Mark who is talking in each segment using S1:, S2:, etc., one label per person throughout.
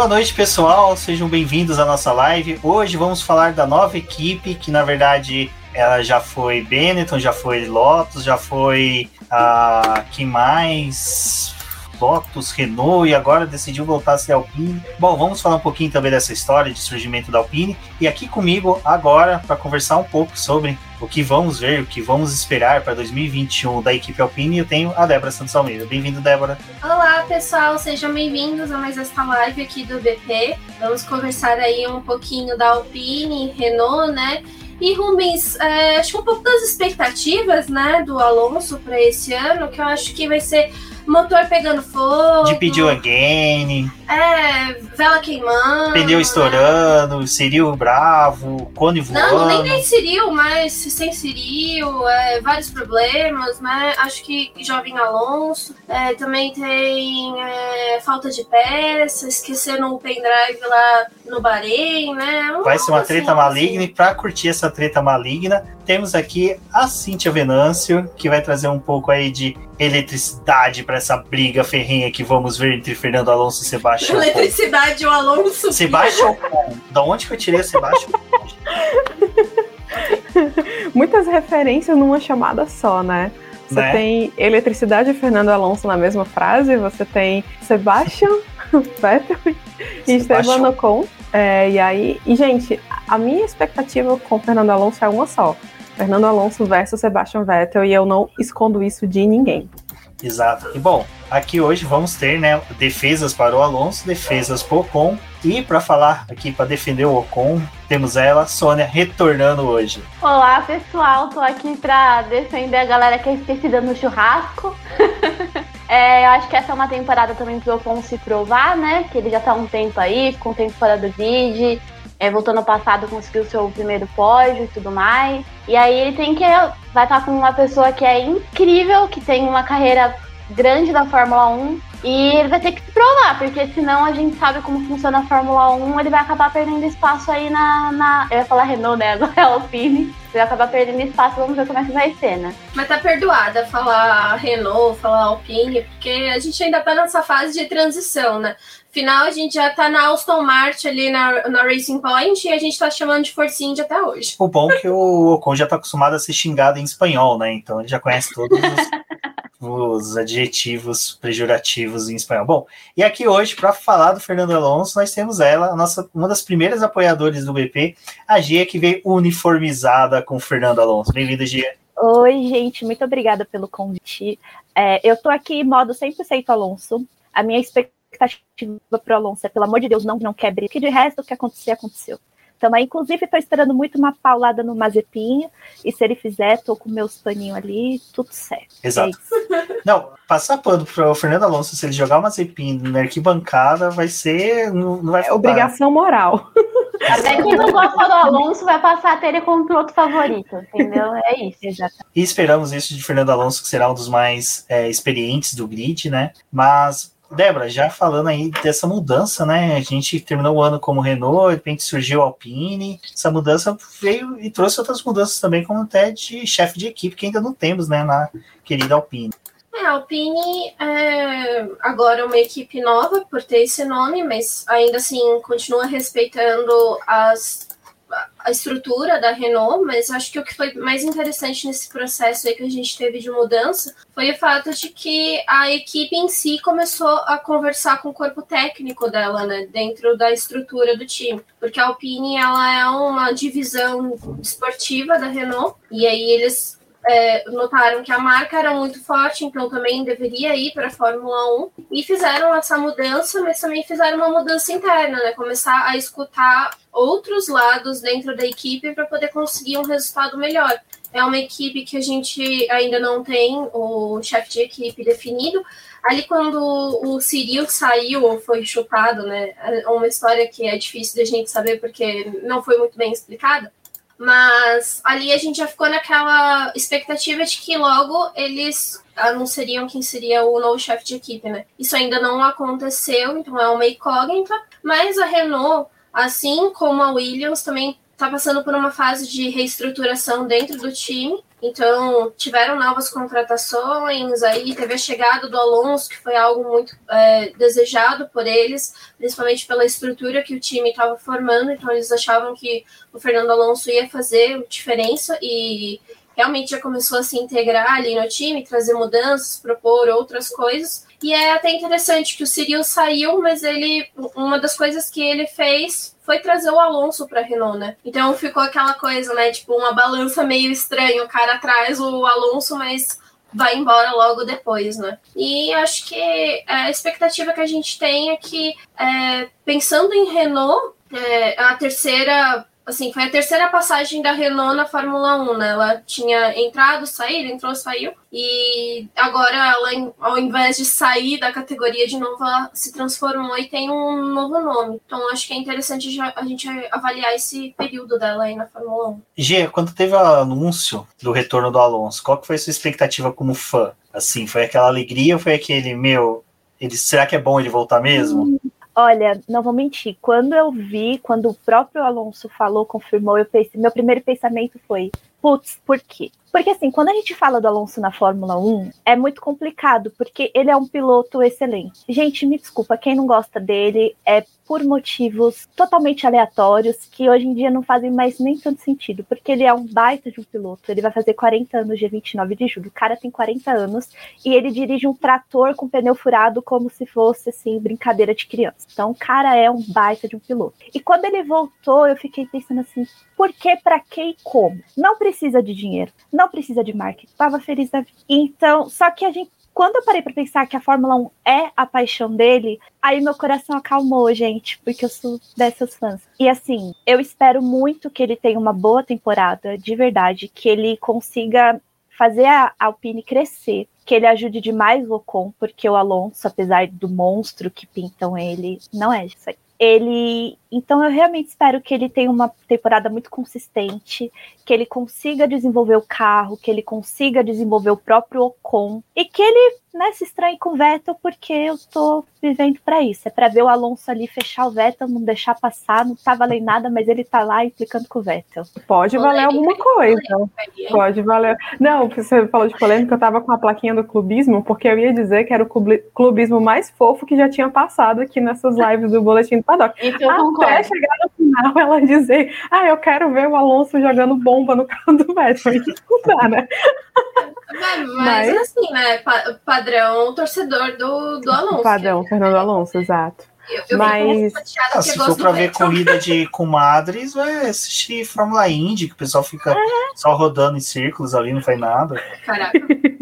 S1: Boa noite, pessoal. Sejam bem-vindos à nossa live. Hoje vamos falar da nova equipe, que na verdade ela já foi Benetton, já foi Lotus, já foi uh, que mais Lotus, Renault e agora decidiu voltar a ser Alpine. Bom, vamos falar um pouquinho também dessa história de surgimento da Alpine. E aqui comigo agora para conversar um pouco sobre o que vamos ver, o que vamos esperar para 2021 da equipe Alpine, eu tenho a Débora Santos Almeida. Bem-vindo, Débora.
S2: Olá, pessoal, sejam bem-vindos a mais esta live aqui do BP. Vamos conversar aí um pouquinho da Alpine, Renault, né? E Rubens, é, acho que um pouco das expectativas, né, do Alonso para esse ano, que eu acho que vai ser motor pegando fogo.
S1: De pediu again.
S2: É, vela queimando.
S1: Pneu estourando, Ciril bravo, cone voando.
S2: Não, nem tem Ciril, mas sem Ciril, é, vários problemas, né? Acho que Jovem Alonso. É, também tem é, falta de peça, esquecendo o pendrive lá no Bahrein, né?
S1: Vai ser uma treta assim, maligna, assim. e pra curtir essa treta maligna, temos aqui a Cíntia Venâncio, que vai trazer um pouco aí de eletricidade para essa briga ferrenha que vamos ver entre Fernando Alonso e Sebastião.
S2: Eletricidade, o Alonso.
S1: Sebastião. da onde que eu tirei o Sebastião?
S3: Muitas referências numa chamada só, né? Você né? tem eletricidade e Fernando Alonso na mesma frase, você tem Sebastian Vettel e Esteban Ocon. É, e aí, e gente, a minha expectativa com o Fernando Alonso é uma só. Fernando Alonso versus Sebastian Vettel e eu não escondo isso de ninguém.
S1: Exato. E bom, aqui hoje vamos ter, né, defesas para o Alonso, defesas para o Ocon. E para falar aqui, para defender o Ocon, temos ela, Sônia, retornando hoje.
S4: Olá, pessoal. Tô aqui para defender a galera que é esquecida no churrasco. é, eu acho que essa é uma temporada também pro Ocon se provar, né? Que ele já tá um tempo aí, ficou um tempo fora do grid. É, voltou no passado, conseguiu seu primeiro pódio e tudo mais. E aí ele tem que. Vai estar com uma pessoa que é incrível, que tem uma carreira grande da Fórmula 1. E ele vai ter que se provar, porque senão a gente sabe como funciona a Fórmula 1, ele vai acabar perdendo espaço aí na. na eu ia falar Renault, né? Agora é Alpine. Ele vai acabar perdendo espaço, vamos ver como é que vai ser, né?
S2: Mas tá perdoada falar Renault, falar Alpine, porque a gente ainda tá nessa fase de transição, né? Afinal, a gente já tá na Aston Martin ali na, na Racing Point e a gente tá chamando de Force India até hoje.
S1: O bom é que o Ocon já tá acostumado a ser xingado em espanhol, né? Então ele já conhece todos os, os adjetivos pejorativos em espanhol. Bom, e aqui hoje, para falar do Fernando Alonso, nós temos ela, a nossa, uma das primeiras apoiadoras do BP, a Gia, que veio uniformizada com o Fernando Alonso. Bem-vinda, Gia.
S5: Oi, gente, muito obrigada pelo convite. É, eu tô aqui em modo 100% Alonso. A minha expectativa expectativa para o Alonso é, pelo amor de Deus, não, não quebre. Que de resto, o que acontecer, aconteceu. Então, aí, inclusive, estou esperando muito uma paulada no Mazepinho. E se ele fizer, estou com meus paninhos ali, tudo certo.
S1: Exato. É não, passar pano para o Fernando Alonso, se ele jogar o Mazepinho na arquibancada, vai ser. Não, não vai
S3: é obrigação moral.
S4: Até quem não gosta do Alonso vai passar a ter ele como piloto favorito, entendeu? É isso.
S5: Exatamente.
S1: E esperamos isso de Fernando Alonso, que será um dos mais é, experientes do grid, né? Mas Débora, já falando aí dessa mudança, né? A gente terminou o ano como Renault, de repente surgiu a Alpine. Essa mudança veio e trouxe outras mudanças também, como até de chefe de equipe, que ainda não temos, né, na querida Alpine.
S2: É, a Alpine é agora uma equipe nova por ter esse nome, mas ainda assim continua respeitando as a estrutura da Renault, mas acho que o que foi mais interessante nesse processo aí que a gente teve de mudança foi o fato de que a equipe em si começou a conversar com o corpo técnico dela, né, dentro da estrutura do time, porque a Alpine ela é uma divisão esportiva da Renault e aí eles é, notaram que a marca era muito forte, então também deveria ir para a Fórmula 1 e fizeram essa mudança, mas também fizeram uma mudança interna, né? Começar a escutar outros lados dentro da equipe para poder conseguir um resultado melhor. É uma equipe que a gente ainda não tem o chefe de equipe definido. Ali, quando o Cyril saiu ou foi chutado, né? É uma história que é difícil da gente saber porque não foi muito bem explicada. Mas ali a gente já ficou naquela expectativa de que logo eles anunciariam quem seria o novo chefe de equipe, né? Isso ainda não aconteceu, então é uma incógnita. Mas a Renault, assim como a Williams, também está passando por uma fase de reestruturação dentro do time. Então, tiveram novas contratações, aí teve a chegada do Alonso, que foi algo muito é, desejado por eles, principalmente pela estrutura que o time estava formando. Então, eles achavam que o Fernando Alonso ia fazer diferença e realmente já começou a se integrar ali no time, trazer mudanças, propor outras coisas. E é até interessante que o Cyril saiu, mas ele uma das coisas que ele fez foi trazer o Alonso para Renault, né? Então ficou aquela coisa, né, tipo uma balança meio estranha, o cara traz o Alonso, mas vai embora logo depois, né? E acho que a expectativa que a gente tem é que, é, pensando em Renault, é, a terceira assim, foi a terceira passagem da Renault na Fórmula 1, né? Ela tinha entrado, saído, entrou, saiu. E agora ela, ao invés de sair da categoria de novo, ela se transformou e tem um novo nome. Então acho que é interessante a gente avaliar esse período dela aí na Fórmula 1.
S1: Gê, quando teve o anúncio do retorno do Alonso, qual que foi a sua expectativa como fã? Assim, foi aquela alegria ou foi aquele, meu, ele, será que é bom ele voltar mesmo?
S5: Olha, não vou mentir. Quando eu vi, quando o próprio Alonso falou, confirmou, eu pensei, meu primeiro pensamento foi: putz, por quê? Porque assim, quando a gente fala do Alonso na Fórmula 1, é muito complicado, porque ele é um piloto excelente. Gente, me desculpa, quem não gosta dele é por motivos totalmente aleatórios que hoje em dia não fazem mais nem tanto sentido, porque ele é um baita de um piloto, ele vai fazer 40 anos dia 29 de julho. O cara tem 40 anos e ele dirige um trator com pneu furado como se fosse assim brincadeira de criança. Então, o cara é um baita de um piloto. E quando ele voltou, eu fiquei pensando assim, por que, para que e como? Não precisa de dinheiro, não precisa de marketing. Tava feliz da vida. Então, só que a gente quando eu parei para pensar que a Fórmula 1 é a paixão dele, aí meu coração acalmou, gente, porque eu sou dessas fãs. E assim, eu espero muito que ele tenha uma boa temporada, de verdade, que ele consiga fazer a Alpine crescer, que ele ajude demais o Ocon, porque o Alonso, apesar do monstro que pintam ele, não é isso aí. Ele, então eu realmente espero que ele tenha uma temporada muito consistente, que ele consiga desenvolver o carro, que ele consiga desenvolver o próprio Ocon e que ele né, se estranhe com o Vettel, porque eu tô vivendo para isso. É para ver o Alonso ali fechar o Vettel, não deixar passar, não tá valendo nada, mas ele tá lá implicando com o Vettel.
S3: Pode valer alguma coisa. Pode valer. Não, você falou de polêmica, eu tava com a plaquinha do clubismo, porque eu ia dizer que era o clubismo mais fofo que já tinha passado aqui nessas lives do Boletim do Paddock. Até chegar no final ela dizer, ah, eu quero ver o Alonso jogando bomba no carro do Vettel. Não dá, né?
S2: Mas, mas, assim, né? Padrão torcedor do, do Alonso.
S3: Padrão Fernando Alonso, exato.
S2: Eu, eu mas
S1: ah, se for pra ver corrida de comadres, vai assistir Fórmula Indy, que o pessoal fica é. só rodando em círculos ali, não faz nada.
S2: Caraca.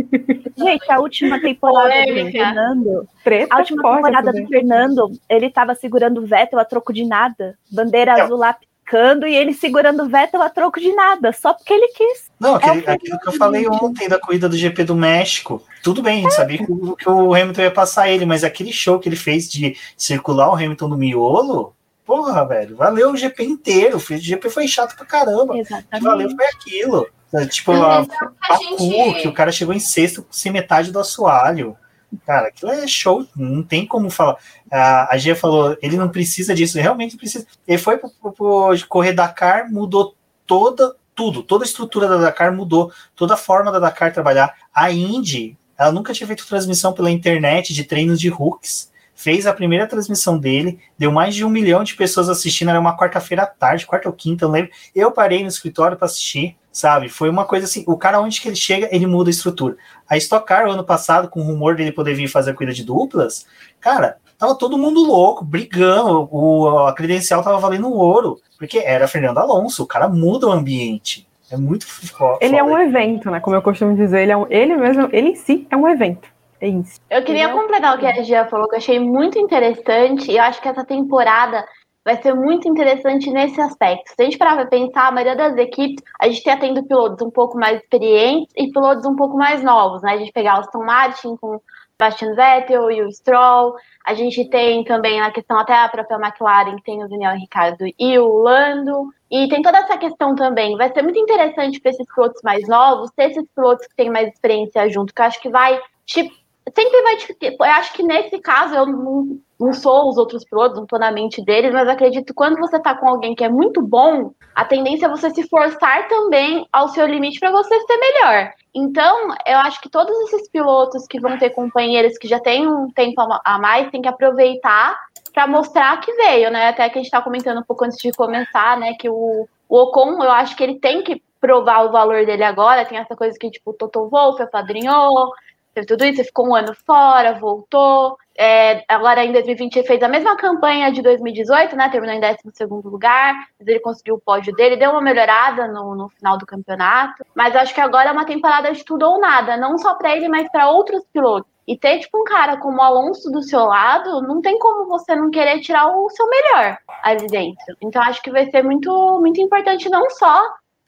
S5: Gente, a última temporada do Fernando. Preta, a última temporada do Fernando, ele tava segurando o Vettel a troco de nada. Bandeira é. azul lá ficando e ele segurando o Vettel a troco de nada, só porque ele quis.
S1: Não, aquele, é aquilo que eu falei ontem da corrida do GP do México. Tudo bem, a gente é. sabia que o, que o Hamilton ia passar ele, mas aquele show que ele fez de circular o Hamilton no miolo, porra, velho, valeu o GP inteiro. O GP foi chato pra caramba. Exatamente. Valeu foi aquilo. Tipo, a, a, gente... que o cara chegou em sexto sem metade do assoalho. Cara, aquilo é show, não tem como falar. A, a Gia falou, ele não precisa disso, realmente precisa. Ele foi pro, pro, correr Dakar, mudou toda, tudo, toda a estrutura da Dakar mudou, toda a forma da Dakar trabalhar. A Indy, ela nunca tinha feito transmissão pela internet de treinos de hooks. Fez a primeira transmissão dele, deu mais de um milhão de pessoas assistindo. Era uma quarta-feira à tarde, quarta ou quinta, eu lembro. Eu parei no escritório para assistir sabe? Foi uma coisa assim, o cara onde que ele chega, ele muda a estrutura. A Stock Car, ano passado, com o rumor dele poder vir fazer a corrida de duplas, cara, tava todo mundo louco, brigando, o, a credencial tava valendo ouro, porque era Fernando Alonso, o cara muda o ambiente. É muito
S3: foda. Ele é um evento, né? Como eu costumo dizer, ele, é um, ele mesmo, ele em si é um evento. É isso.
S4: Eu queria completar o que a Gia falou, que eu achei muito interessante, e eu acho que essa temporada vai ser muito interessante nesse aspecto. Se a gente parar para pensar, a maioria das equipes, a gente está tendo pilotos um pouco mais experientes e pilotos um pouco mais novos, né? A gente pegar o Aston Martin com Bastian Vettel e o Stroll, a gente tem também na questão até a própria McLaren, que tem o Daniel Ricardo e o Lando, e tem toda essa questão também. Vai ser muito interessante para esses pilotos mais novos, ter esses pilotos que têm mais experiência junto, que eu acho que vai te, sempre vai te, eu acho que nesse caso eu não não sou os outros pilotos, não tô na mente deles, mas acredito que quando você tá com alguém que é muito bom, a tendência é você se forçar também ao seu limite para você ser melhor. Então, eu acho que todos esses pilotos que vão ter companheiros que já têm um tempo a mais, tem que aproveitar para mostrar que veio, né? Até que a gente tá comentando um pouco antes de começar, né, que o, o Ocon, eu acho que ele tem que provar o valor dele agora. Tem essa coisa que, tipo, o Toto Wolff apadrinhou, teve tudo isso, ficou um ano fora, voltou. É, agora em 2020 ele fez a mesma campanha de 2018, né? Terminou em 12 lugar, mas ele conseguiu o pódio dele, deu uma melhorada no, no final do campeonato. Mas acho que agora é uma temporada de tudo ou nada, não só para ele, mas para outros pilotos. E ter, tipo, um cara como o Alonso do seu lado, não tem como você não querer tirar o seu melhor ali dentro. Então, acho que vai ser muito, muito importante, não só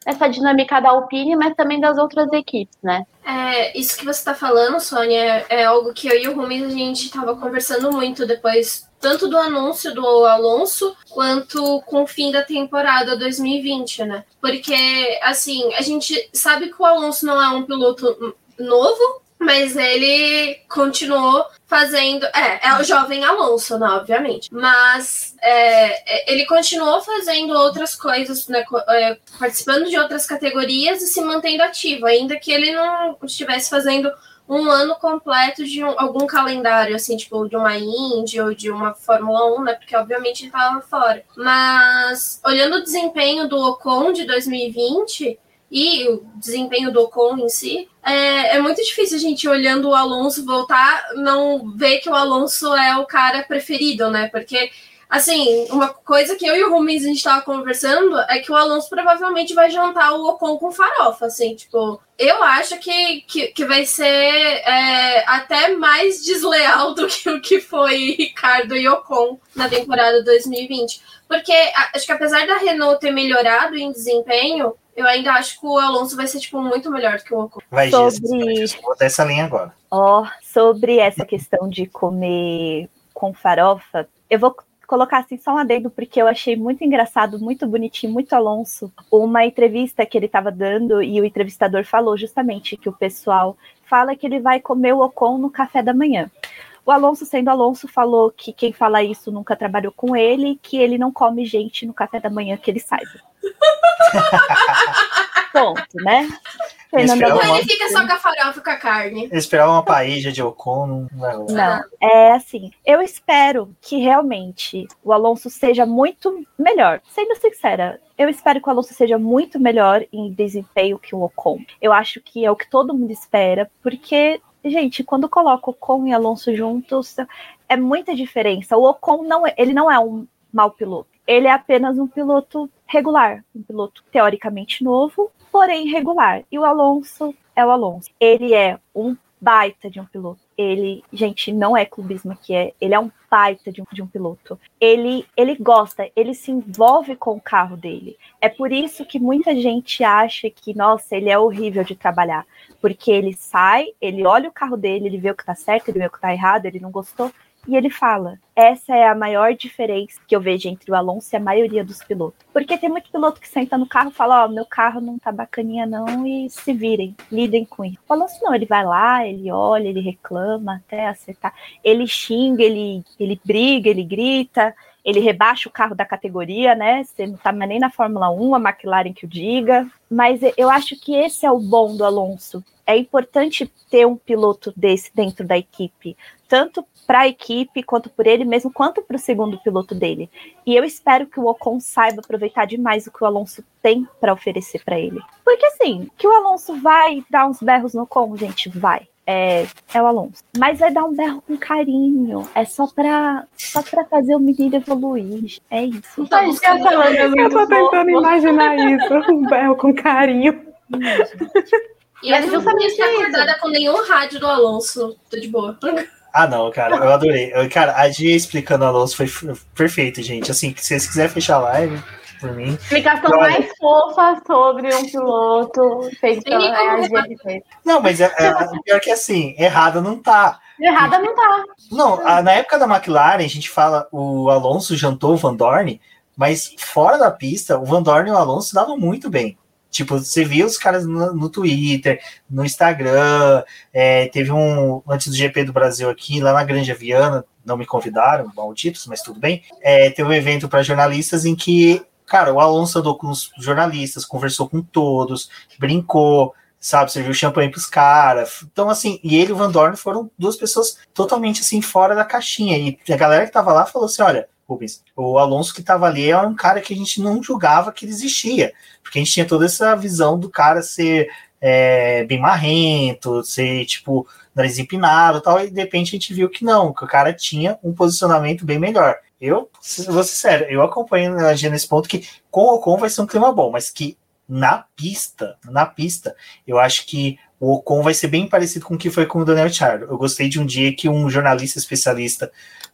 S4: essa dinâmica da Alpine, mas também das outras equipes, né?
S2: É, isso que você está falando, Sônia, é algo que eu e o Rumi a gente estava conversando muito depois, tanto do anúncio do Alonso, quanto com o fim da temporada 2020, né? Porque, assim, a gente sabe que o Alonso não é um piloto novo, mas ele continuou fazendo. É, é o jovem Alonso, né, obviamente. Mas é, é ele continuou fazendo outras coisas, né, é, participando de outras categorias e se mantendo ativo, ainda que ele não estivesse fazendo um ano completo de um, algum calendário, assim, tipo, de uma Indy ou de uma Fórmula 1, né? Porque obviamente ele estava fora. Mas olhando o desempenho do Ocon de 2020 e o desempenho do Ocon em si, é, é, muito difícil a gente olhando o Alonso voltar, não ver que o Alonso é o cara preferido, né? Porque, assim, uma coisa que eu e o Rubens a gente tava conversando é que o Alonso provavelmente vai jantar o Ocon com farofa, assim, tipo, eu acho que, que, que vai ser é, até mais desleal do que o que foi Ricardo e Ocon na temporada 2020. Porque acho que apesar da Renault ter melhorado em desempenho, eu ainda acho que o Alonso vai ser, tipo, muito melhor do que o Ocon.
S1: Vai, sobre... Giz, vou botar essa linha agora.
S5: Ó, oh, sobre essa questão de comer com farofa, eu vou colocar assim só um adendo, porque eu achei muito engraçado, muito bonitinho, muito Alonso, uma entrevista que ele estava dando e o entrevistador falou justamente que o pessoal fala que ele vai comer o Ocon no café da manhã. O Alonso, sendo Alonso, falou que quem fala isso nunca trabalhou com ele, que ele não come gente no café da manhã que ele saiba. Ponto, né?
S2: Fernanda uma... ele fica só com a farofa com a carne.
S1: Esperar uma paella de Ocon
S5: não, não, é assim. Eu espero que realmente o Alonso seja muito melhor. Sendo sincera, eu espero que o Alonso seja muito melhor em desempenho que o Ocon. Eu acho que é o que todo mundo espera, porque gente, quando coloca Ocon e Alonso juntos, é muita diferença. O Ocon não é, ele não é um mau piloto. Ele é apenas um piloto regular, um piloto teoricamente novo, porém regular. E o Alonso é o Alonso. Ele é um baita de um piloto. Ele, gente, não é clubismo que é, ele é um baita de um, de um piloto. Ele, ele gosta, ele se envolve com o carro dele. É por isso que muita gente acha que, nossa, ele é horrível de trabalhar. Porque ele sai, ele olha o carro dele, ele vê o que tá certo, ele vê o que tá errado, ele não gostou, e ele fala: essa é a maior diferença que eu vejo entre o Alonso e a maioria dos pilotos. Porque tem muito piloto que senta no carro e fala: Ó, oh, meu carro não tá bacaninha, não, e se virem, lidem com isso. O Alonso não, ele vai lá, ele olha, ele reclama até acertar. Ele xinga, ele, ele briga, ele grita, ele rebaixa o carro da categoria, né? Você não tá nem na Fórmula 1, a McLaren que o diga. Mas eu acho que esse é o bom do Alonso. É importante ter um piloto desse dentro da equipe, tanto para a equipe, quanto por ele mesmo, quanto para o segundo piloto dele. E eu espero que o Ocon saiba aproveitar demais o que o Alonso tem para oferecer para ele. Porque assim, que o Alonso vai dar uns berros no Ocon, gente, vai. É, é o Alonso. Mas vai dar um berro com carinho. É só pra, só pra fazer o menino evoluir. É isso.
S3: Tá eu tô tentando imaginar isso. Um berro com carinho.
S2: E eu não sabia estar acordada com nenhum rádio do Alonso. Tô de boa.
S1: Ah, não, cara, eu adorei. Cara, a Gia explicando a Alonso foi perfeito, gente. Assim, se vocês quiserem fechar a live, por mim.
S4: Explicação mais fofa sobre um piloto feito pela Gia
S1: Não, mas é, é, pior que assim, errada não tá.
S4: Errada não tá.
S1: Não, a, na época da McLaren, a gente fala o Alonso jantou o Van Dorn, mas fora da pista, o Van Dorn e o Alonso davam muito bem. Tipo, você via os caras no, no Twitter, no Instagram, é, teve um, antes do GP do Brasil aqui, lá na Grande Viana, não me convidaram, malditos, mas tudo bem. É, teve um evento para jornalistas em que, cara, o Alonso andou com os jornalistas, conversou com todos, brincou, sabe, serviu champanhe pros caras. Então, assim, e ele e o Van Dorn foram duas pessoas totalmente, assim, fora da caixinha. E a galera que tava lá falou assim, olha, Rubens, o Alonso que tava ali é um cara que a gente não julgava que ele existia. Porque a gente tinha toda essa visão do cara ser é, bem marrento, ser, tipo, nariz empinado e tal, e de repente a gente viu que não, que o cara tinha um posicionamento bem melhor. Eu, vou ser sério, eu acompanho a Gia nesse ponto que com o Ocon vai ser um clima bom, mas que na pista, na pista, eu acho que o Ocon vai ser bem parecido com o que foi com o Daniel Ricciardo. Eu gostei de um dia que um jornalista especialista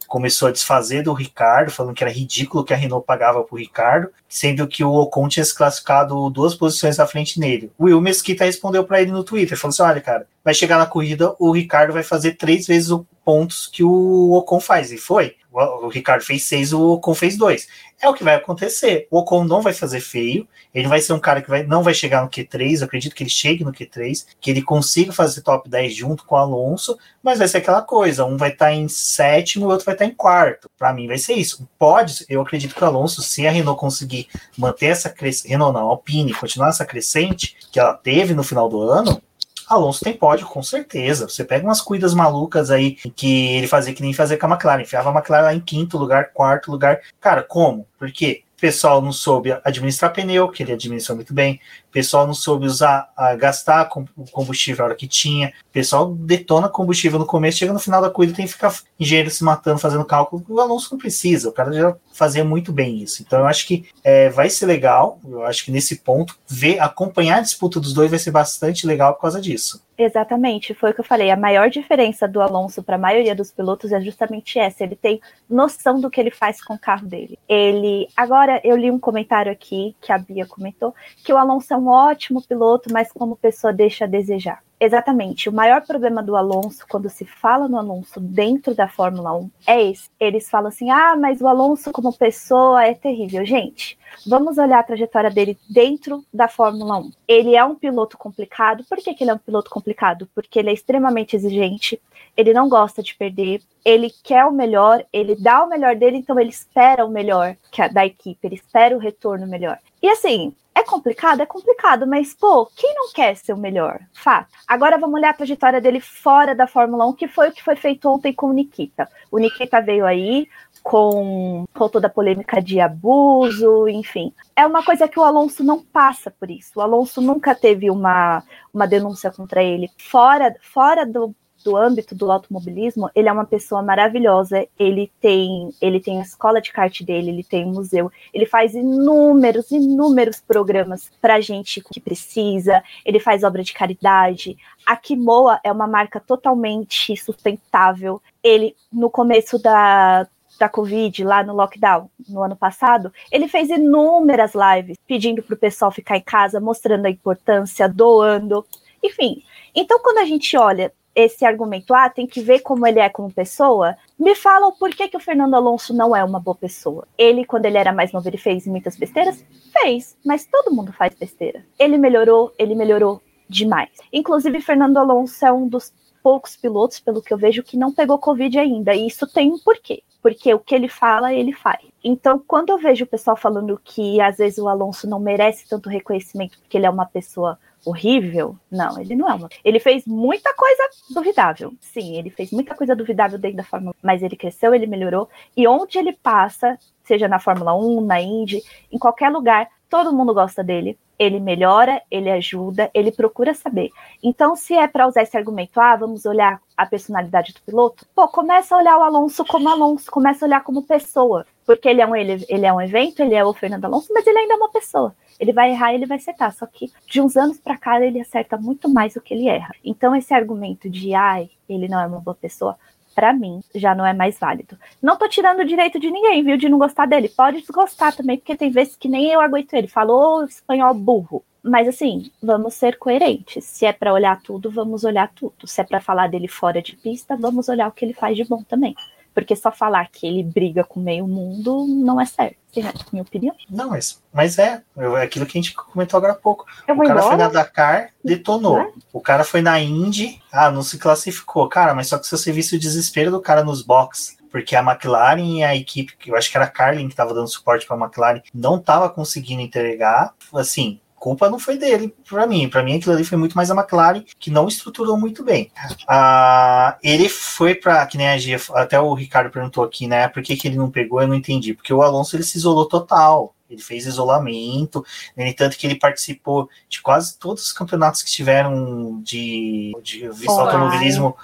S1: começou a desfazer do Ricardo, falando que era ridículo que a Renault pagava pro Ricardo, sendo que o Ocon tinha se classificado duas posições à frente nele. O Will Mesquita respondeu para ele no Twitter, falou assim: olha, cara, vai chegar na corrida, o Ricardo vai fazer três vezes os pontos que o Ocon faz. E foi. O Ricardo fez seis, o Ocon fez dois é o que vai acontecer. O Ocon não vai fazer feio, ele vai ser um cara que vai, não vai chegar no Q3, eu acredito que ele chegue no Q3, que ele consiga fazer top 10 junto com o Alonso, mas vai ser aquela coisa, um vai estar tá em sétimo e o outro vai estar tá em quarto. Para mim vai ser isso. Pode, eu acredito que o Alonso, se a Renault conseguir manter essa crescente, Renault não, Alpine, continuar essa crescente que ela teve no final do ano, Alonso tem pódio, com certeza. Você pega umas cuidas malucas aí que ele fazia que nem fazer com a McLaren. Enfiava a McLaren lá em quinto lugar, quarto lugar. Cara, como? Por quê? O pessoal não soube administrar pneu, que ele administrou muito bem. O pessoal não soube usar, gastar o combustível a hora que tinha. O pessoal detona combustível no começo, chega no final da corrida, tem que ficar engenheiro se matando, fazendo cálculo. O Alonso não precisa, o cara já fazia muito bem isso. Então eu acho que é, vai ser legal. Eu acho que nesse ponto, ver, acompanhar a disputa dos dois vai ser bastante legal por causa disso.
S5: Exatamente, foi o que eu falei. A maior diferença do Alonso para a maioria dos pilotos é justamente essa. Ele tem noção do que ele faz com o carro dele. Ele. Agora, eu li um comentário aqui que a Bia comentou que o Alonso é um ótimo piloto, mas como pessoa deixa a desejar. Exatamente. O maior problema do Alonso, quando se fala no Alonso dentro da Fórmula 1, é esse. Eles falam assim: ah, mas o Alonso como pessoa é terrível. Gente, vamos olhar a trajetória dele dentro da Fórmula 1. Ele é um piloto complicado. Por que, que ele é um piloto complicado? Porque ele é extremamente exigente, ele não gosta de perder, ele quer o melhor, ele dá o melhor dele, então ele espera o melhor da equipe, ele espera o retorno melhor. E assim, é complicado? É complicado, mas, pô, quem não quer ser o melhor? Fato. Agora vamos olhar a trajetória dele fora da Fórmula 1, que foi o que foi feito ontem com o Nikita. O Nikita veio aí com, com toda a polêmica de abuso, enfim. É uma coisa que o Alonso não passa por isso. O Alonso nunca teve uma, uma denúncia contra ele. Fora, fora do, do âmbito do automobilismo, ele é uma pessoa maravilhosa. Ele tem, ele tem a escola de kart dele, ele tem um museu, ele faz inúmeros, inúmeros programas para gente que precisa. Ele faz obra de caridade. A Kimoa é uma marca totalmente sustentável. Ele no começo da da Covid, lá no lockdown, no ano passado, ele fez inúmeras lives pedindo para o pessoal ficar em casa, mostrando a importância, doando, enfim. Então, quando a gente olha esse argumento, ah, tem que ver como ele é como pessoa, me fala o porquê que o Fernando Alonso não é uma boa pessoa. Ele, quando ele era mais novo, ele fez muitas besteiras? Fez, mas todo mundo faz besteira. Ele melhorou, ele melhorou demais. Inclusive, Fernando Alonso é um dos poucos pilotos, pelo que eu vejo, que não pegou Covid ainda. E isso tem um porquê. Porque o que ele fala, ele faz. Então, quando eu vejo o pessoal falando que às vezes o Alonso não merece tanto reconhecimento porque ele é uma pessoa horrível. Não, ele não é uma. Ele fez muita coisa duvidável. Sim, ele fez muita coisa duvidável dentro da Fórmula 1, mas ele cresceu, ele melhorou. E onde ele passa, seja na Fórmula 1, na Indy, em qualquer lugar, todo mundo gosta dele. Ele melhora, ele ajuda, ele procura saber. Então, se é para usar esse argumento, ah, vamos olhar a personalidade do piloto, pô, começa a olhar o Alonso como Alonso, começa a olhar como pessoa. Porque ele é um, ele, ele é um evento, ele é o Fernando Alonso, mas ele ainda é uma pessoa. Ele vai errar, ele vai acertar. Só que de uns anos para cá ele acerta muito mais do que ele erra. Então esse argumento de ai, ele não é uma boa pessoa, para mim já não é mais válido. Não tô tirando o direito de ninguém, viu, de não gostar dele. Pode desgostar também, porque tem vezes que nem eu aguento ele. Falou espanhol burro. Mas assim, vamos ser coerentes. Se é para olhar tudo, vamos olhar tudo. Se é para falar dele fora de pista, vamos olhar o que ele faz de bom também. Porque só falar que ele briga com meio mundo não é certo. É minha opinião.
S1: Não, mas, mas é, é aquilo que a gente comentou agora há pouco. Eu o cara embora? foi na Dakar, detonou. É? O cara foi na Indy, ah, não se classificou. Cara, mas só que se você visse o desespero do cara nos box porque a McLaren e a equipe, eu acho que era a Carlin que estava dando suporte para a McLaren, não estava conseguindo entregar. Assim, culpa não foi dele, para mim. Para mim, aquilo ali foi muito mais a McLaren, que não estruturou muito bem. Ah, ele foi para, que nem a Gia, até o Ricardo perguntou aqui, né? Por que, que ele não pegou? Eu não entendi. Porque o Alonso ele se isolou total. Ele fez isolamento, no entanto que ele participou de quase todos os campeonatos que tiveram de, de automobilismo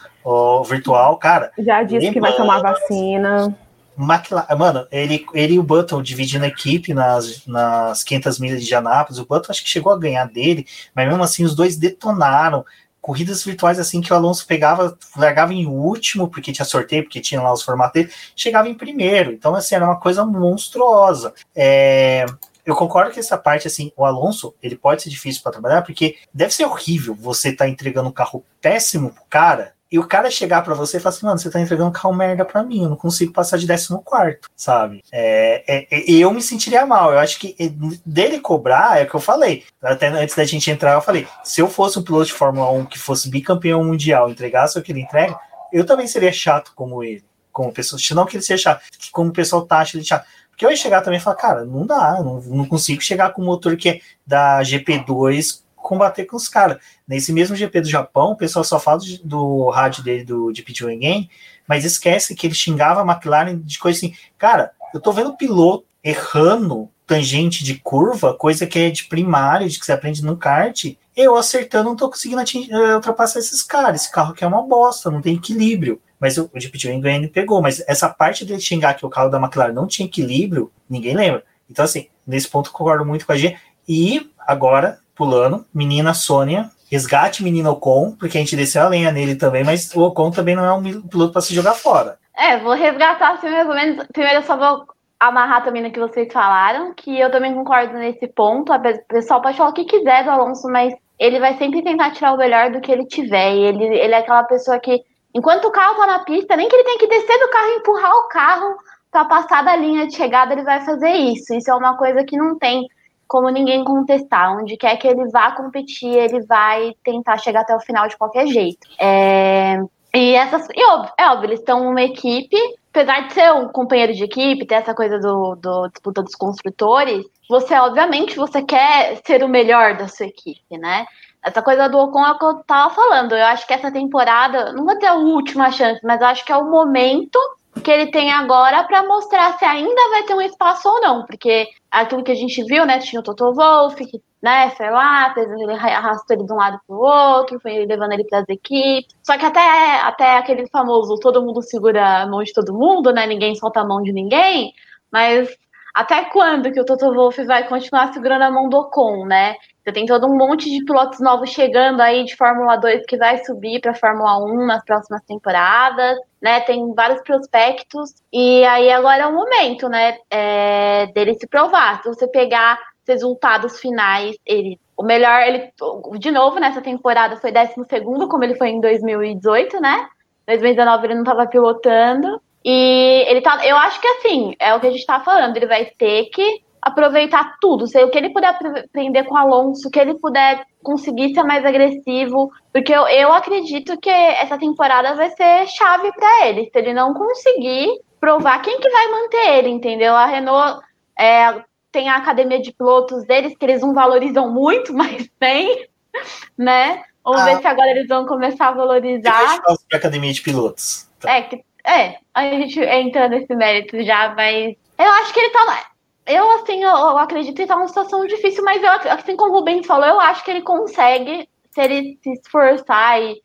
S1: virtual, cara.
S3: Já disse que vai tomar vacina.
S1: McLaren, mano, ele, ele e o Button dividindo a equipe nas, nas 500 milhas de Anápolis. O Button acho que chegou a ganhar dele, mas mesmo assim os dois detonaram. Corridas virtuais assim que o Alonso pegava, largava em último, porque tinha sorteio, porque tinha lá os formatos dele, chegava em primeiro. Então, assim, era uma coisa monstruosa. É, eu concordo que essa parte, assim, o Alonso, ele pode ser difícil para trabalhar, porque deve ser horrível você estar tá entregando um carro péssimo pro cara e o cara chegar para você e falar assim, mano, você tá entregando um carro merda pra mim, eu não consigo passar de 14 quarto, sabe? É, é, é, eu me sentiria mal. Eu acho que dele cobrar, é o que eu falei. Até antes da gente entrar, eu falei: se eu fosse um piloto de Fórmula 1 que fosse bicampeão mundial, entregasse o que ele entrega, eu também seria chato como ele. Como pessoa, não que ele seja chato, que como o pessoal taxa ele chato. Porque eu ia chegar também e falar, cara, não dá, não, não consigo chegar com o motor que é da GP2 combater com os caras. Nesse mesmo GP do Japão, o pessoal só fala do rádio dele, do de Pit Game, mas esquece que ele xingava a McLaren de coisa assim. Cara, eu tô vendo piloto errando tangente de curva, coisa que é de primário, de que você aprende no kart. Eu acertando, não tô conseguindo eh, ultrapassar esses caras. Esse carro aqui é uma bosta, não tem equilíbrio. Mas o, de Game pegou. Mas essa parte dele xingar que o carro da McLaren não tinha equilíbrio, ninguém lembra. Então, assim, nesse ponto concordo muito com a G. E agora pulando, menina Sônia, resgate menino Ocon, porque a gente desceu a lenha nele também, mas o Ocon também não é um piloto para se jogar fora.
S4: É, vou resgatar assim mais ou menos. Primeiro eu só vou amarrar também no que vocês falaram, que eu também concordo nesse ponto. O pessoal pode falar o que quiser do Alonso, mas ele vai sempre tentar tirar o melhor do que ele tiver. E ele, ele é aquela pessoa que, enquanto o carro tá na pista, nem que ele tem que descer do carro e empurrar o carro para passar da linha de chegada, ele vai fazer isso. Isso é uma coisa que não tem como ninguém contestar. Onde quer que ele vá competir, ele vai tentar chegar até o final de qualquer jeito. É, e essas. E óbvio, é óbvio, eles estão uma equipe, apesar de ser um companheiro de equipe, ter essa coisa do, do disputa dos construtores, você, obviamente, você quer ser o melhor da sua equipe, né? Essa coisa do Ocon é o que eu tava falando. Eu acho que essa temporada não vai ter a última chance, mas eu acho que é o momento que ele tem agora para mostrar se ainda vai ter um espaço ou não, porque aquilo que a gente viu, né, tinha o Toto Wolff, que, né, foi lá, ele arrastou ele de um lado para o outro, foi levando ele para as equipes, só que até, até aquele famoso todo mundo segura a mão de todo mundo, né, ninguém solta a mão de ninguém, mas até quando que o Toto Wolff vai continuar segurando a mão do Ocon, né? Você tem todo um monte de pilotos novos chegando aí de Fórmula 2 que vai subir para Fórmula 1 nas próximas temporadas, né? Tem vários prospectos e aí agora é o momento, né? É, dele se provar. Se você pegar os resultados finais, ele o melhor, ele de novo nessa temporada foi 12 segundo, como ele foi em 2018, né? 2019 ele não estava pilotando. E ele tá. Eu acho que assim, é o que a gente tá falando, ele vai ter que aproveitar tudo, sei o que ele puder aprender com o Alonso, o que ele puder conseguir ser mais agressivo, porque eu, eu acredito que essa temporada vai ser chave para ele. Se ele não conseguir provar quem que vai manter ele, entendeu? A Renault é, tem a academia de pilotos deles que eles não valorizam muito, mas tem, né? Vamos ah, ver se agora eles vão começar a valorizar.
S1: A academia de pilotos.
S4: É, que, é, a gente entra nesse mérito já, mas eu acho que ele tá eu, assim, eu, eu acredito que tá numa situação difícil, mas eu, assim como o Rubens falou, eu acho que ele consegue, se ele se esforçar e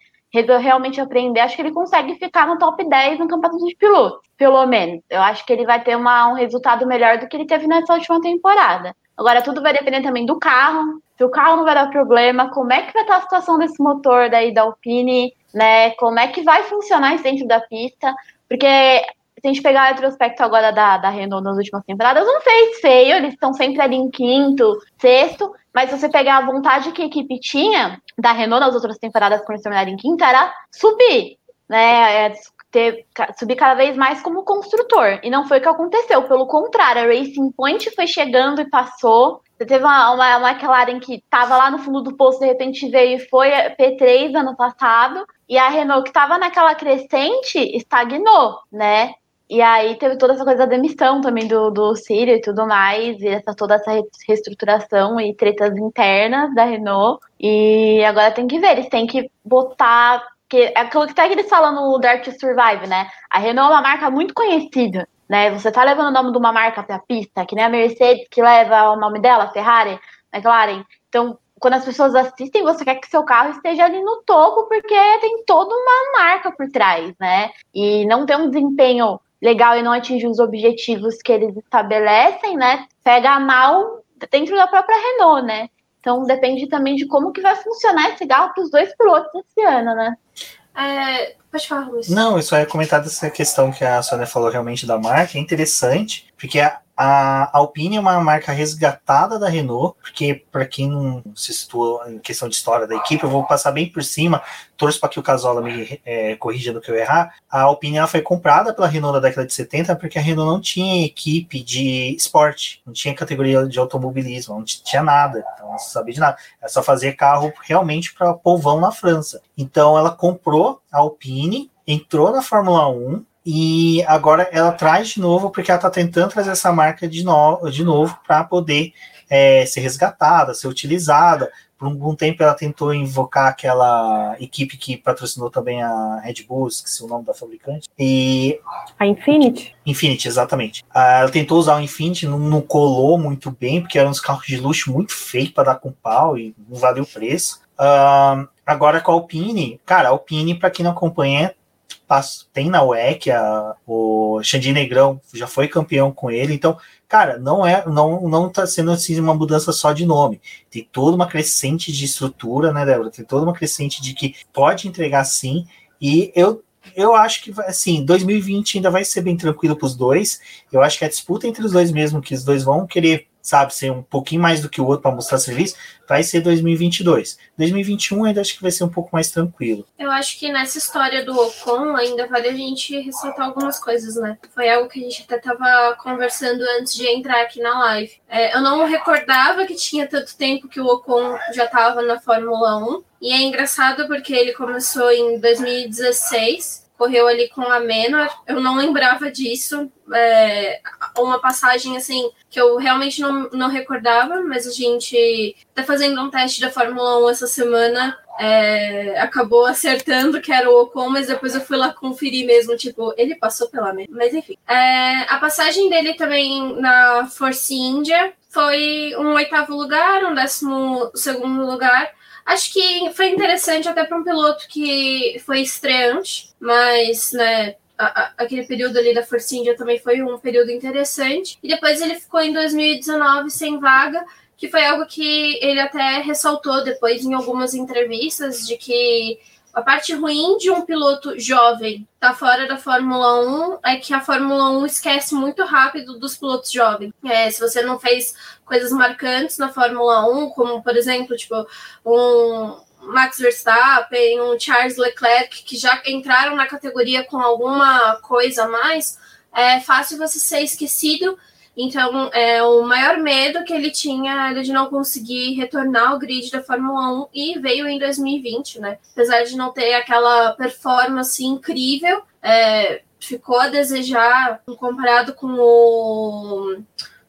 S4: realmente aprender, acho que ele consegue ficar no top 10 no campeonato de pilotos, pelo menos. Eu acho que ele vai ter uma, um resultado melhor do que ele teve nessa última temporada. Agora, tudo vai depender também do carro. Se o carro não vai dar problema, como é que vai estar a situação desse motor daí da Alpine, né? Como é que vai funcionar isso dentro da pista? Porque se a gente pegar o retrospecto agora da, da Renault nas últimas temporadas, não fez feio, eles estão sempre ali em quinto, sexto, mas se você pegar a vontade que a equipe tinha da Renault nas outras temporadas, quando eles terminaram em quinto, era subir, né? É, ter, subir cada vez mais como construtor. E não foi o que aconteceu, pelo contrário, a Racing Point foi chegando e passou. Teve uma, uma, McLaren que estava lá no fundo do poço, de repente veio e foi P3 ano passado, e a Renault, que estava naquela crescente, estagnou, né? E aí teve toda essa coisa da demissão também do, do Círio e tudo mais, e essa, toda essa reestruturação e tretas internas da Renault. E agora tem que ver, eles têm que botar. Que, é aquilo que até que eles falam no Dare to Survive, né? A Renault é uma marca muito conhecida, né? Você tá levando o nome de uma marca pra pista, que nem a Mercedes, que leva o nome dela, Ferrari, McLaren. Então, quando as pessoas assistem, você quer que seu carro esteja ali no topo, porque tem toda uma marca por trás, né? E não ter um desempenho legal e não atingir os objetivos que eles estabelecem, né? Pega mal dentro da própria Renault, né? Então depende também de como que vai funcionar esse carro para os dois pilotos esse ano, né?
S2: É, pode falar, Luiz.
S1: Não, eu só ia comentar dessa questão que a Sônia falou realmente da marca, é interessante, porque a, a Alpine é uma marca resgatada da Renault, porque para quem não se situa em questão de história da equipe, eu vou passar bem por cima, torço para que o Casola me é, corrija no que eu errar. A Alpine foi comprada pela Renault na década de 70 porque a Renault não tinha equipe de esporte, não tinha categoria de automobilismo, não tinha nada, então não sabia de nada. Ela só fazia carro realmente para povão na França. Então ela comprou a Alpine, entrou na Fórmula 1, e agora ela traz de novo, porque ela está tentando trazer essa marca de, no, de novo para poder é, ser resgatada, ser utilizada. Por um tempo ela tentou invocar aquela equipe que patrocinou também a Red Bull, esqueci o nome da fabricante. E.
S3: A Infinity?
S1: Infinity, exatamente. Ah, ela tentou usar o Infinity, não, não, colou muito bem, porque eram uns carros de luxo muito feios para dar com pau e não valeu o preço. Uh, agora com a Alpine, cara, a Alpine, para quem não acompanha, tem na UEC, a, o Xandi Negrão já foi campeão com ele, então, cara, não é, não, não tá sendo assim uma mudança só de nome. Tem toda uma crescente de estrutura, né, Débora? Tem toda uma crescente de que pode entregar sim, e eu eu acho que assim, 2020 ainda vai ser bem tranquilo para os dois. Eu acho que a disputa entre os dois mesmo, que os dois vão querer sabe, ser um pouquinho mais do que o outro para mostrar serviço, vai ser 2022. 2021 ainda acho que vai ser um pouco mais tranquilo.
S2: Eu acho que nessa história do Ocon ainda vale a gente ressaltar algumas coisas, né? Foi algo que a gente até tava conversando antes de entrar aqui na live. É, eu não recordava que tinha tanto tempo que o Ocon já estava na Fórmula 1. E é engraçado porque ele começou em 2016 correu ali com a Menor. Eu não lembrava disso. É, uma passagem assim que eu realmente não, não recordava, mas a gente tá fazendo um teste da Fórmula 1 essa semana. É, acabou acertando que era o Ocon, mas depois eu fui lá conferir mesmo, tipo, ele passou pela Menor. Mas enfim. É, a passagem dele também na Force India foi um oitavo lugar, um décimo segundo lugar. Acho que foi interessante até para um piloto que foi estreante, mas, né, a, a, aquele período ali da Force India também foi um período interessante. E depois ele ficou em 2019 sem vaga, que foi algo que ele até ressaltou depois em algumas entrevistas, de que a parte ruim de um piloto jovem tá fora da Fórmula 1 é que a Fórmula 1 esquece muito rápido dos pilotos jovens. É, se você não fez coisas marcantes na Fórmula 1, como por exemplo, tipo, um Max Verstappen, um Charles Leclerc, que já entraram na categoria com alguma coisa a mais, é fácil você ser esquecido então, é, o maior medo que ele tinha era de não conseguir retornar ao grid da Fórmula 1 e veio em 2020, né? Apesar de não ter aquela performance incrível, é, ficou a desejar comparado com o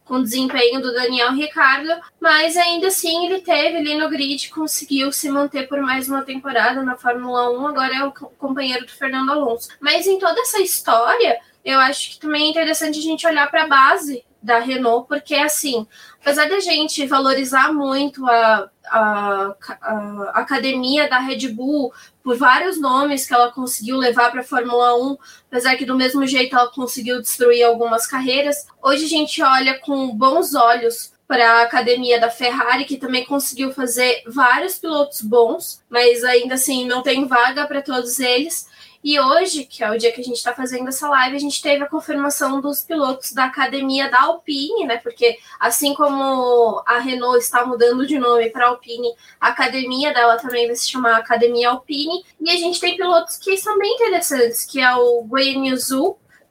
S2: com o desempenho do Daniel Ricardo, mas ainda assim ele teve ali no grid, conseguiu se manter por mais uma temporada na Fórmula 1, agora é o companheiro do Fernando Alonso. Mas em toda essa história, eu acho que também é interessante a gente olhar para a base da Renault, porque assim, apesar da gente valorizar muito a, a, a, academia da Red Bull por vários nomes que ela conseguiu levar para a Fórmula 1, apesar que do mesmo jeito ela conseguiu destruir algumas carreiras, hoje a gente olha com bons olhos para a academia da Ferrari, que também conseguiu fazer vários pilotos bons, mas ainda assim não tem vaga para todos eles. E hoje, que é o dia que a gente está fazendo essa live, a gente teve a confirmação dos pilotos da academia da Alpine, né? Porque assim como a Renault está mudando de nome para Alpine, a academia dela também vai se chamar Academia Alpine. E a gente tem pilotos que são bem interessantes, que é o Guanyu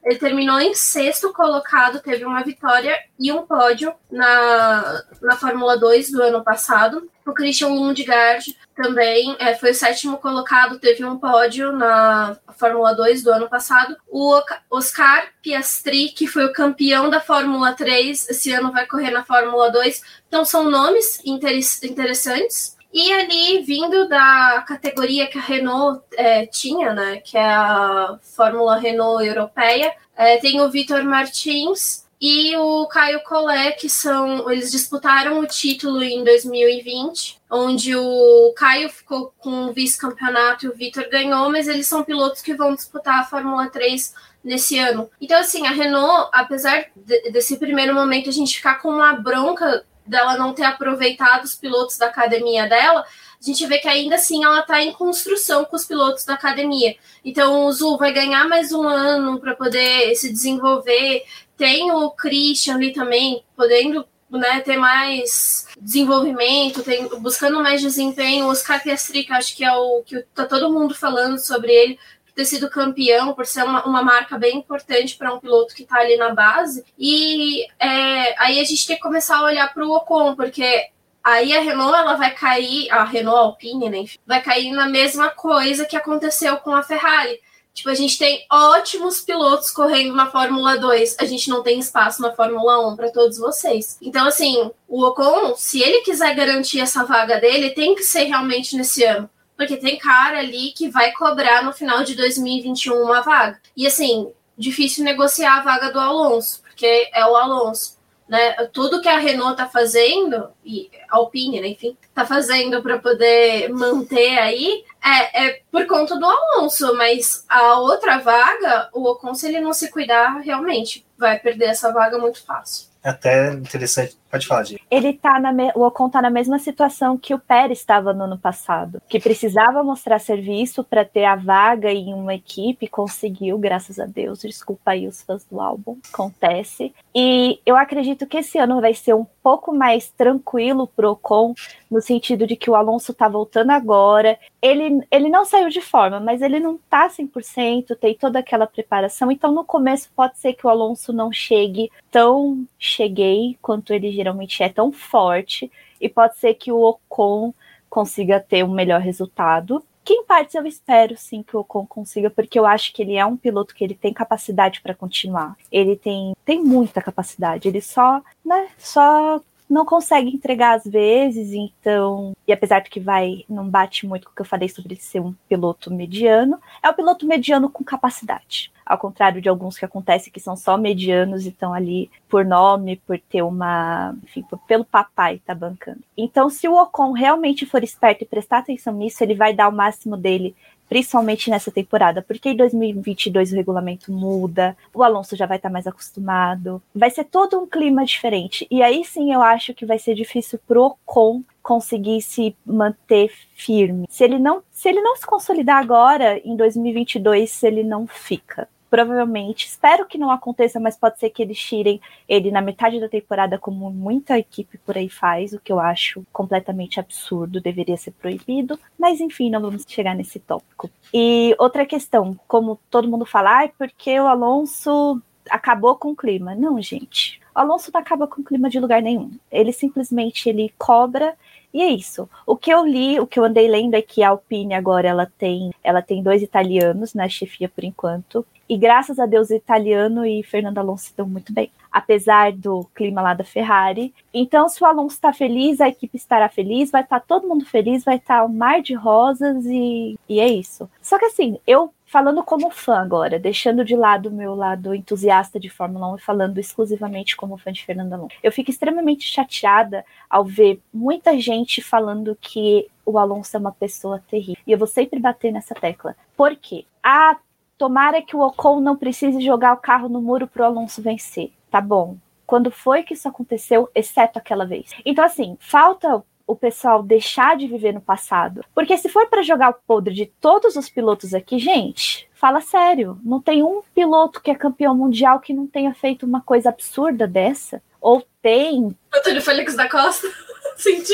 S2: ele terminou em sexto colocado, teve uma vitória e um pódio na, na Fórmula 2 do ano passado. O Christian Lundgaard também é, foi o sétimo colocado, teve um pódio na Fórmula 2 do ano passado. O Oscar Piastri, que foi o campeão da Fórmula 3, esse ano vai correr na Fórmula 2. Então são nomes interessantes. E ali, vindo da categoria que a Renault é, tinha, né, que é a Fórmula Renault Europeia, é, tem o Vitor Martins e o Caio Collet, que são. Eles disputaram o título em 2020, onde o Caio ficou com o vice-campeonato e o Vitor ganhou, mas eles são pilotos que vão disputar a Fórmula 3 nesse ano. Então, assim, a Renault, apesar de, desse primeiro momento a gente ficar com uma bronca dela não ter aproveitado os pilotos da academia dela, a gente vê que ainda assim ela está em construção com os pilotos da academia. Então o Zul vai ganhar mais um ano para poder se desenvolver. Tem o Christian ali também, podendo né, ter mais desenvolvimento, tem, buscando mais desempenho. O Oscar Piastri, que acho que é o que tá todo mundo falando sobre ele, ter sido campeão, por ser uma, uma marca bem importante para um piloto que está ali na base. E é, aí a gente tem que começar a olhar para o Ocon, porque aí a Renault ela vai cair, a Renault Alpine, né, vai cair na mesma coisa que aconteceu com a Ferrari. Tipo, a gente tem ótimos pilotos correndo na Fórmula 2, a gente não tem espaço na Fórmula 1 para todos vocês. Então, assim, o Ocon, se ele quiser garantir essa vaga dele, tem que ser realmente nesse ano porque tem cara ali que vai cobrar no final de 2021 uma vaga. E assim, difícil negociar a vaga do Alonso, porque é o Alonso. Né? Tudo que a Renault está fazendo, e a Alpine, né, enfim, está fazendo para poder manter aí, é, é, por conta do Alonso, mas a outra vaga, o Ocon, se ele não se cuidar, realmente vai perder essa vaga muito fácil.
S1: É até interessante Pode falar, Diego.
S5: Ele tá na me... O Ocon tá na mesma situação que o Pérez estava no ano passado, que precisava mostrar serviço para ter a vaga em uma equipe, conseguiu, graças a Deus. Desculpa aí os fãs do álbum, acontece. E eu acredito que esse ano vai ser um pouco mais tranquilo pro Ocon, no sentido de que o Alonso tá voltando agora. Ele, ele não saiu de forma, mas ele não tá 100%, tem toda aquela preparação. Então, no começo, pode ser que o Alonso não chegue tão cheguei quanto ele geralmente é tão forte, e pode ser que o Ocon consiga ter um melhor resultado. Que em partes eu espero sim que o Ocon consiga, porque eu acho que ele é um piloto que ele tem capacidade para continuar. Ele tem, tem muita capacidade. Ele só, né, só não consegue entregar às vezes, então, e apesar de que vai, não bate muito com o que eu falei sobre ser um piloto mediano, é um piloto mediano com capacidade. Ao contrário de alguns que acontece que são só medianos e estão ali por nome, por ter uma, enfim, por, pelo papai tá bancando. Então, se o Ocon realmente for esperto e prestar atenção nisso, ele vai dar o máximo dele principalmente nessa temporada, porque em 2022 o regulamento muda, o Alonso já vai estar tá mais acostumado, vai ser todo um clima diferente. E aí sim eu acho que vai ser difícil pro Ocon conseguir se manter firme. Se ele não, se ele não se consolidar agora em 2022, ele não fica provavelmente, espero que não aconteça, mas pode ser que eles tirem ele na metade da temporada, como muita equipe por aí faz, o que eu acho completamente absurdo, deveria ser proibido. Mas enfim, não vamos chegar nesse tópico. E outra questão, como todo mundo fala, é porque o Alonso acabou com o clima. Não, gente. O Alonso não acaba com o clima de lugar nenhum. Ele simplesmente ele cobra e é isso. O que eu li, o que eu andei lendo é que a Alpine agora ela tem, ela tem dois italianos na chefia por enquanto. E graças a Deus, Italiano e Fernando Alonso estão muito bem, apesar do clima lá da Ferrari. Então, se o Alonso está feliz, a equipe estará feliz, vai estar tá todo mundo feliz, vai estar tá um mar de rosas e, e é isso. Só que assim, eu falando como fã agora, deixando de lado o meu lado entusiasta de Fórmula 1 e falando exclusivamente como fã de Fernando Alonso. Eu fico extremamente chateada ao ver muita gente falando que o Alonso é uma pessoa terrível. E eu vou sempre bater nessa tecla. Por quê? Ah, Tomara que o Ocon não precise jogar o carro no muro para o Alonso vencer. Tá bom. Quando foi que isso aconteceu, exceto aquela vez? Então, assim, falta o pessoal deixar de viver no passado. Porque se for para jogar o podre de todos os pilotos aqui, gente, fala sério. Não tem um piloto que é campeão mundial que não tenha feito uma coisa absurda dessa. Ou tem.
S2: Antônio Félix da Costa? Senti.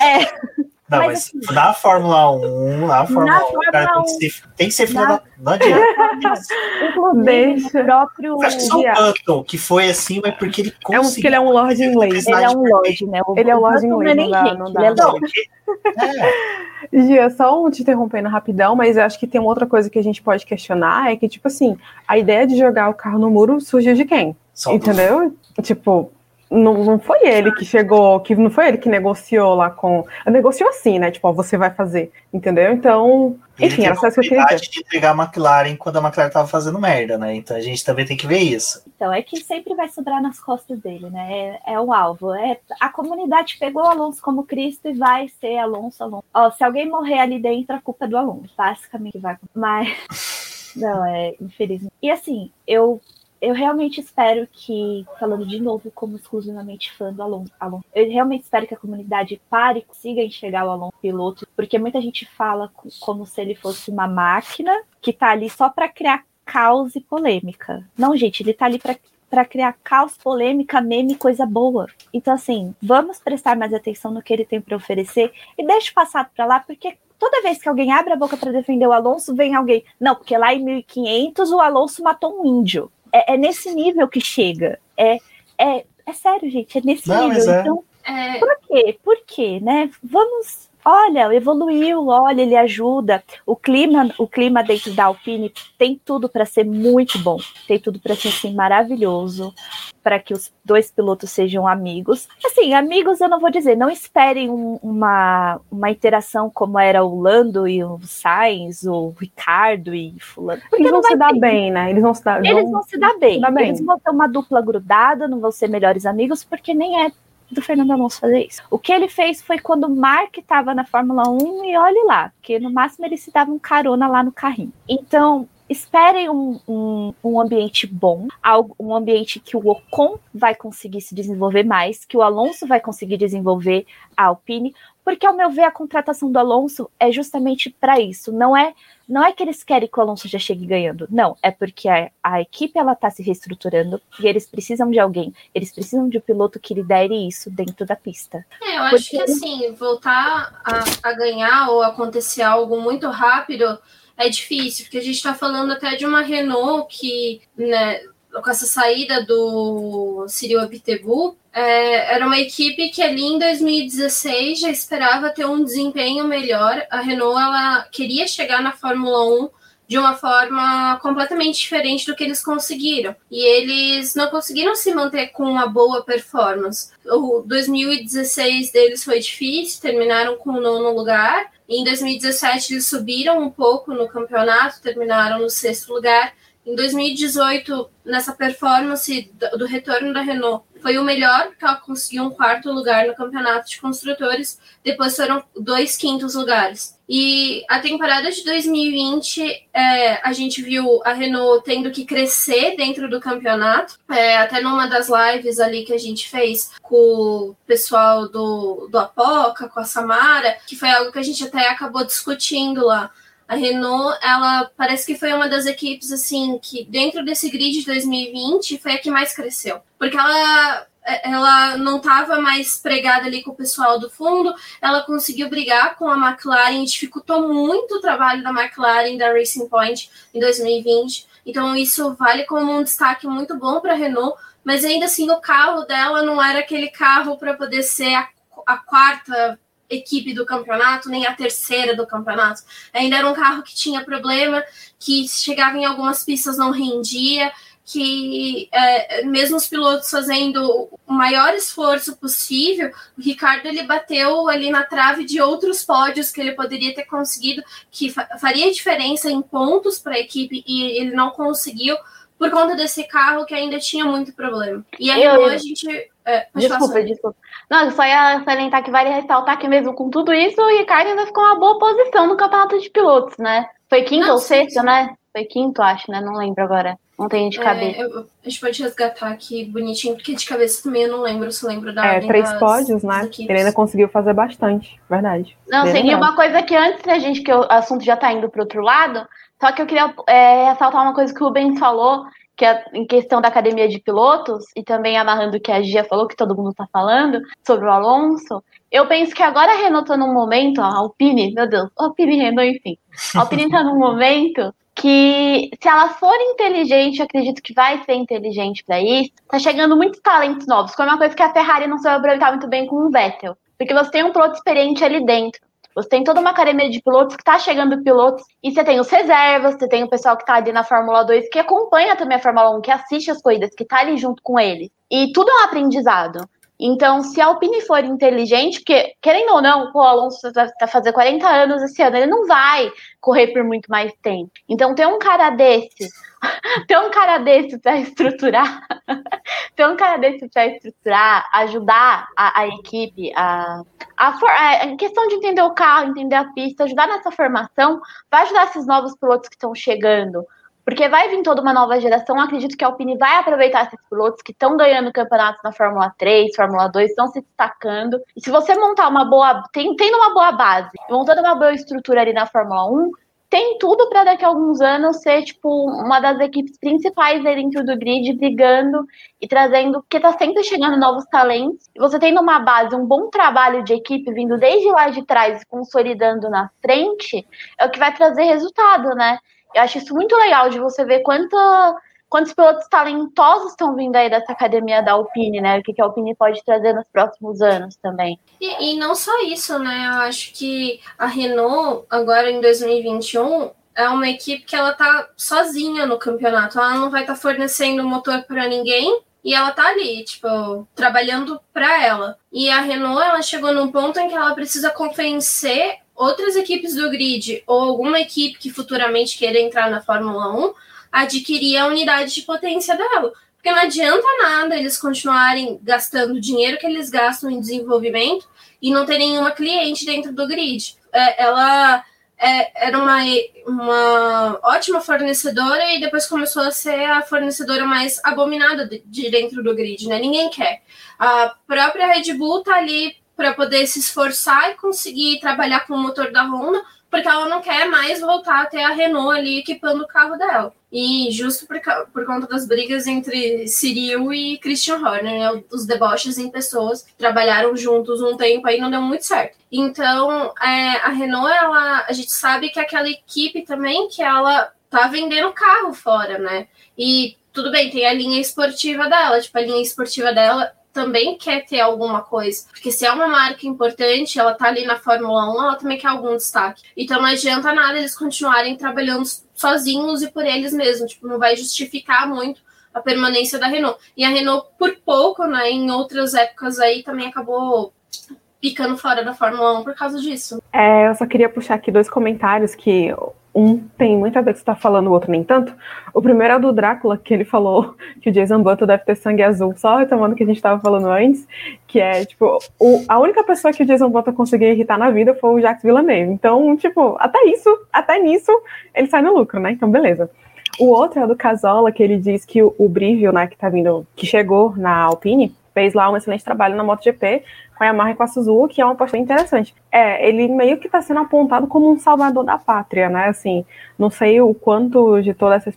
S5: É.
S1: Não, mas, mas assim, na Fórmula 1, na Fórmula na 1, Fórmula cara, 1, tem, que ser, tem que ser filho da. Não adianta.
S5: Inclusive, o próprio.
S1: Acho que só o Button, que foi assim, mas porque ele conseguiu.
S3: É um, porque ele é um Lord inglês.
S5: Ele é um Lord, né? O
S3: ele é o Lord inglês. Não, dá, não dá. Ele é não, é. Gia, só um te interrompendo rapidão, mas eu acho que tem uma outra coisa que a gente pode questionar, é que, tipo assim, a ideia de jogar o carro no muro surgiu de quem? Só Entendeu? Tipo, não, não foi ele que chegou, que não foi ele que negociou lá com. Negociou assim, né? Tipo, ó, você vai fazer, entendeu? Então, enfim, era só isso que eu queria dizer.
S1: de pegar a McLaren quando a McLaren tava fazendo merda, né? Então a gente também tem que ver isso.
S5: Então, é que sempre vai sobrar nas costas dele, né? É, é o alvo. É, a comunidade pegou o Alonso como Cristo e vai ser Alonso, Alonso. Ó, se alguém morrer ali dentro, a culpa é do Alonso. Basicamente vai. Mas. Não, é infelizmente. E assim, eu eu realmente espero que, falando de novo como exclusivamente fã do Alonso, Alonso, eu realmente espero que a comunidade pare e consiga enxergar o Alonso piloto, porque muita gente fala como se ele fosse uma máquina que tá ali só para criar caos e polêmica. Não, gente, ele tá ali para para criar caos, polêmica, meme, coisa boa. Então, assim, vamos prestar mais atenção no que ele tem para oferecer e deixa o passado para lá, porque toda vez que alguém abre a boca para defender o Alonso, vem alguém. Não, porque lá em 1500 o Alonso matou um índio. É, é nesse nível que chega. É, é, é sério, gente, é nesse Não, nível. É. Então, é... por quê? Por quê, né? Vamos olha, evoluiu, olha, ele ajuda. O clima, o clima dentro da Alpine tem tudo para ser muito bom, tem tudo para ser assim maravilhoso, para que os dois pilotos sejam amigos. Assim, amigos eu não vou dizer, não esperem um, uma, uma interação como era o Lando e o Sainz, o Ricardo e fulano.
S3: Eles vão se dar ter. bem, né?
S5: Eles vão se dar, Eles vão, vão se dar bem. Se dar bem. Eles vão ter uma dupla grudada, não vão ser melhores amigos, porque nem é do Fernando Alonso fazer isso. O que ele fez foi quando o Mark estava na Fórmula 1 e olhe lá, porque no máximo ele se dava um carona lá no carrinho. Então, esperem um, um, um, ambiente bom, um ambiente que o Ocon vai conseguir se desenvolver mais, que o Alonso vai conseguir desenvolver a Alpine, porque ao meu ver a contratação do Alonso é justamente para isso. Não é não é que eles querem que o Alonso já chegue ganhando, não, é porque a, a equipe ela está se reestruturando e eles precisam de alguém, eles precisam de um piloto que lidere isso dentro da pista.
S2: É, eu porque... acho que assim voltar a, a ganhar ou acontecer algo muito rápido é difícil, porque a gente está falando até de uma Renault que, né, com essa saída do Cyril Abitebu, é, era uma equipe que ali em 2016 já esperava ter um desempenho melhor. A Renault ela queria chegar na Fórmula 1 de uma forma completamente diferente do que eles conseguiram. E eles não conseguiram se manter com uma boa performance. O 2016 deles foi difícil, terminaram com o nono lugar. Em 2017 eles subiram um pouco no campeonato, terminaram no sexto lugar. Em 2018, nessa performance do retorno da Renault, foi o melhor, porque ela conseguiu um quarto lugar no campeonato de construtores, depois foram dois quintos lugares. E a temporada de 2020, é, a gente viu a Renault tendo que crescer dentro do campeonato. É, até numa das lives ali que a gente fez com o pessoal do, do Apoca, com a Samara, que foi algo que a gente até acabou discutindo lá a Renault, ela parece que foi uma das equipes assim que dentro desse grid de 2020 foi a que mais cresceu, porque ela ela não estava mais pregada ali com o pessoal do fundo, ela conseguiu brigar com a McLaren, dificultou muito o trabalho da McLaren da Racing Point em 2020. Então isso vale como um destaque muito bom para a Renault, mas ainda assim o carro dela não era aquele carro para poder ser a, a quarta equipe do campeonato, nem a terceira do campeonato. Ainda era um carro que tinha problema, que chegava em algumas pistas não rendia, que é, mesmo os pilotos fazendo o maior esforço possível, o Ricardo ele bateu ali na trave de outros pódios que ele poderia ter conseguido, que fa faria diferença em pontos para a equipe e ele não conseguiu por conta desse carro que ainda tinha muito problema. E aí eu, a gente.
S5: É, desculpa, desculpa. Não, só ia salientar que vale ressaltar que mesmo com tudo isso, o Ricardo ainda ficou uma boa posição no campeonato de pilotos, né? Foi quinto Não, ou sexto, né? Foi quinto, acho, né? Não lembro agora. Não tenho de é, cabeça.
S2: É, eu, a gente pode resgatar aqui bonitinho, porque de cabeça também eu não lembro se lembro da.
S3: É, três das, pódios, né? Ele ainda conseguiu fazer bastante, verdade.
S5: Não, seria uma coisa que antes a gente, que o assunto já tá indo pro outro lado, só que eu queria é, ressaltar uma coisa que o Ben falou,
S4: que é em questão da academia de pilotos, e também amarrando o que a Gia falou, que todo mundo está falando, sobre o Alonso, eu penso que agora a Renault está num momento, a Alpine, meu Deus, Alpine Renault, enfim. A Alpine está num momento que, se ela for inteligente, acredito que vai ser inteligente para isso, tá chegando muitos talentos novos, como é uma coisa que a Ferrari não soube aproveitar muito bem com o Vettel. Porque você tem um piloto experiente ali dentro. Você tem toda uma academia de pilotos que está chegando pilotos, e você tem os reservas, você tem o pessoal que está ali na Fórmula 2, que acompanha também a Fórmula 1, que assiste as corridas, que está ali junto com ele. E tudo é um aprendizado. Então, se a Alpine for inteligente, porque, querendo ou não, o Alonso vai fazer 40 anos esse ano, ele não vai correr por muito mais tempo. Então, ter um cara desse, ter um cara desse para estruturar, ter um cara desse para estruturar, ajudar a, a equipe, a, a, a, questão de entender o carro, entender a pista, ajudar nessa formação, vai ajudar esses novos pilotos que estão chegando porque vai vir toda uma nova geração. Acredito que a Alpine vai aproveitar esses pilotos que estão ganhando campeonatos na Fórmula 3, Fórmula 2, estão se destacando. E se você montar uma boa, tem, tendo uma boa base, montando uma boa estrutura ali na Fórmula 1, tem tudo para daqui a alguns anos ser tipo uma das equipes principais dentro do grid, brigando e trazendo, porque está sempre chegando novos talentos. E você tendo uma base, um bom trabalho de equipe vindo desde lá de trás e consolidando na frente, é o que vai trazer resultado, né? Eu acho isso muito legal de você ver quanta, quantos pilotos talentosos estão vindo aí dessa academia da Alpine, né? O que, que a Alpine pode trazer nos próximos anos também.
S2: E, e não só isso, né? Eu acho que a Renault, agora em 2021, é uma equipe que ela tá sozinha no campeonato. Ela não vai estar tá fornecendo motor para ninguém. E ela tá ali, tipo, trabalhando para ela. E a Renault, ela chegou num ponto em que ela precisa convencer outras equipes do grid ou alguma equipe que futuramente queira entrar na Fórmula 1 adquirir a unidade de potência dela. Porque não adianta nada eles continuarem gastando o dinheiro que eles gastam em desenvolvimento e não ter nenhuma cliente dentro do grid. É, ela é, era uma, uma ótima fornecedora e depois começou a ser a fornecedora mais abominada de, de dentro do grid, né? Ninguém quer. A própria Red Bull tá ali para poder se esforçar e conseguir trabalhar com o motor da Honda, porque ela não quer mais voltar até a Renault ali equipando o carro dela. E justo por, por conta das brigas entre Cyril e Christian Horner, né, os deboches em pessoas que trabalharam juntos um tempo aí não deu muito certo. Então, é, a Renault, ela, a gente sabe que é aquela equipe também que ela tá vendendo carro fora, né? E tudo bem, tem a linha esportiva dela, tipo, a linha esportiva dela também quer ter alguma coisa. Porque se é uma marca importante, ela tá ali na Fórmula 1, ela também quer algum destaque. Então não adianta nada eles continuarem trabalhando sozinhos e por eles mesmos. Tipo, não vai justificar muito a permanência da Renault. E a Renault, por pouco, né, em outras épocas aí, também acabou ficando fora da Fórmula 1 por causa disso.
S3: É, eu só queria puxar aqui dois comentários que um tem muito a ver com o que você tá falando, o outro nem tanto. O primeiro é o do Drácula, que ele falou que o Jason Button deve ter sangue azul, só retomando o que a gente estava falando antes, que é, tipo, o, a única pessoa que o Jason Button conseguiu irritar na vida foi o Jacques Villeneuve. Então, tipo, até isso, até nisso, ele sai no lucro, né? Então, beleza. O outro é o do Casola, que ele diz que o, o Brivio, né, que tá vindo, que chegou na Alpine, fez lá um excelente trabalho na MotoGP, com a Yamaha e com a Suzuki, é uma aposta interessante. É, ele meio que está sendo apontado como um salvador da pátria, né? Assim, não sei o quanto de toda essa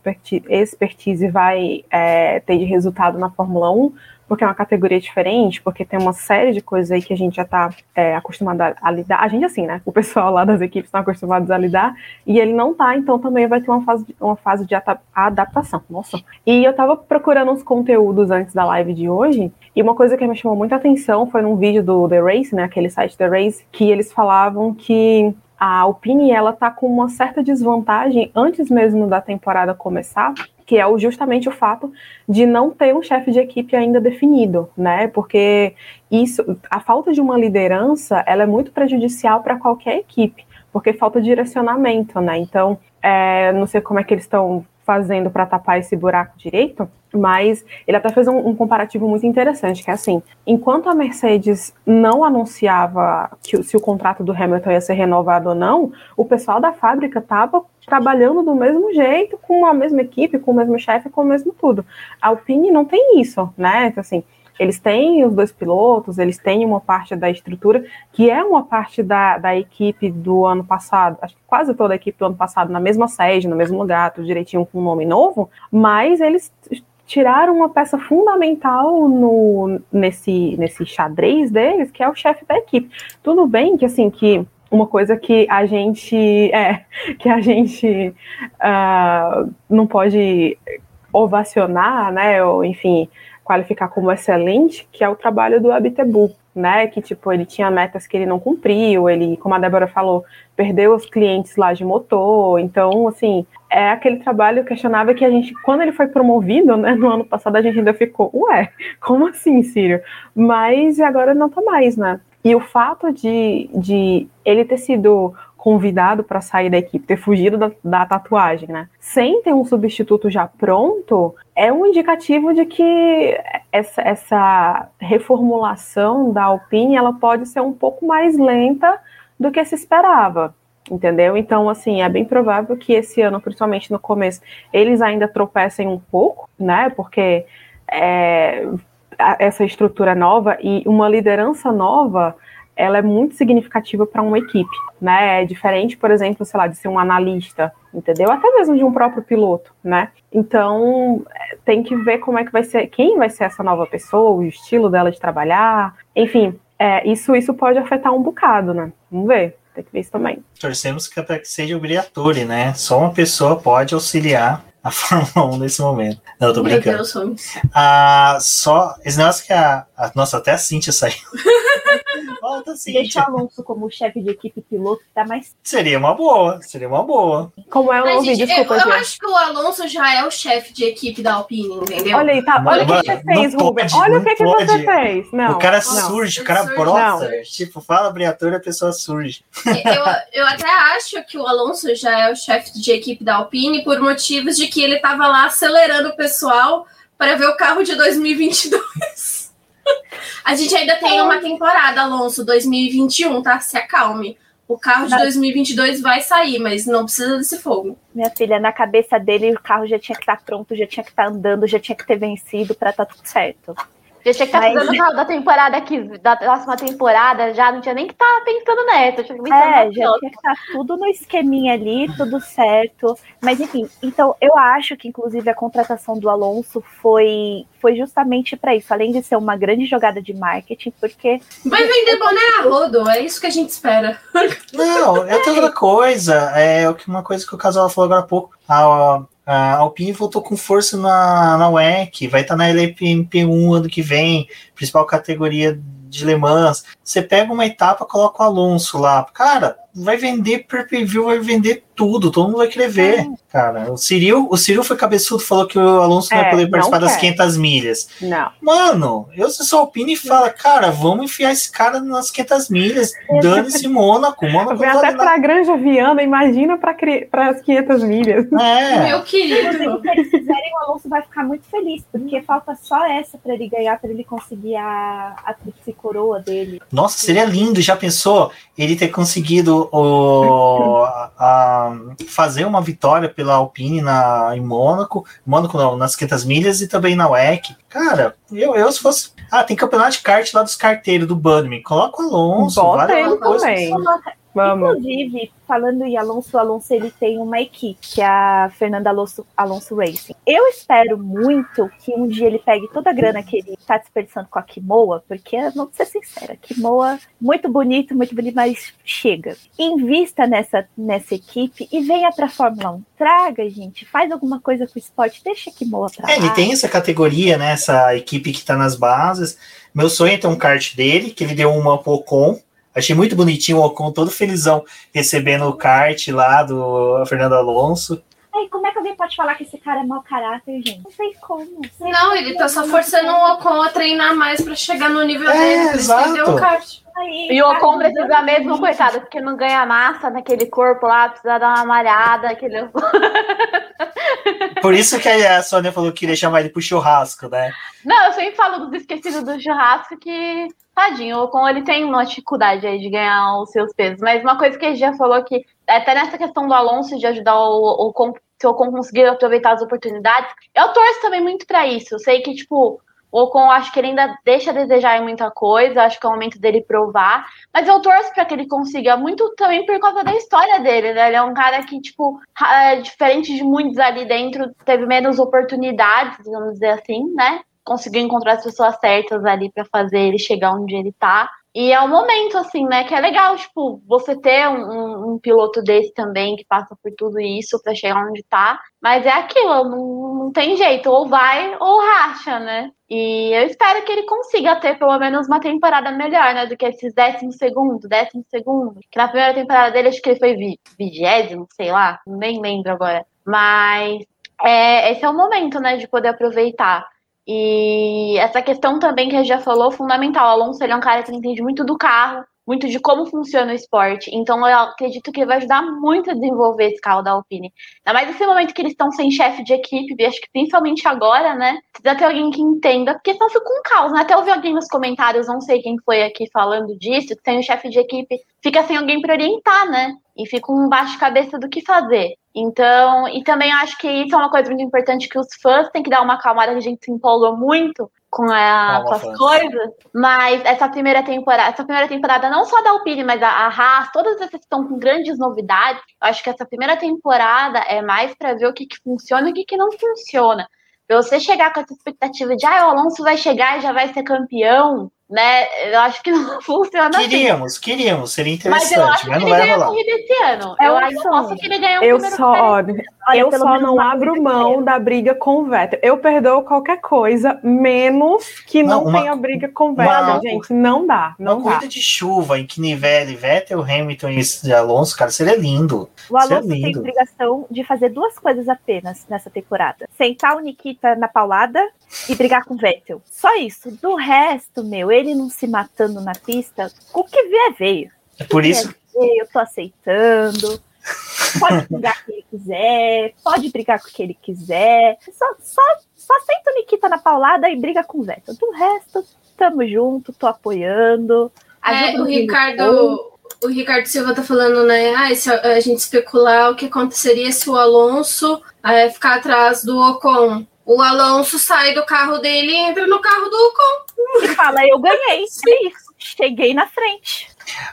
S3: expertise vai é, ter de resultado na Fórmula 1, porque é uma categoria diferente, porque tem uma série de coisas aí que a gente já está é, acostumado a, a, lidar. A gente, assim, né? O pessoal lá das equipes estão acostumados a lidar, e ele não tá, então também vai ter uma fase, uma fase de adaptação. Nossa. E eu estava procurando uns conteúdos antes da live de hoje, e uma coisa que me chamou muita atenção foi num vídeo do The Race, né? Aquele site The Race, que eles falavam que a Alpine ela tá com uma certa desvantagem antes mesmo da temporada começar, que é justamente o fato de não ter um chefe de equipe ainda definido, né? Porque isso, a falta de uma liderança, ela é muito prejudicial para qualquer equipe, porque falta direcionamento, né? Então, é, não sei como é que eles estão fazendo para tapar esse buraco direito, mas ele até fez um, um, comparativo muito interessante, que é assim, enquanto a Mercedes não anunciava que se o contrato do Hamilton ia ser renovado ou não, o pessoal da fábrica estava trabalhando do mesmo jeito, com a mesma equipe, com o mesmo chefe, com o mesmo tudo. A Alpine não tem isso, né? Então, assim, eles têm os dois pilotos, eles têm uma parte da estrutura, que é uma parte da, da equipe do ano passado, acho que quase toda a equipe do ano passado, na mesma sede, no mesmo lugar, tudo direitinho com um nome novo, mas eles tiraram uma peça fundamental no, nesse, nesse xadrez deles, que é o chefe da equipe. Tudo bem que assim que uma coisa que a gente é que a gente uh, não pode ovacionar, né, ou enfim qualificar como excelente, que é o trabalho do Abitebu, né? Que tipo, ele tinha metas que ele não cumpriu, ele, como a Débora falou, perdeu os clientes lá de motor. Então, assim, é aquele trabalho questionável que a gente, quando ele foi promovido, né, no ano passado, a gente ainda ficou, ué, como assim, Círio? Mas agora não tá mais, né? E o fato de, de ele ter sido convidado para sair da equipe, ter fugido da, da, tatuagem, né? Sem ter um substituto já pronto, é um indicativo de que essa, essa reformulação da Alpine ela pode ser um pouco mais lenta do que se esperava. Entendeu? Então, assim, é bem provável que esse ano, principalmente no começo, eles ainda tropecem um pouco, né? Porque é, essa estrutura nova e uma liderança nova ela é muito significativa para uma equipe, né? É diferente, por exemplo, sei lá, de ser um analista, entendeu? Até mesmo de um próprio piloto, né? Então, é, tem que ver como é que vai ser, quem vai ser essa nova pessoa, o estilo dela de trabalhar, enfim, é, isso, isso pode afetar um bocado, né? Vamos ver, tem que ver isso também.
S1: Torcemos que, que seja obrigatório, né? Só uma pessoa pode auxiliar a Fórmula 1 nesse momento. Não, eu tô brincando. Meu Deus, ah, só. Esse negócio que a, Nossa, até a Cintia saiu.
S5: Volta, Cintia. Deixa o Alonso como chefe de equipe piloto, tá mais.
S1: Seria uma boa, seria uma boa.
S3: Como é o ouvi, desculpa.
S2: Eu, eu acho que o Alonso já é o chefe de equipe da Alpine, entendeu?
S3: Olha aí, tá. Olha o que você fez, Rubens. Olha o que, que você fez. Não,
S1: o cara não. surge, o cara brota. Tipo, fala abriatura, a pessoa surge.
S2: Eu, eu até acho que o Alonso já é o chefe de equipe da Alpine por motivos de que que ele estava lá acelerando o pessoal para ver o carro de 2022. A gente ainda tem uma temporada, Alonso, 2021, tá? Se acalme. O carro de 2022 vai sair, mas não precisa desse fogo.
S5: Minha filha, na cabeça dele, o carro já tinha que estar tá pronto, já tinha que estar tá andando, já tinha que ter vencido para estar tá tudo certo.
S4: Já tinha que estar tá fazendo da temporada que da próxima temporada, já não tinha nem que estar tá pensando nessa. Tinha que
S5: é, já tinha que estar tá tudo no esqueminha ali, tudo certo. Mas enfim, então eu acho que inclusive a contratação do Alonso foi, foi justamente para isso, além de ser uma grande jogada de marketing, porque.
S2: Vai vender boné a rodo, é isso que a gente espera.
S1: Não, é outra coisa. É uma coisa que o casal falou agora há pouco. A, a Alpine voltou com força na, na WEC, vai estar tá na LMP1 ano que vem, principal categoria de Le Mans. Você pega uma etapa, coloca o Alonso lá. Cara, vai vender per view, vai vender tudo, todo mundo vai querer ver, é. cara. O Cyril, o Cyril foi cabeçudo, falou que o Alonso não é, vai poder participar das 500 milhas.
S3: Não.
S1: Mano, eu sou Alpine e fala, cara, vamos enfiar esse cara nas 500 milhas, dane-se Mônaco, Mônaco.
S3: Vem até pra Granja Viana, imagina pra, pra as 500 milhas.
S2: É. Meu querido.
S5: Se eles fizerem, o Alonso vai ficar muito feliz, porque falta só essa pra ele ganhar, pra ele conseguir a, a tríplice coroa dele.
S1: Nossa, seria lindo, já pensou ele ter conseguido o, a, fazer uma vitória pela Alpine na, em Mônaco, Mônaco não, nas 500 milhas e também na WEC. Cara, eu, eu se fosse. Ah, tem campeonato de kart lá dos carteiros do Bunny. Coloca o Alonso,
S3: Bota ele também.
S5: Vamos. Inclusive, falando em Alonso, Alonso ele tem uma equipe, que é a Fernanda Alonso, Alonso Racing. Eu espero muito que um dia ele pegue toda a grana que ele está desperdiçando com a Kimoa, porque, vamos ser sincera, Kimoa, muito bonito, muito bonito, mas chega. Invista nessa, nessa equipe e venha para a Fórmula 1. Traga, gente, faz alguma coisa com o esporte, deixa a Kimoa para
S1: é, lá. Ele tem essa categoria, né, essa equipe que está nas bases. Meu sonho é ter um kart dele, que ele deu uma Pocon, Achei muito bonitinho o Ocon todo felizão recebendo o kart lá do Fernando Alonso.
S5: Ai, como é que alguém pode falar que esse cara é mau caráter, gente? Não sei como.
S2: Sei não, ele tá só forçando o Ocon a treinar mais pra chegar no nível é, dele.
S1: Exato.
S2: o kart.
S4: Aí, e o Ocon precisa mesmo, coitado, porque não ganha massa naquele corpo lá, precisa dar uma malhada. Aquele...
S1: Por isso que a Sônia falou que queria chamar ele pro churrasco, né?
S4: Não, eu sempre falo dos esquecidos do churrasco que Tadinho, o Ocon ele tem uma dificuldade aí de ganhar os seus pesos, mas uma coisa que gente já falou que até nessa questão do Alonso de ajudar o, o se o Ocon conseguir aproveitar as oportunidades, eu torço também muito para isso. Eu sei que, tipo, O Ocon, acho que ele ainda deixa a desejar em muita coisa, acho que é o momento dele provar. Mas eu torço para que ele consiga muito também por causa da história dele, né? Ele é um cara que, tipo, é diferente de muitos ali dentro, teve menos oportunidades, vamos dizer assim, né? Conseguiu encontrar as pessoas certas ali para fazer ele chegar onde ele tá. E é um momento, assim, né, que é legal, tipo, você ter um, um, um piloto desse também, que passa por tudo isso para chegar onde tá. Mas é aquilo, não, não tem jeito, ou vai ou racha, né? E eu espero que ele consiga ter pelo menos uma temporada melhor, né? Do que esses décimo segundo, décimo segundo. Que na primeira temporada dele acho que ele foi vigésimo, sei lá, nem lembro agora. Mas é, esse é o momento, né, de poder aproveitar. E essa questão também que a gente já falou, fundamental. O Alonso ele é um cara que entende muito do carro, muito de como funciona o esporte. Então eu acredito que vai ajudar muito a desenvolver esse carro da Alpine. Ainda mais nesse momento que eles estão sem chefe de equipe, acho que principalmente agora, né? Precisa ter alguém que entenda, porque senão fica um caos, né? Até ouvi alguém nos comentários, não sei quem foi aqui falando disso, que tem o chefe de equipe, fica sem alguém para orientar, né? E fica um baixo de cabeça do que fazer. Então, e também acho que isso é uma coisa muito importante que os fãs têm que dar uma calmada, que a gente se empolga muito com, a, com as coisas, mas essa primeira temporada, essa primeira temporada não só da Alpine, mas a, a Haas, todas essas estão com grandes novidades. Eu acho que essa primeira temporada é mais para ver o que, que funciona e o que, que não funciona. Pra você chegar com essa expectativa de ah, o Alonso vai chegar e já vai ser campeão, né? Eu acho que não funciona
S1: queríamos,
S4: assim.
S1: Queríamos, seria interessante, mas,
S4: eu acho
S1: mas
S4: não
S1: vai rolar.
S4: Esse ano. É eu ainda posso que ele ganhe
S3: eu só, olha, eu só não abro mão da briga com o Vettel. Eu perdoo qualquer coisa, menos que não, não uma, tenha briga com o Vettel, uma, gente. Não dá. Não
S1: uma
S3: dá.
S1: corrida de chuva em que nivele Vettel, Hamilton e Alonso, cara, seria lindo.
S5: O Alonso
S1: lindo.
S5: tem obrigação de fazer duas coisas apenas nessa temporada: sentar o Nikita na paulada e brigar com o Vettel. Só isso. Do resto, meu, ele não se matando na pista, o que vier veio.
S1: É por isso.
S5: Veio, eu tô aceitando. Pode brigar com ele quiser, pode brigar com o que ele quiser. Só, só, só aceita o Nikita na paulada e briga com o Vettel. Do resto, tamo junto, tô apoiando.
S2: É, o Ricardo, o Ricardo Silva tá falando, né? Ah, se a, a gente especular o que aconteceria se o Alonso é, ficar atrás do Ocon. O Alonso sai do carro dele e entra no carro do Ocon.
S5: E fala, eu ganhei. É isso. Cheguei na frente.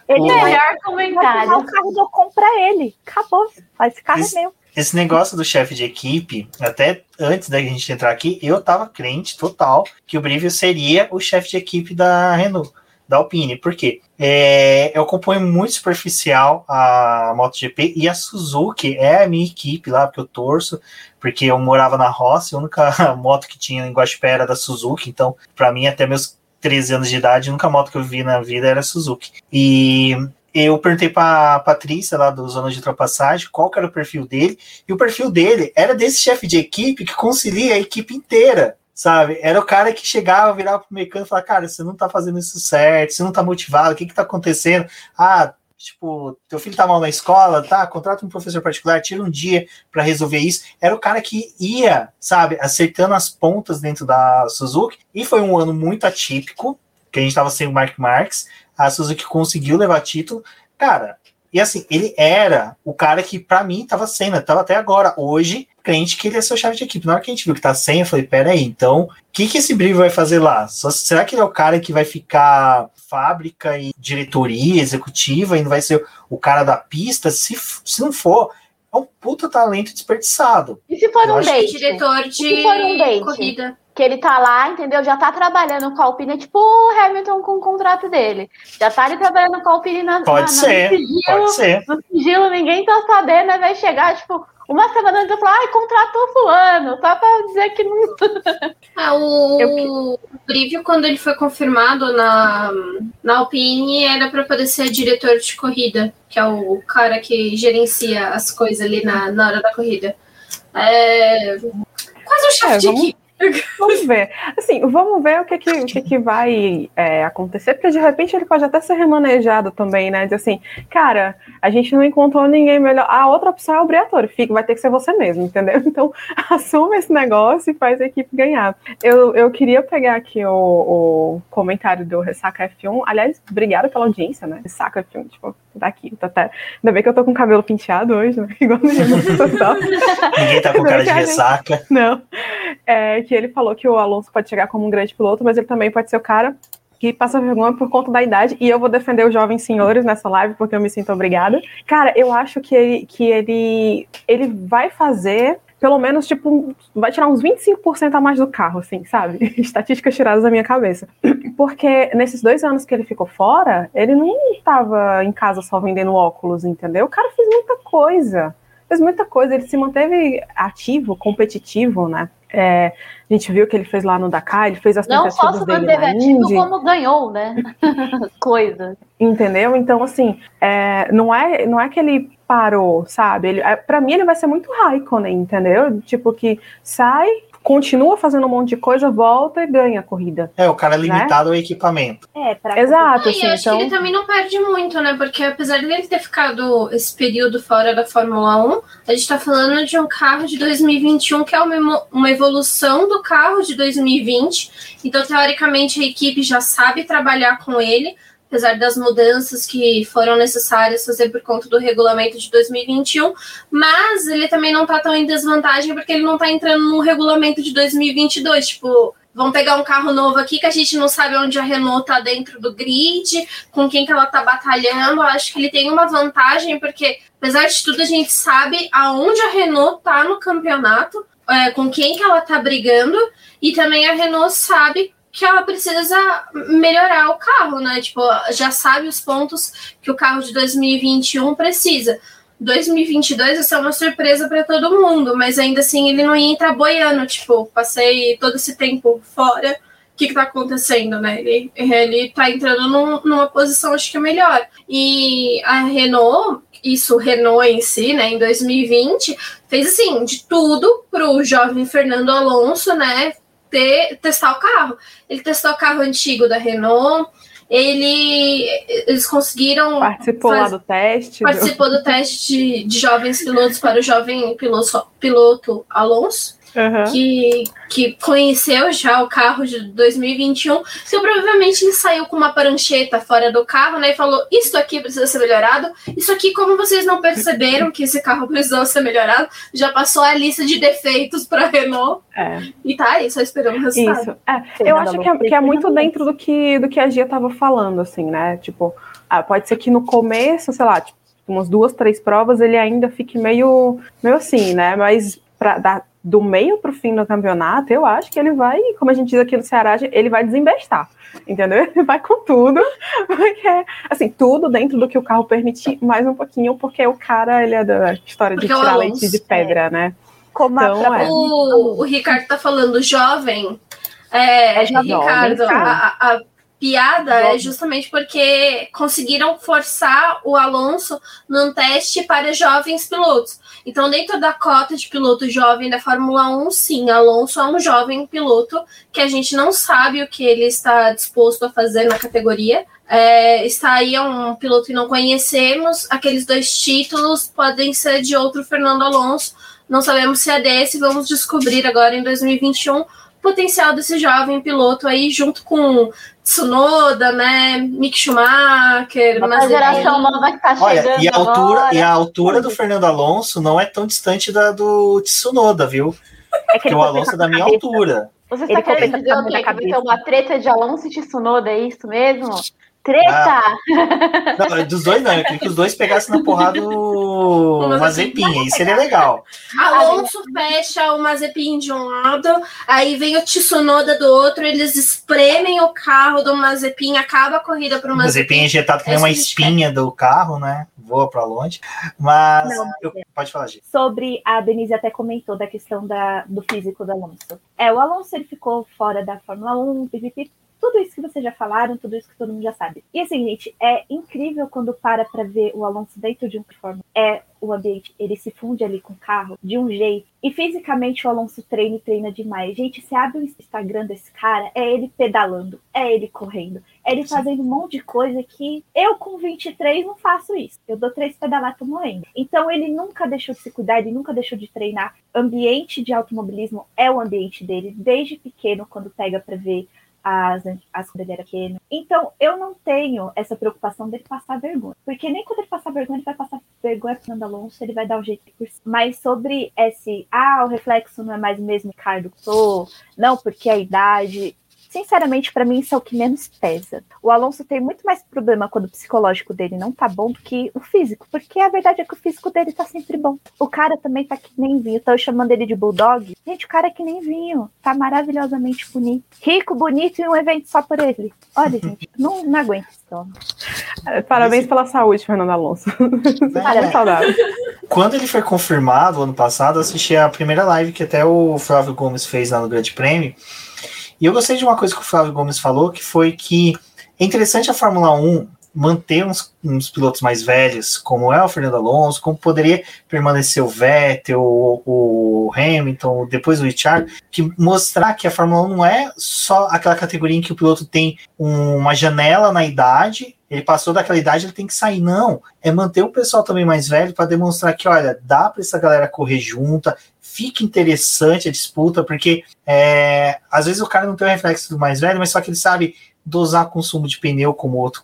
S4: Ele o melhor comentário.
S5: Vai o carro do Ocon pra ele. Acabou. Esse carro
S1: esse,
S5: é meu.
S1: Esse negócio do chefe de equipe, até antes da gente entrar aqui, eu tava crente total que o Brivio seria o chefe de equipe da Renault da Alpine. Por quê? É, eu acompanho muito superficial a MotoGP e a Suzuki é a minha equipe lá, porque eu torço, porque eu morava na roça, a única moto que tinha em Guaxupé era da Suzuki, então, para mim, até meus 13 anos de idade, a única moto que eu vi na vida era Suzuki. E eu perguntei para Patrícia lá do Zona de Ultrapassagem qual era o perfil dele, e o perfil dele era desse chefe de equipe que concilia a equipe inteira sabe? Era o cara que chegava, virava pro mecânico e falava, cara, você não tá fazendo isso certo, você não tá motivado, o que que tá acontecendo? Ah, tipo, teu filho tá mal na escola, tá? Contrata um professor particular, tira um dia para resolver isso. Era o cara que ia, sabe, acertando as pontas dentro da Suzuki, e foi um ano muito atípico, que a gente tava sem o Mark Marques, a Suzuki conseguiu levar título. Cara, e assim, ele era o cara que, para mim, tava sendo, tava até agora. Hoje, crente que ele é seu chefe de equipe. Na hora que a gente viu que tá sem, eu falei, peraí, então, o que, que esse Brivio vai fazer lá? Só, será que ele é o cara que vai ficar fábrica e diretoria executiva e não vai ser o cara da pista? Se, se não for, é um puta talento desperdiçado.
S4: E se for eu um date?
S2: Diretor de se for um date? corrida
S4: que ele tá lá, entendeu? Já tá trabalhando com a Alpine, tipo o Hamilton com o contrato dele. Já tá ali trabalhando com a Alpine na,
S1: pode na, ser, no sigilo. Pode ser.
S4: No sigilo, ninguém tá sabendo, aí vai chegar, tipo, uma semana antes eu falar, ai, contratou fulano, só pra dizer que não.
S2: Ah, o, eu... Brivio, quando ele foi confirmado na, na Alpine, era para poder ser diretor de corrida, que é o cara que gerencia as coisas ali na, na hora da corrida. É, quase um chefe é, de equipe.
S3: Vamos ver. Assim, vamos ver o que, que, o que, que vai é, acontecer, porque de repente ele pode até ser remanejado também, né? De assim, cara, a gente não encontrou ninguém melhor. A outra opção é o Briatore, fica, vai ter que ser você mesmo, entendeu? Então, assume esse negócio e faz a equipe ganhar. Eu, eu queria pegar aqui o, o comentário do Ressaca F1. Aliás, obrigada pela audiência, né? Ressaca F1, tipo, tá aqui, tá até. Ainda bem que eu tô com o cabelo penteado hoje, né? Igual no
S1: Ninguém tá com cara de ressaca.
S3: Não. É, que ele falou que o Alonso pode chegar como um grande piloto, mas ele também pode ser o cara que passa vergonha por conta da idade, e eu vou defender os jovens senhores nessa live, porque eu me sinto obrigada. Cara, eu acho que ele, que ele, ele vai fazer pelo menos, tipo, vai tirar uns 25% a mais do carro, assim, sabe? Estatísticas tiradas da minha cabeça. Porque nesses dois anos que ele ficou fora, ele não estava em casa só vendendo óculos, entendeu? O cara fez muita coisa. Fez muita coisa, ele se manteve ativo, competitivo, né? É, a gente viu que ele fez lá no Dakar, ele fez as
S4: Não só se manteve ativo, como ganhou, né? Coisa.
S3: Entendeu? Então, assim, é, não, é, não é que ele parou, sabe? Ele, é, para mim, ele vai ser muito Raikkonen, entendeu? Tipo, que sai, continua fazendo um monte de coisa, volta e ganha a corrida.
S1: É, o cara é limitado né? ao equipamento.
S3: É, pra... Exato.
S2: Assim, eu acho então... que ele também não perde muito, né? Porque apesar dele ter ficado esse período fora da Fórmula 1, a gente tá falando de um carro de 2021 que é uma, uma evolução do carro de 2020. Então, teoricamente, a equipe já sabe trabalhar com ele apesar das mudanças que foram necessárias fazer por conta do regulamento de 2021, mas ele também não está tão em desvantagem porque ele não está entrando no regulamento de 2022, tipo, vão pegar um carro novo aqui que a gente não sabe onde a Renault tá dentro do grid, com quem que ela tá batalhando. Eu acho que ele tem uma vantagem, porque apesar de tudo, a gente sabe aonde a Renault tá no campeonato, é, com quem que ela tá brigando, e também a Renault sabe que ela precisa melhorar o carro, né? Tipo, já sabe os pontos que o carro de 2021 precisa. 2022 vai ser uma surpresa para todo mundo, mas ainda assim ele não ia entrar boiando, tipo, passei todo esse tempo fora, o que, que tá acontecendo, né? Ele, ele tá entrando num, numa posição, acho que melhor. E a Renault, isso, Renault em si, né, em 2020, fez assim, de tudo pro jovem Fernando Alonso, né, ter, testar o carro. Ele testou o carro antigo da Renault, ele, eles conseguiram.
S3: Participou faz, lá do teste.
S2: Participou do, do teste de, de, jovens pilotos para o jovem piloto, piloto Alonso uhum. que, que conheceu já o carro de 2021, que provavelmente ele saiu com uma prancheta fora do carro, né? E falou: Isso aqui precisa ser melhorado. Isso aqui, como vocês não perceberam que esse carro precisou ser melhorado, já passou a lista de defeitos para Renault. É. E tá aí, só esperando o resultado.
S3: Isso. É. Eu acho que é, que é muito dentro do que, do que a Gia tava falando, assim, né? Tipo, ah, pode ser que no começo, sei lá, tipo, umas duas, três provas, ele ainda fique meio, meio assim, né? Mas para dar do meio para o fim do campeonato, eu acho que ele vai, como a gente diz aqui no Ceará, ele vai desembestar, entendeu? Ele vai com tudo, porque, assim, tudo dentro do que o carro permite, mais um pouquinho, porque o cara, ele é da história de porque tirar leite de pedra, é. né?
S2: Como então, é. o, o Ricardo tá falando, jovem, é, é jovem, Ricardo, a, a piada é justamente porque conseguiram forçar o Alonso num teste para jovens pilotos. Então, dentro da cota de piloto jovem da Fórmula 1, sim, Alonso é um jovem piloto que a gente não sabe o que ele está disposto a fazer na categoria. É, está aí um piloto que não conhecemos. Aqueles dois títulos podem ser de outro Fernando Alonso. Não sabemos se é desse, vamos descobrir agora em 2021 potencial desse jovem piloto aí, junto com Tsunoda, né? Mick Schumacher,
S4: a geração nova que tá
S1: Olha, chegando e a altura agora. E a altura do Fernando Alonso não é tão distante da do Tsunoda, viu? É que, o Alonso é da minha altura.
S4: Você está querendo dizer o quê? Que vai ter uma treta de Alonso e Tsunoda, é isso mesmo? Treta! Ah,
S1: não, dos dois não, eu queria que os dois pegassem na porrada o Mazepin, aí seria legal.
S2: Alonso fecha o Mazepin de um lado, aí vem o Tsunoda do outro, eles espremem o carro do Mazepin, acaba a corrida para o Mazepin.
S1: Mazepin é injetado que nem uma espinha do carro, né? Voa para longe. Mas, não, eu, pode falar, gente.
S5: Sobre, a Denise até comentou da questão da, do físico do Alonso. É, o Alonso ele ficou fora da Fórmula 1, pipipi, tudo isso que vocês já falaram, tudo isso que todo mundo já sabe. E assim, gente, é incrível quando para pra ver o Alonso dentro de um performance. É o ambiente, ele se funde ali com o carro de um jeito. E fisicamente o Alonso treina e treina demais. Gente, você abre o Instagram desse cara, é ele pedalando, é ele correndo, é ele fazendo um monte de coisa que eu com 23 não faço isso. Eu dou três pedaladas tô morrendo. Então ele nunca deixou de se cuidar, ele nunca deixou de treinar. Ambiente de automobilismo é o ambiente dele, desde pequeno, quando pega para ver as, as quando ele. Então, eu não tenho essa preocupação dele passar vergonha. Porque nem quando ele passar vergonha, ele vai passar vergonha pro Fernando Alonso, ele vai dar o jeito por si. Mas sobre esse, ah, o reflexo não é mais o mesmo Ricardo que sou, não, porque a idade sinceramente, para mim, isso é o que menos pesa. O Alonso tem muito mais problema quando o psicológico dele não tá bom do que o físico, porque a verdade é que o físico dele tá sempre bom. O cara também tá que nem vinho, tô chamando ele de bulldog. Gente, o cara é que nem vinho, tá maravilhosamente bonito. Rico, bonito e um evento só por ele. Olha, gente, não, não aguento isso.
S3: É, parabéns Esse... pela saúde, Fernando Alonso.
S1: É. saudável. Quando ele foi confirmado ano passado, eu assisti a primeira live que até o Flávio Gomes fez lá no Grande Prêmio. E eu gostei de uma coisa que o Flávio Gomes falou, que foi que é interessante a Fórmula 1 manter uns, uns, pilotos mais velhos, como é o Fernando Alonso, como poderia permanecer o Vettel, o, o Hamilton, depois o Richard, que mostrar que a Fórmula 1 não é só aquela categoria em que o piloto tem um, uma janela na idade, ele passou daquela idade, ele tem que sair. Não, é manter o pessoal também mais velho para demonstrar que, olha, dá para essa galera correr junta, fica interessante a disputa, porque é, às vezes o cara não tem o reflexo do mais velho, mas só que ele sabe dosar consumo de pneu como outro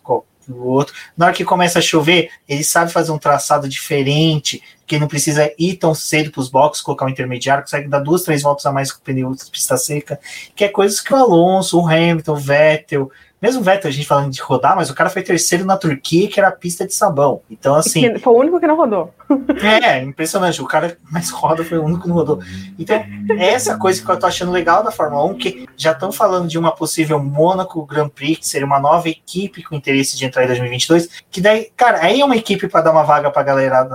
S1: o outro. Na hora que começa a chover, ele sabe fazer um traçado diferente, que não precisa ir tão cedo para os boxes, colocar um intermediário, consegue dar duas, três voltas a mais com o pneu pista seca, que é coisas que o Alonso, o Hamilton, o Vettel, mesmo o Vettel, a gente falando de rodar, mas o cara foi terceiro na Turquia, que era a pista de sabão. Então, assim.
S3: Foi o único que não rodou.
S1: É, impressionante. O cara mais roda foi o único que não rodou. Então, é essa coisa que eu tô achando legal da Fórmula 1, que já estão falando de uma possível Mônaco Grand Prix, que seria uma nova equipe com interesse de entrar em 2022. Que daí, cara, aí é uma equipe para dar uma vaga pra galera,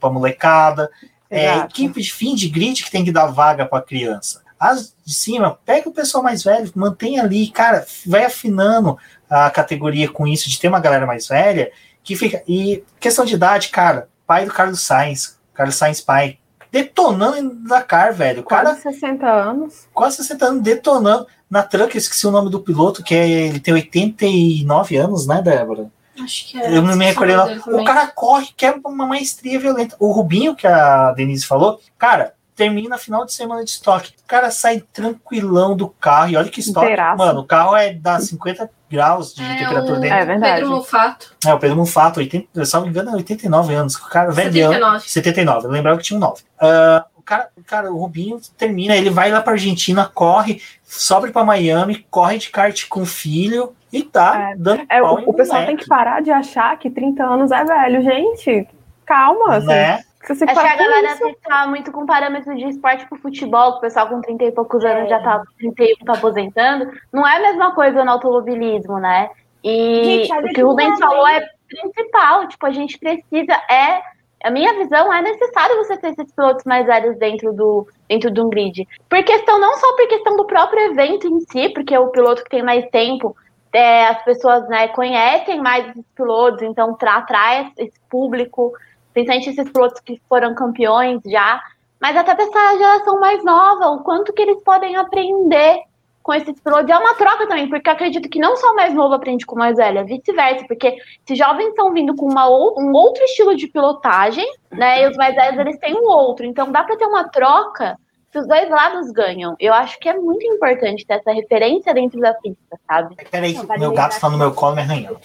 S1: pra molecada. É, equipe de fim de grid que tem que dar vaga pra criança. As de cima, pega o pessoal mais velho, mantém ali, cara, vai afinando a categoria com isso, de ter uma galera mais velha, que fica. E questão de idade, cara, pai do Carlos Sainz, Carlos Sainz pai, detonando na car, velho.
S3: Quase 60 anos.
S1: Quase 60 anos, detonando. Na truck, eu esqueci o nome do piloto, que é, ele tem 89 anos, né, Débora?
S2: Acho que é. Eu
S1: não me recordei lá. O cara corre, quer uma maestria violenta. O Rubinho, que a Denise falou, cara, termina final de semana de estoque. O cara sai tranquilão do carro. E olha que estoque. Inteiraço. Mano, o carro é da 50 graus de é temperatura
S2: o...
S1: dentro.
S2: É verdade. Pedro Mufato.
S1: É, o Pedro Mufato, 80, se não me engano, é 89 anos. O cara velho. 79. 79. Eu lembrava que tinha um 9. Uh, o cara, o cara, o Rubinho termina, ele vai lá pra Argentina, corre, sobe pra Miami, corre de kart com o filho e tá
S3: é, dando é, O, o pessoal tem que parar de achar que 30 anos é velho, gente. Calma, assim. Né?
S4: Acho que a galera tá muito com parâmetros de esporte pro futebol, que o pessoal com 30 e poucos anos é. já tá 31 tá aposentando. Não é a mesma coisa no automobilismo, né? E gente, o que o Rubens falou é principal, tipo, a gente precisa, é, a minha visão é necessário você ter esses pilotos mais velhos dentro do, dentro de um grid. Por questão, não só por questão do próprio evento em si, porque o piloto que tem mais tempo, é, as pessoas né, conhecem mais esses pilotos, então atrai esse público principalmente esses pilotos que foram campeões já, mas até dessa geração mais nova, o quanto que eles podem aprender com esses pilotos. É uma troca também, porque eu acredito que não só o mais novo aprende com o mais velho, é vice-versa, porque se jovens estão vindo com uma, um outro estilo de pilotagem, né, e os mais velhos eles têm um outro, então dá para ter uma troca que os dois lados ganham. Eu acho que é muito importante ter essa referência dentro da pista, sabe?
S1: Peraí, meu gato está no meu colo me arranhando.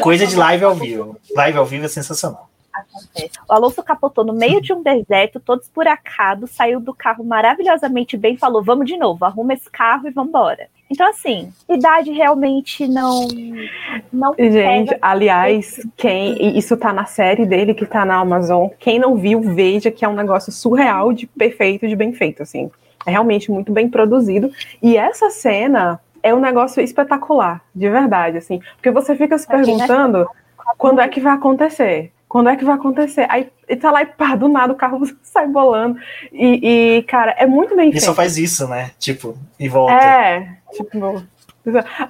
S1: Coisa de live ao vivo. Live ao vivo é sensacional.
S5: Acontece. O Alonso capotou no meio de um deserto, todo esburacado, saiu do carro maravilhosamente bem, falou: vamos de novo, arruma esse carro e vamos embora. Então, assim, idade realmente não. não
S3: Gente, pega. aliás, quem. Isso tá na série dele que tá na Amazon. Quem não viu, veja que é um negócio surreal de perfeito, de bem feito, assim. É realmente muito bem produzido. E essa cena é um negócio espetacular, de verdade, assim. Porque você fica se perguntando quando é que vai acontecer. Quando é que vai acontecer? Aí e tá lá e pá, do nada o carro sai bolando. E, e cara, é muito bem
S1: feito.
S3: E
S1: só faz isso, né? Tipo, e volta.
S3: É, tipo.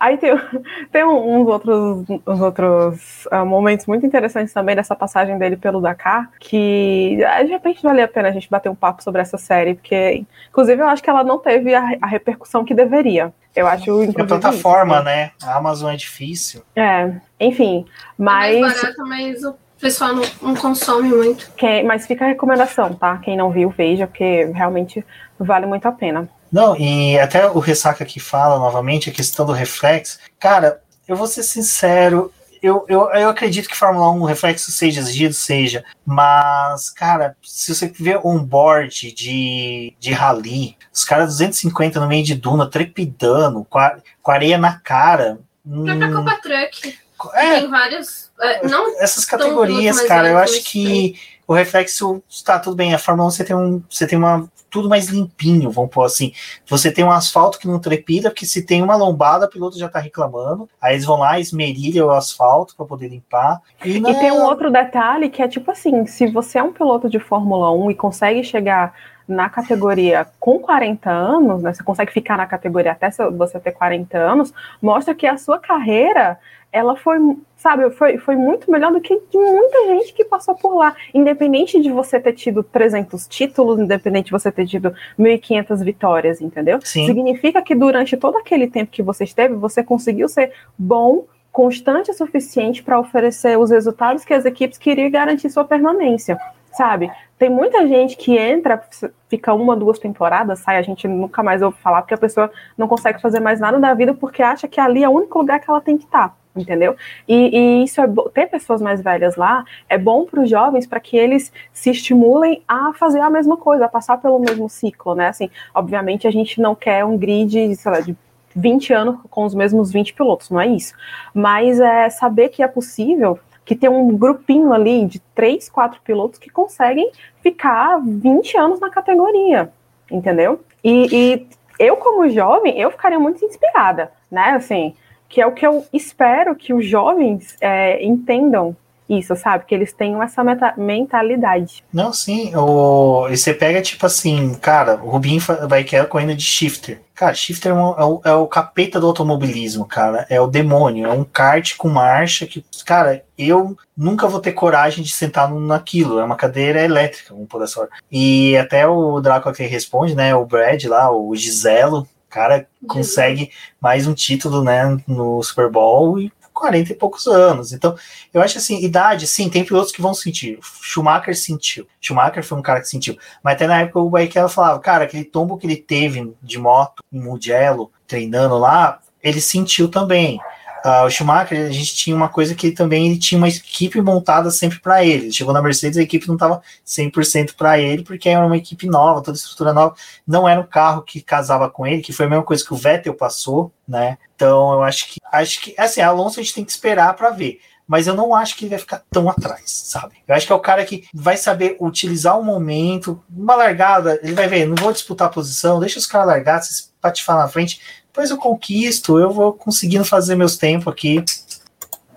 S3: Aí tem, tem uns outros, uns outros uh, momentos muito interessantes também dessa passagem dele pelo Dakar, que de repente vale a pena a gente bater um papo sobre essa série, porque, inclusive, eu acho que ela não teve a, a repercussão que deveria. Eu acho.
S1: É a plataforma, isso, né? A Amazon é difícil.
S3: É, enfim. Mas. É
S2: mais barato, mas o pessoal não, não consome muito.
S3: Quem, mas fica a recomendação, tá? Quem não viu, veja, porque realmente vale muito a pena.
S1: Não, e até o Ressaca que fala novamente a questão do reflexo. Cara, eu vou ser sincero, eu, eu, eu acredito que Fórmula 1 reflexo seja exigido, seja, mas, cara, se você ver um board de, de rally, os caras 250 no meio de duna, trepidando, com, a, com areia na cara.
S2: Hum, Copa Truck. É, tem vários. É, não
S1: essas categorias, cara, eu acho que o reflexo está tudo bem. A Fórmula 1 você tem, um, você tem uma tudo mais limpinho, vamos pôr assim. Você tem um asfalto que não trepida, porque se tem uma lombada, o piloto já tá reclamando. Aí eles vão lá, esmerilham o asfalto para poder limpar.
S3: E, e tem um outro detalhe que é tipo assim: se você é um piloto de Fórmula 1 e consegue chegar na categoria com 40 anos, né, você consegue ficar na categoria até você ter 40 anos, mostra que a sua carreira ela foi, sabe, foi, foi muito melhor do que de muita gente que passou por lá. Independente de você ter tido 300 títulos, independente de você ter tido 1.500 vitórias, entendeu? Sim. Significa que durante todo aquele tempo que você esteve, você conseguiu ser bom, constante o suficiente para oferecer os resultados que as equipes queriam garantir sua permanência, sabe? Tem muita gente que entra, fica uma, duas temporadas, sai, a gente nunca mais ouve falar, porque a pessoa não consegue fazer mais nada da vida porque acha que ali é o único lugar que ela tem que estar entendeu? E, e, isso é ter pessoas mais velhas lá é bom para os jovens para que eles se estimulem a fazer a mesma coisa, a passar pelo mesmo ciclo, né? Assim, obviamente a gente não quer um grid, sei lá, de 20 anos com os mesmos 20 pilotos, não é isso. Mas é saber que é possível que tem um grupinho ali de três, quatro pilotos que conseguem ficar 20 anos na categoria, entendeu? E, e eu, como jovem, eu ficaria muito inspirada, né? Assim, que é o que eu espero que os jovens é, entendam isso, sabe? Que eles tenham essa mentalidade.
S1: Não, sim. O... E você pega, tipo assim, cara, o Rubinho vai querer corrida de shifter. Cara, shifter é, é, o, é, o, capeta do automobilismo, cara. É o demônio. É um kart com marcha que, cara, eu nunca vou ter coragem de sentar naquilo. É uma cadeira elétrica, um por essa E até o Draco que responde, né? O Brad lá, o Giselo, cara consegue mais um título, né, no Super Bowl e 40 e poucos anos. Então, eu acho assim, idade, sim, tem pilotos que vão sentir. Schumacher sentiu. Schumacher foi um cara que sentiu. Mas até na época o Barrichello falava, cara, aquele tombo que ele teve de moto em Mugello, treinando lá, ele sentiu também. Uh, o Schumacher, a gente tinha uma coisa que também ele tinha uma equipe montada sempre para ele. chegou na Mercedes, a equipe não estava 100% para ele, porque era uma equipe nova, toda estrutura nova. Não era um carro que casava com ele, que foi a mesma coisa que o Vettel passou, né? Então eu acho que acho que assim, Alonso a gente tem que esperar para ver mas eu não acho que ele vai ficar tão atrás, sabe? Eu acho que é o cara que vai saber utilizar o momento, uma largada, ele vai ver, não vou disputar a posição, deixa os caras largar, se patifar na frente, depois eu conquisto, eu vou conseguindo fazer meus tempos aqui.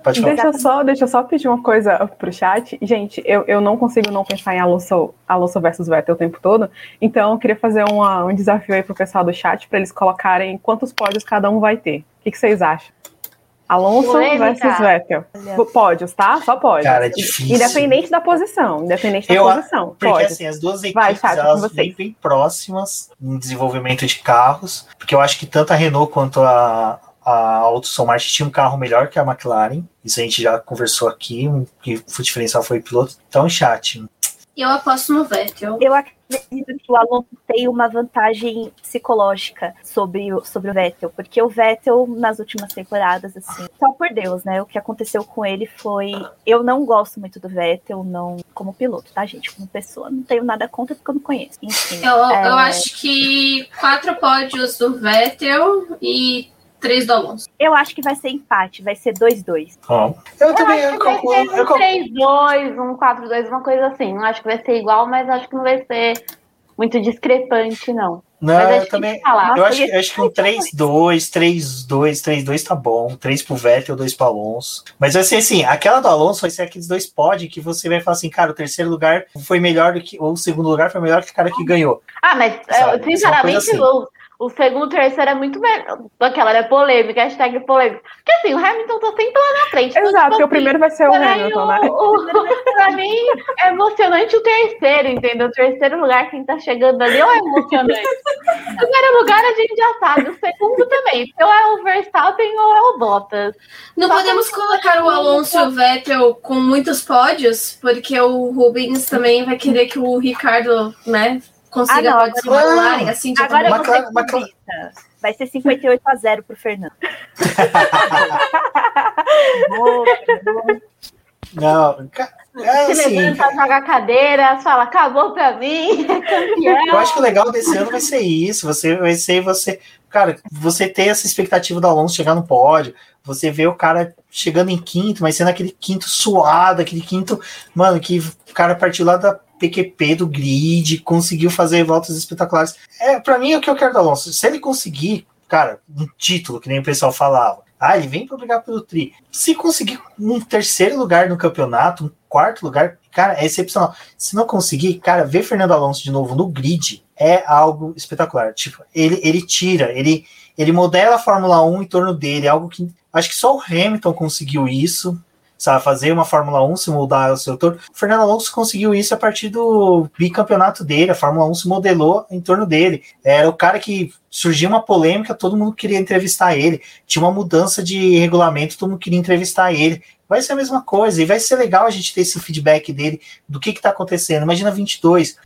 S3: Pode falar. Deixa eu só, deixa eu só pedir uma coisa pro chat. Gente, eu, eu não consigo não pensar em Alonso, Alonso versus Vettel o tempo todo. Então eu queria fazer uma, um desafio aí pro pessoal do chat para eles colocarem quantos pódios cada um vai ter. O que, que vocês acham? Alonso versus Vettel. Pódios, tá? Só pódios.
S1: Cara, é difícil.
S3: Independente da posição. Independente da eu, posição.
S1: Porque pode. assim, as duas equipes Vai, elas vêm bem próximas em desenvolvimento de carros. Porque eu acho que tanto a Renault quanto a, a Autoson Martin tinha um carro melhor que a McLaren. Isso a gente já conversou aqui, que o diferencial foi piloto. Então, chat.
S2: Eu aposto no Vettel.
S5: Eu acredito que o Alonso tem uma vantagem psicológica sobre o, sobre o Vettel, porque o Vettel, nas últimas temporadas, assim, só por Deus, né? O que aconteceu com ele foi. Eu não gosto muito do Vettel, não como piloto, tá, gente? Como pessoa, não tenho nada contra porque eu não conheço. Enfim.
S2: Eu, é... eu acho que quatro pódios do Vettel e 3 do Alonso.
S5: Eu acho que vai ser empate, vai ser 2-2.
S1: Oh. Eu, eu também acho
S4: que vai ser um 3-2, um 4-2, uma coisa assim. Não acho que vai ser igual, mas acho que não vai ser muito discrepante, não.
S1: Não, eu também. Eu acho, eu acho que um 3-2, 3-2, 3-2 tá bom. 3 pro Vettel, 2 pro Alonso. Mas vai ser assim: aquela do Alonso vai ser aqueles dois pod que você vai falar assim, cara, o terceiro lugar foi melhor do que. Ou o segundo lugar foi melhor que o cara que ganhou.
S4: Ah, mas, Sabe? sinceramente, assim. O segundo e o terceiro é muito melhor. Aquela é polêmica, hashtag polêmica. Porque assim, o Hamilton tá sempre lá na frente.
S3: Então, Exato, então, tipo, porque o primeiro vai ser o Hamilton, né?
S4: O, pra mim é emocionante o terceiro, entendeu? O terceiro lugar, quem tá chegando ali, ou é emocionante. o primeiro lugar a gente já sabe, o segundo também. Ou é o Verstappen ou é o Bottas.
S2: Não Só podemos colocar o Alonso e o Vettel com muitos pódios, porque o Rubens também vai querer que o Ricardo, né? Consiga ah, não, agora, assim de
S5: Agora eu vou ser Vai ser 58 a 0 pro Fernando.
S1: não,
S4: é, Se assim, levanta, joga a cadeira, fala, acabou pra mim, é campeão.
S1: Eu acho que o legal desse ano vai ser isso. Você vai ser você. Cara, você ter essa expectativa do Alonso chegar no pódio, você vê o cara chegando em quinto, mas sendo aquele quinto suado, aquele quinto, mano, que o cara partiu lá da PQP do grid, conseguiu fazer voltas espetaculares. É, para mim é o que eu quero do Alonso. Se ele conseguir, cara, um título, que nem o pessoal falava, ah, ele vem para brigar pelo tri. Se conseguir um terceiro lugar no campeonato, um quarto lugar, cara, é excepcional. Se não conseguir, cara, ver Fernando Alonso de novo no grid é algo espetacular. Tipo, ele, ele tira, ele, ele modela a Fórmula 1 em torno dele, algo que acho que só o Hamilton conseguiu isso sabe, fazer uma Fórmula 1 se mudar o seu torno. O Fernando Alonso conseguiu isso a partir do bicampeonato dele, a Fórmula 1 se modelou em torno dele. Era o cara que surgiu uma polêmica, todo mundo queria entrevistar ele. Tinha uma mudança de regulamento, todo mundo queria entrevistar ele. Vai ser a mesma coisa, e vai ser legal a gente ter esse feedback dele do que está acontecendo. Imagina 22,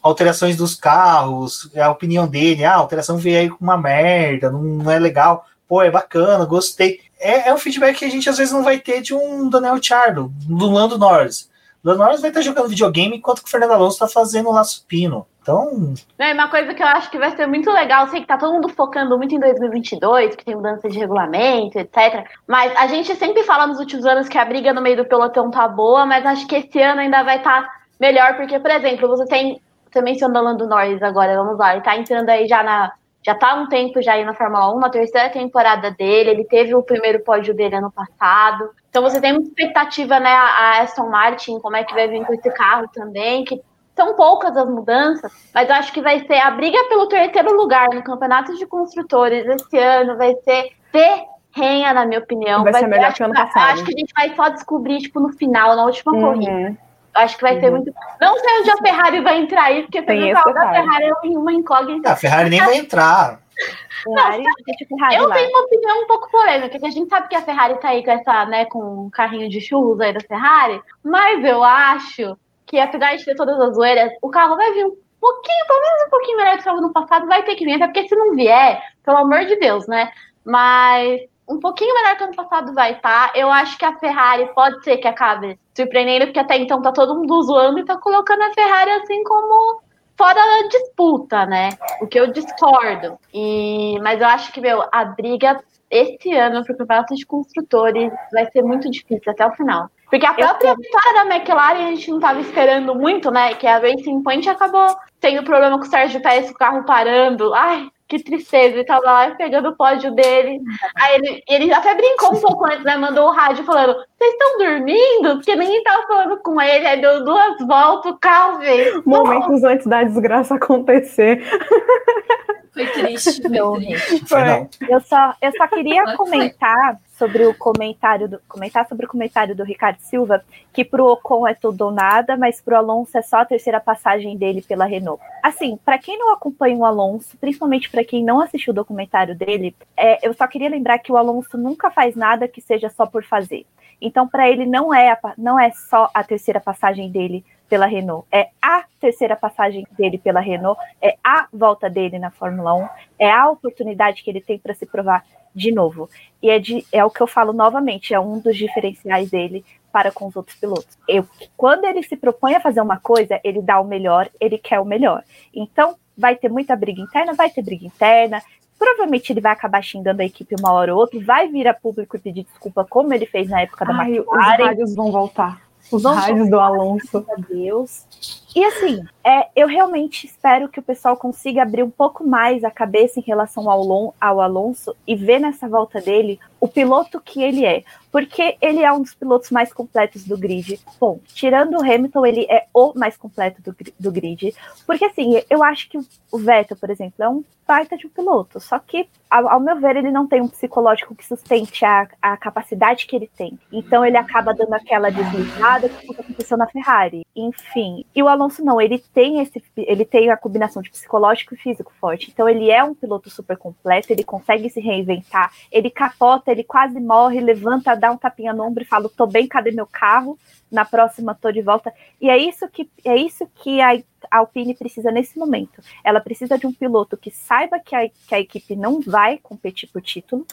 S1: alterações dos carros, a opinião dele, ah, a alteração veio aí com uma merda, não, não é legal pô, é bacana, gostei. É, é um feedback que a gente às vezes não vai ter de um Daniel Chardo, do Lando Norris. Lando Norris vai estar jogando videogame enquanto que o Fernando Alonso está fazendo o laço pino. Então.
S4: É uma coisa que eu acho que vai ser muito legal. sei que tá todo mundo focando muito em 2022, que tem mudança de regulamento, etc. Mas a gente sempre fala nos últimos anos que a briga no meio do pelotão tá boa, mas acho que esse ano ainda vai estar tá melhor, porque, por exemplo, você tem. Você mencionou o Lando Norris agora, vamos lá, ele tá entrando aí já na já está há um tempo já aí na Fórmula 1, na terceira temporada dele, ele teve o primeiro pódio dele ano passado. Então você tem muita expectativa, né, a Aston Martin, como é que vai vir com esse carro também, que são poucas as mudanças, mas eu acho que vai ser a briga pelo terceiro lugar no Campeonato de Construtores esse ano, vai ser ferrenha, na minha opinião.
S3: Vai, vai ser melhor que o ano passado.
S4: Acho que a gente vai só descobrir, tipo, no final, na última uhum. corrida. Acho que vai uhum. ser muito. Não sei onde a Ferrari vai entrar aí, porque o carro da Ferrari é uma incógnita.
S1: A Ferrari nem vai entrar.
S4: Ferrari, não, eu lá. tenho uma opinião um pouco polêmica, que a gente sabe que a Ferrari tá aí com essa, né, com um carrinho de churros aí da Ferrari, mas eu acho que apesar de ter todas as zoeiras, o carro vai vir um pouquinho, pelo menos um pouquinho melhor do que estava no passado, vai ter que vir, até porque se não vier, pelo amor de Deus, né? Mas um pouquinho melhor que ano passado vai estar. Tá? Eu acho que a Ferrari pode ser que acabe surpreendendo, porque até então tá todo mundo zoando e tá colocando a Ferrari assim como fora da disputa, né? O que eu discordo. E, mas eu acho que, meu, a briga esse ano pro campeonato de construtores vai ser muito difícil até o final. Porque a própria vitória da McLaren a gente não estava esperando muito, né? Que a Racing Point acabou tendo problema com o Sérgio Pérez, o carro parando. Ai, que tristeza, ele tava lá pegando o pódio dele. Aí ele, ele até brincou um pouco antes, né? Mandou o rádio falando: Vocês estão dormindo? Porque ninguém tava falando com ele. Aí deu duas voltas, veio.
S3: Momentos antes da desgraça acontecer.
S2: Foi triste, meu.
S5: Foi. Eu só, eu só queria comentar sobre o comentário do comentar sobre o comentário do Ricardo Silva, que pro Ocon é tudo ou nada, mas pro Alonso é só a terceira passagem dele pela Renault. Assim, para quem não acompanha o Alonso, principalmente para quem não assistiu o documentário dele, é, eu só queria lembrar que o Alonso nunca faz nada que seja só por fazer. Então, para ele não é a, não é só a terceira passagem dele pela Renault, é a terceira passagem dele pela Renault, é a volta dele na Fórmula 1, é a oportunidade que ele tem para se provar de novo. E é, de, é o que eu falo novamente, é um dos diferenciais dele para com os outros pilotos. Eu, quando ele se propõe a fazer uma coisa, ele dá o melhor, ele quer o melhor. Então, vai ter muita briga interna, vai ter briga interna. Provavelmente ele vai acabar xingando a equipe uma hora ou outra, vai vir a público e pedir desculpa, como ele fez na época da Ai, McLaren.
S3: Os rádios vão voltar. Os rádios do Alonso.
S5: Deus. E assim, é, eu realmente espero que o pessoal consiga abrir um pouco mais a cabeça em relação ao, Lon, ao Alonso e ver nessa volta dele o piloto que ele é. Porque ele é um dos pilotos mais completos do grid. Bom, tirando o Hamilton, ele é o mais completo do, do grid. Porque assim, eu acho que o Vettel, por exemplo, é um baita de um piloto. Só que, ao, ao meu ver, ele não tem um psicológico que sustente a, a capacidade que ele tem. Então ele acaba dando aquela deslizada que aconteceu na Ferrari. enfim. E o Alonso não, ele tem esse, ele tem a combinação de psicológico e físico forte. Então ele é um piloto super completo, ele consegue se reinventar, ele capota, ele quase morre, levanta, dá um tapinha no ombro e fala: "Tô bem, cadê meu carro?" Na próxima tô de volta. E é isso que é isso que a, a Alpine precisa nesse momento. Ela precisa de um piloto que saiba que a, que a equipe não vai competir por título,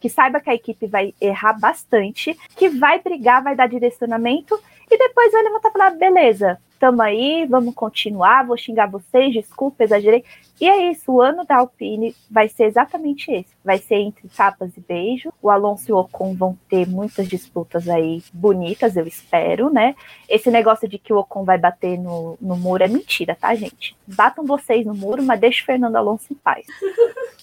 S5: que saiba que a equipe vai errar bastante, que vai brigar, vai dar direcionamento e depois vai levantar e falar: beleza, tamo aí, vamos continuar, vou xingar vocês, desculpa, exagerei. E é isso, o ano da Alpine vai ser exatamente esse. Vai ser entre tapas e beijo. O Alonso e o Ocon vão ter muitas disputas aí bonitas, eu espero, né? Esse negócio de que o Ocon vai bater no, no muro é mentira, tá, gente? Batam vocês no muro, mas deixa o Fernando Alonso em paz.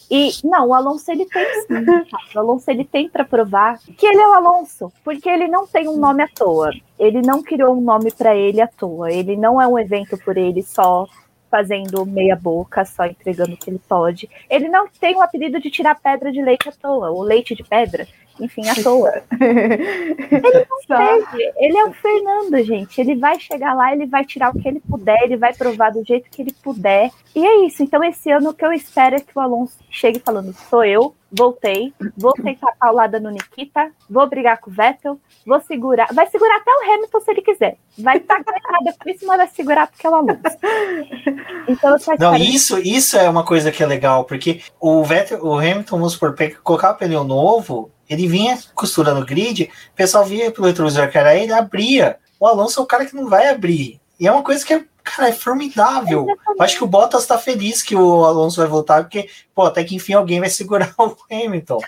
S5: E não, o Alonso ele tem sim, o Alonso ele tem para provar que ele é o Alonso, porque ele não tem um nome à toa. Ele não criou um nome para ele à toa. Ele não é um evento por ele só fazendo meia boca, só entregando o que ele pode. Ele não tem o apelido de tirar pedra de leite à toa, ou leite de pedra, enfim, à toa. ele não teve. Ele é o Fernando, gente. Ele vai chegar lá, ele vai tirar o que ele puder, ele vai provar do jeito que ele puder. E é isso. Então, esse ano o que eu espero é que o Alonso chegue falando: sou eu, voltei, vou tentar paulada no Nikita, vou brigar com o Vettel, vou segurar. Vai segurar até o Hamilton se ele quiser. Vai estar cansada por isso, mas vai segurar porque é o Alonso.
S1: Então, eu Não, isso, isso é uma coisa que é legal, porque o Vettel, o Hamilton, vamos supor, colocar o pneu novo, ele vinha costurando o grid, o pessoal via pelo retrovisor que era ele, abria. O Alonso é o cara que não vai abrir. E é uma coisa que é Cara, é formidável. Acho que o Bottas tá feliz que o Alonso vai voltar, porque, pô, até que enfim alguém vai segurar o Hamilton.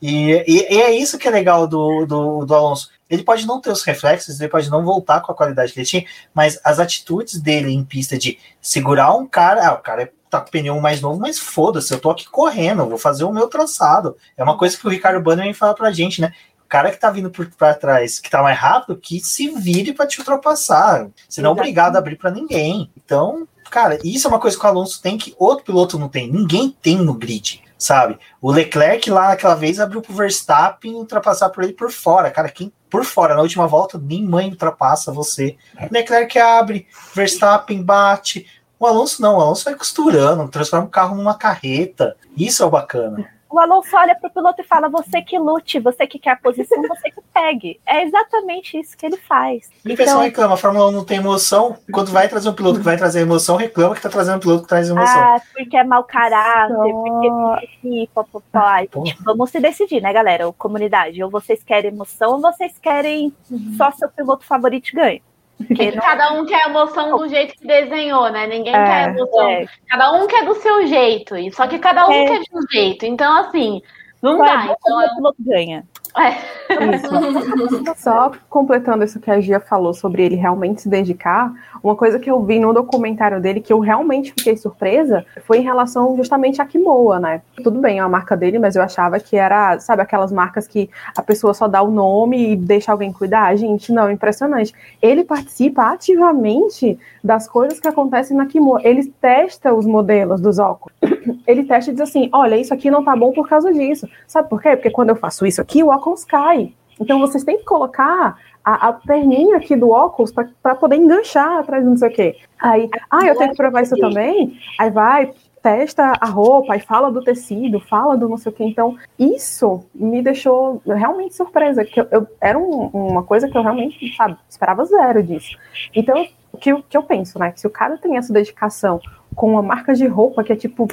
S1: E, e, e é isso que é legal do, do, do, Alonso. Ele pode não ter os reflexos, ele pode não voltar com a qualidade que ele tinha, mas as atitudes dele em pista de segurar um cara, ah, o cara tá com pneu mais novo, mas foda-se, eu tô aqui correndo, vou fazer o meu traçado. É uma coisa que o Ricardo Bannerman fala pra gente, né? Cara que tá vindo por para trás, que tá mais rápido, que se vire para te ultrapassar. Você não é obrigado a abrir para ninguém. Então, cara, isso é uma coisa que o Alonso tem que outro piloto não tem. Ninguém tem no grid, sabe? O Leclerc lá naquela vez abriu pro Verstappen ultrapassar por ele por fora. Cara, quem por fora na última volta, nem mãe ultrapassa você. O Leclerc abre, Verstappen bate. O Alonso não, o Alonso vai costurando, transforma o carro numa carreta. Isso é o bacana.
S5: O Alonso olha pro piloto e fala: Você que lute, você que quer a posição, você que pegue. É exatamente isso que ele faz.
S1: E o pessoal então, reclama: a Fórmula 1 não tem emoção. Quando vai trazer um piloto que vai trazer emoção, reclama que tá trazendo um piloto que traz emoção.
S5: Ah, porque é mau caráter, porque. Papai. Tipo, vamos se decidir, né, galera? Ou comunidade. Ou vocês querem emoção, ou vocês querem só seu piloto favorito ganhe.
S4: Porque não... Cada um quer a emoção do jeito que desenhou, né? Ninguém é, quer emoção. É. Cada um quer do seu jeito. Só que cada um é. quer de um jeito. Então, assim, não Só dá. Então,
S5: ganha.
S3: É. Só completando isso que a Gia falou sobre ele realmente se dedicar, uma coisa que eu vi no documentário dele que eu realmente fiquei surpresa foi em relação justamente a Kimoa, né? Tudo bem, é a marca dele, mas eu achava que era, sabe, aquelas marcas que a pessoa só dá o nome e deixa alguém cuidar. Gente, não, impressionante. Ele participa ativamente das coisas que acontecem na Kimoa. Ele testa os modelos dos óculos. Ele testa e diz assim: olha, isso aqui não tá bom por causa disso. Sabe por quê? Porque quando eu faço isso aqui, o óculos cai. Então vocês têm que colocar a, a perninha aqui do óculos para poder enganchar atrás não sei o quê. Aí, ah, eu tenho que provar isso também? Aí vai, testa a roupa e fala do tecido, fala do não sei o que. Então, isso me deixou realmente surpresa, que eu, eu era um, uma coisa que eu realmente, sabe, esperava zero disso. Então, o que, que eu penso, né? Que se o cara tem essa dedicação com uma marca de roupa que é tipo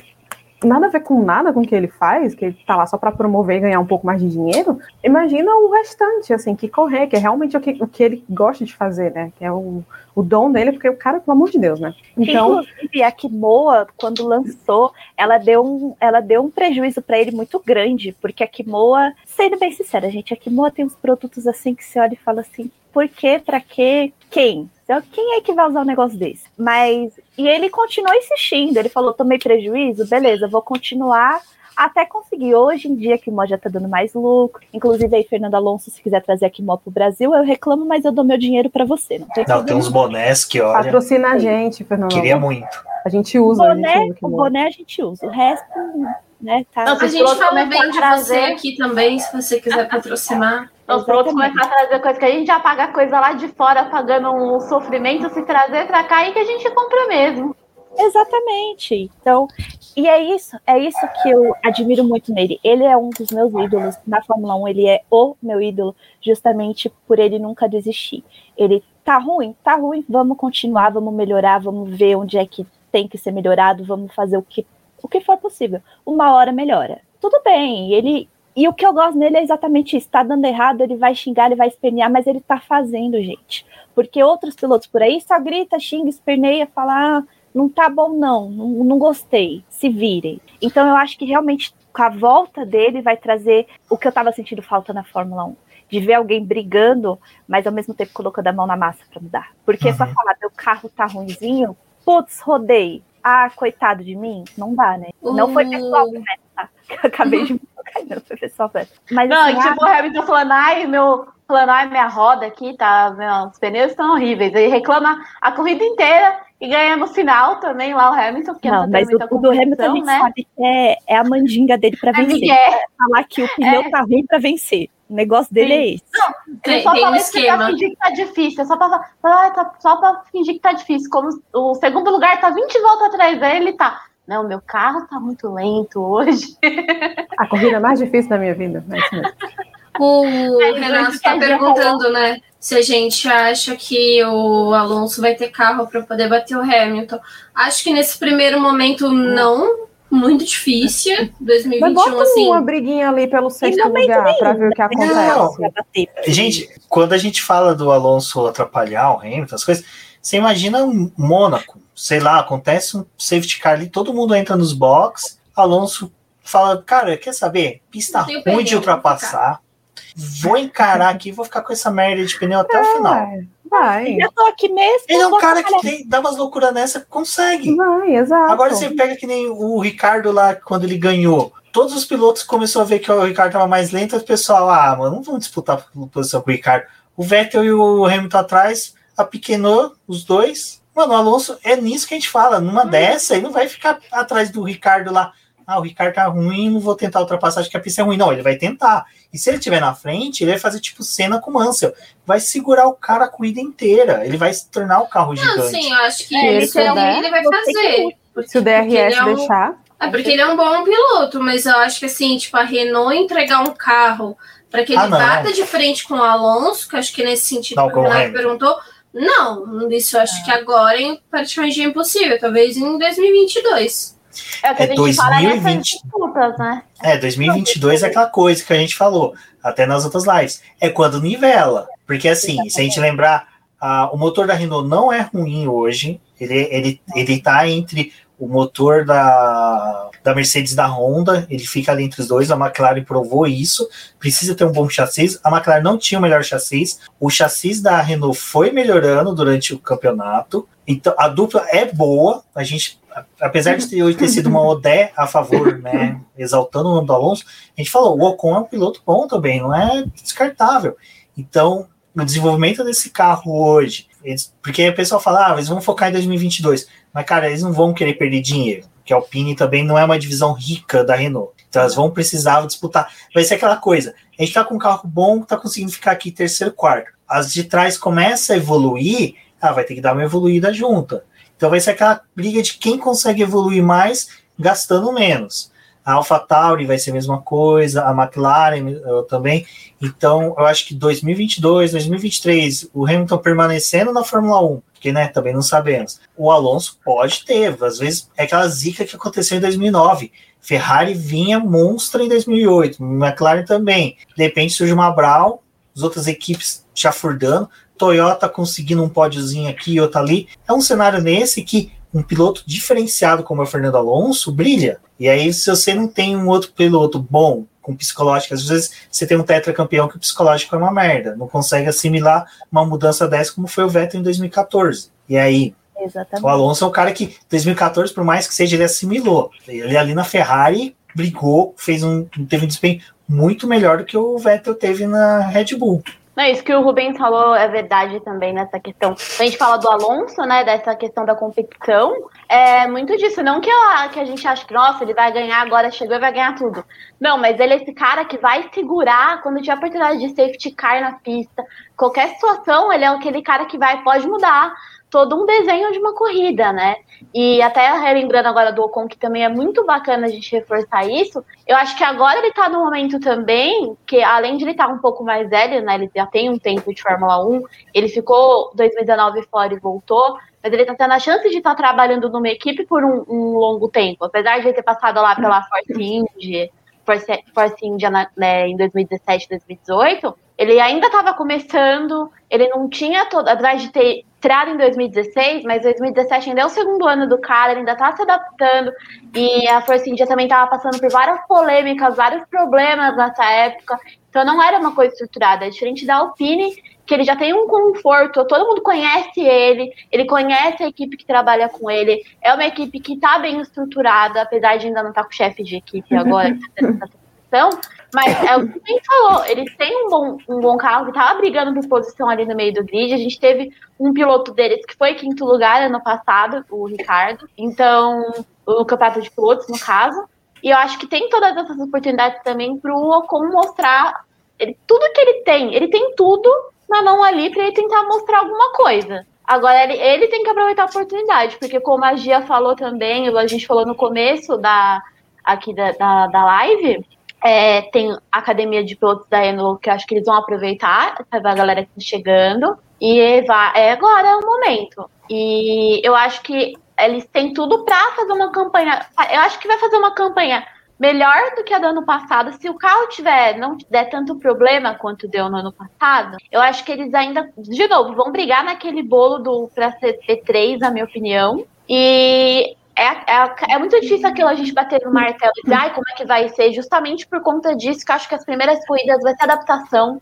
S3: nada a ver com nada com o que ele faz, que ele tá lá só para promover e ganhar um pouco mais de dinheiro, imagina o restante, assim, que correr, que é realmente o que, o que ele gosta de fazer, né? Que é o, o dom dele, porque o cara, pelo amor de Deus, né?
S5: Então, Inclusive, a Kimoa, quando lançou, ela deu um, ela deu um prejuízo para ele muito grande, porque a Kimoa, sendo bem sincera, gente, a Kimoa tem uns produtos assim que você olha e fala assim, por quê, pra quê, quem? Então, quem é que vai usar um negócio desse? Mas. E ele continuou insistindo. Ele falou: tomei prejuízo, beleza, vou continuar até conseguir. Hoje em dia, a Kimó já tá dando mais lucro. Inclusive, aí, Fernando Alonso, se quiser trazer a Kimó pro Brasil, eu reclamo, mas eu dou meu dinheiro para você. Não,
S1: tem, não tem uns bonés que, olha...
S3: Patrocina a gente, Fernando
S1: Queria muito.
S3: A gente usa.
S5: O boné, o boné a gente usa. O resto, né? Tá.
S2: Não, a gente fala bem de trazer... você aqui também, se você quiser patrocinar.
S4: Os outros começar a trazer coisa que a gente já paga coisa lá de fora, pagando um sofrimento, se trazer pra cá e que a gente compra mesmo.
S5: Exatamente. Então, e é isso, é isso que eu admiro muito nele. Ele é um dos meus ídolos na Fórmula 1, ele é o meu ídolo justamente por ele nunca desistir. Ele tá ruim, tá ruim, vamos continuar, vamos melhorar, vamos ver onde é que tem que ser melhorado, vamos fazer o que o que for possível. Uma hora melhora. Tudo bem, ele e o que eu gosto nele é exatamente isso. Tá dando errado, ele vai xingar, ele vai espernear, mas ele tá fazendo, gente. Porque outros pilotos por aí só grita, xinga, esperneia, fala, ah, não tá bom não, não, não gostei, se virem. Então eu acho que realmente com a volta dele vai trazer o que eu tava sentindo falta na Fórmula 1. De ver alguém brigando, mas ao mesmo tempo colocando a mão na massa para mudar. Porque uhum. só falar, meu carro tá ruimzinho, putz, rodei. Ah, coitado de mim, não dá, né? Não foi pessoal, né? Tá? Acabei de me tocar, não foi pessoal,
S4: Mas, não, assim, tipo, ah, o Hamilton falando, ai, meu, falando, ai, minha roda aqui, tá, os pneus estão horríveis. Ele reclama a corrida inteira e ganha no final também lá o Hamilton, porque
S5: não, não mas o, o do Hamilton a gente né? sabe que é, é a mandinga dele para é vencer. É. Falar que o pneu é. tá ruim para vencer. O negócio dele Sim. é esse. Não,
S4: ele só fala isso pra fingir que tá difícil. É só pra, ah, tá, só pra fingir que tá difícil. Como o segundo lugar tá 20 voltas atrás dele, tá. Não, meu carro tá muito lento hoje.
S3: A corrida mais difícil da minha vida, é isso mesmo.
S2: O Renato está perguntando, né? Se a gente acha que o Alonso vai ter carro para poder bater o Hamilton. Acho que nesse primeiro momento não. Muito difícil. 2021, Mas bota assim.
S3: uma briguinha ali pelo sexto lugar para ver o que acontece.
S1: Gente, quando a gente fala do Alonso atrapalhar o Hamilton, as coisas. Você imagina um Mônaco, sei lá, acontece um safety car ali, todo mundo entra nos box, Alonso fala, cara, quer saber? Pista ruim de ultrapassar vou encarar aqui e vou ficar com essa merda de pneu até é, o final.
S3: Vai.
S5: Eu tô aqui mesmo.
S1: Ele é um cara que tem, dá umas loucuras nessa, consegue.
S3: Vai, exato.
S1: Agora você pega que nem o Ricardo lá, quando ele ganhou. Todos os pilotos começaram a ver que o Ricardo tava mais lento, o pessoal, ah, mano, não vamos disputar posição com o Ricardo. O Vettel e o Hamilton atrás, apequenou os dois. Mano, o Alonso, é nisso que a gente fala. Numa hum. dessa, ele não vai ficar atrás do Ricardo lá ah, o Ricardo tá ruim, não vou tentar ultrapassar, acho que a pista é ruim. Não, ele vai tentar. E se ele estiver na frente, ele vai fazer tipo cena com o Mansell. Vai segurar o cara a corrida inteira. Ele vai se tornar o carro
S2: não,
S1: gigante.
S2: Sim, eu acho que é, ele, der, ele vai fazer.
S3: Se o DRS é um, deixar.
S2: É porque ele é um bom piloto, mas eu acho que assim, tipo, a Renault entregar um carro para que ele ah, bata de frente com o Alonso, que acho que nesse sentido não, que o Renato perguntou. Não, isso eu acho é. que agora é praticamente impossível, talvez em 2022.
S4: É o que é a gente 2020... disputas, né?
S1: É, 2022 é aquela coisa que a gente falou, até nas outras lives. É quando nivela. Porque assim, se a gente lembrar, o motor da Renault não é ruim hoje. Ele, ele, ele tá entre o motor da, da Mercedes da Honda, ele fica ali entre os dois, a McLaren provou isso, precisa ter um bom chassi, a McLaren não tinha o melhor chassi, o chassi da Renault foi melhorando durante o campeonato, então a dupla é boa, a gente apesar de hoje ter sido uma odé a favor, né, exaltando o nome do Alonso, a gente falou, o Ocon é um piloto bom também, não é descartável. Então, o desenvolvimento desse carro hoje, eles, porque o pessoal fala, ah, eles vão focar em 2022, mas cara, eles não vão querer perder dinheiro, porque a Alpine também não é uma divisão rica da Renault. Então elas vão precisar disputar. Vai ser aquela coisa, a gente tá com um carro bom, tá conseguindo ficar aqui terceiro, quarto. As de trás começa a evoluir, ah, vai ter que dar uma evoluída junta. Então vai ser aquela briga de quem consegue evoluir mais gastando menos. A AlphaTauri vai ser a mesma coisa, a McLaren também. Então, eu acho que 2022, 2023, o Hamilton permanecendo na Fórmula 1, porque né, também não sabemos. O Alonso pode ter, às vezes é aquela zica que aconteceu em 2009. Ferrari vinha monstra em 2008, McLaren também. De repente surge uma Brown, as outras equipes chafurdando. Toyota conseguindo um pódiozinho aqui e outro ali. É um cenário nesse que um piloto diferenciado como é o Fernando Alonso brilha. E aí, se você não tem um outro piloto bom, com psicológico, às vezes você tem um tetracampeão que o psicológico é uma merda, não consegue assimilar uma mudança dessa como foi o Vettel em 2014. E aí, Exatamente. o Alonso é o cara que, 2014, por mais que seja, ele assimilou. Ele ali na Ferrari brigou, fez um, teve um desempenho muito melhor do que o Vettel teve na Red Bull.
S4: Não, isso que o Rubens falou é verdade também nessa questão. A gente fala do Alonso, né? Dessa questão da competição. É muito disso. Não que, eu, que a gente acha que, nossa, ele vai ganhar agora, chegou e vai ganhar tudo. Não, mas ele é esse cara que vai segurar quando tiver oportunidade de safety car na pista. Qualquer situação, ele é aquele cara que vai, pode mudar todo um desenho de uma corrida, né? E até relembrando agora do Ocon, que também é muito bacana a gente reforçar isso, eu acho que agora ele tá no momento também, que além de ele estar tá um pouco mais velho, né? Ele já tem um tempo de Fórmula 1, ele ficou 2019 fora e voltou, mas ele tá tendo a chance de estar tá trabalhando numa equipe por um, um, longo tempo, apesar de ele ter passado lá pela Force India, Force, Force India né, em 2017, 2018, ele ainda estava começando, ele não tinha todo, apesar de ter entrado em 2016, mas 2017 ainda é o segundo ano do cara, ele ainda está se adaptando, e a Force India também estava passando por várias polêmicas, vários problemas nessa época, então não era uma coisa estruturada, é diferente da Alpine, que ele já tem um conforto, todo mundo conhece ele, ele conhece a equipe que trabalha com ele, é uma equipe que está bem estruturada, apesar de ainda não estar tá com chefe de equipe agora, mas é o que falou, eles têm um bom, um bom carro que estava brigando por posição ali no meio do grid. A gente teve um piloto deles que foi quinto lugar ano passado, o Ricardo. Então, o campeonato de pilotos, no caso. E eu acho que tem todas essas oportunidades também para o Ocon mostrar ele, tudo que ele tem. Ele tem tudo na mão ali para ele tentar mostrar alguma coisa. Agora, ele, ele tem que aproveitar a oportunidade, porque como a Gia falou também, a gente falou no começo da, aqui da, da, da live, é, tem a academia de pilotos da Eno, que eu acho que eles vão aproveitar, a galera que tá chegando. E vai, é agora é o momento. E eu acho que eles têm tudo para fazer uma campanha. Eu acho que vai fazer uma campanha melhor do que a do ano passado. Se o carro tiver não der tanto problema quanto deu no ano passado, eu acho que eles ainda, de novo, vão brigar naquele bolo do para ser P3, na minha opinião. E é, é, é, muito difícil aquilo a gente bater no martelo e dizer, ai, como é que vai ser? Justamente por conta disso, que eu acho que as primeiras corridas vai ser adaptação,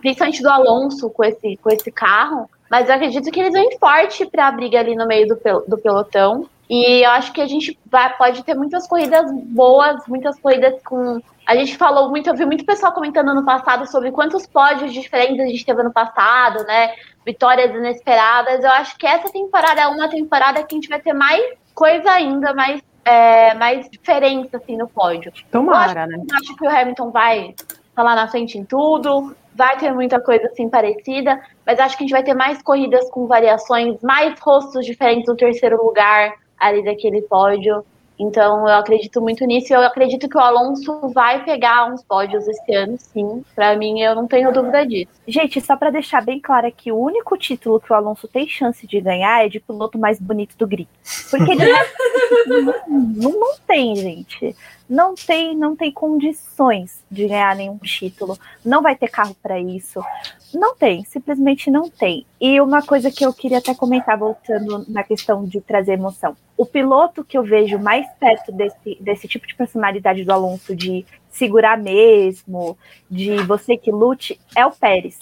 S4: principalmente do Alonso com esse, com esse carro. Mas eu acredito que eles vêm forte para a briga ali no meio do, do pelotão. E eu acho que a gente vai, pode ter muitas corridas boas, muitas corridas com. A gente falou muito, eu vi muito pessoal comentando no passado sobre quantos pódios diferentes a gente teve no passado, né? Vitórias inesperadas. Eu acho que essa temporada é uma temporada que a gente vai ter mais coisa ainda mais, é, mais diferença assim, no pódio.
S3: Tomara,
S4: eu
S3: acho,
S4: né? acho que o Hamilton vai falar na frente em tudo, vai ter muita coisa assim parecida, mas acho que a gente vai ter mais corridas com variações, mais rostos diferentes no terceiro lugar ali daquele pódio. Então eu acredito muito nisso e eu acredito que o Alonso vai pegar uns pódios esse ano, sim. Para mim, eu não tenho dúvida disso.
S5: Gente, só para deixar bem claro aqui, o único título que o Alonso tem chance de ganhar é de piloto mais bonito do grid. Porque ele não, não, não tem, gente não tem, não tem condições de ganhar nenhum título, não vai ter carro para isso. Não tem, simplesmente não tem. E uma coisa que eu queria até comentar, voltando na questão de trazer emoção. O piloto que eu vejo mais perto desse, desse tipo de personalidade do Alonso, de segurar mesmo, de você que lute, é o Pérez.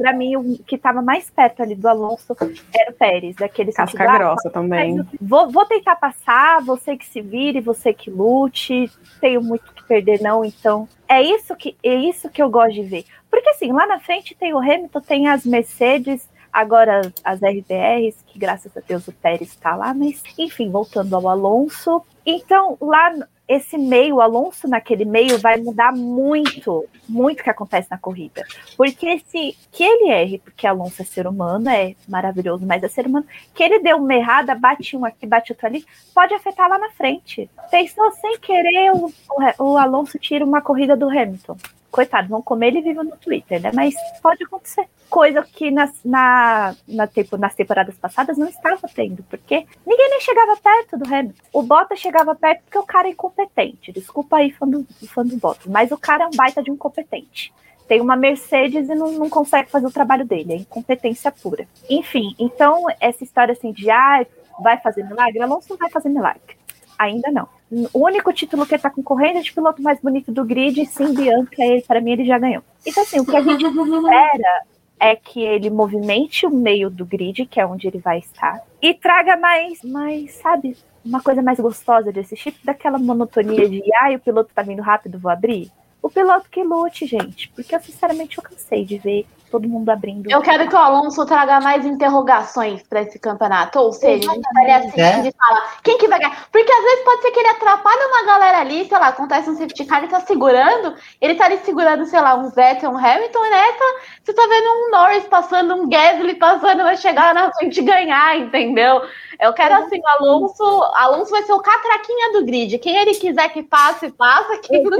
S5: Para mim, o que estava mais perto ali do Alonso era o Pérez, daquele
S3: Casca sentido, ah, grossa ah, também.
S5: Vou, vou tentar passar, você que se vire, você que lute, tenho muito que perder, não, então. É isso que é isso que eu gosto de ver. Porque assim, lá na frente tem o Hamilton, tem as Mercedes, agora as RBRs, que graças a Deus o Pérez está lá, mas enfim, voltando ao Alonso. Então, lá esse meio, Alonso naquele meio, vai mudar muito, muito o que acontece na corrida. Porque se que ele erre, porque Alonso é ser humano, é maravilhoso, mas é ser humano, que ele deu uma errada, bate um aqui, bate outro ali, pode afetar lá na frente. Pensou sem querer, o, o, o Alonso tira uma corrida do Hamilton coitado, vão comer ele vivo no Twitter, né? Mas pode acontecer. Coisa que nas, na, na tempo, nas temporadas passadas não estava tendo, porque ninguém nem chegava perto do Hamilton. O Bottas chegava perto porque o cara é incompetente. Desculpa aí, fã do, fã do Bottas, mas o cara é um baita de incompetente. Tem uma Mercedes e não, não consegue fazer o trabalho dele, é incompetência pura. Enfim, então essa história assim de ah, vai fazer milagre, Alonso não vai fazer milagre. Ainda não. O único título que ele tá concorrendo é de piloto mais bonito do grid, sim, Bianca, para mim ele já ganhou. Então, assim, o que a gente espera é que ele movimente o meio do grid, que é onde ele vai estar, e traga mais, mais, sabe, uma coisa mais gostosa desse tipo, daquela monotonia de, ah, o piloto tá vindo rápido, vou abrir. O piloto que lute, gente, porque eu sinceramente eu cansei de ver todo mundo abrindo.
S4: Eu quero que o Alonso traga mais interrogações para esse campeonato. Ou seja, a gente estaria assistindo é? e fala quem que vai ganhar. Porque às vezes pode ser que ele atrapalhe uma galera ali, sei lá, acontece um safety car, ele tá segurando, ele tá ali segurando, sei lá, um Vettel, um Hamilton, e nessa você tá vendo um Norris passando, um Gasly passando, vai chegar na frente e ganhar, entendeu? Eu quero assim, o Alonso, Alonso vai ser o catraquinha do grid. Quem ele quiser que passe, passa. Quem não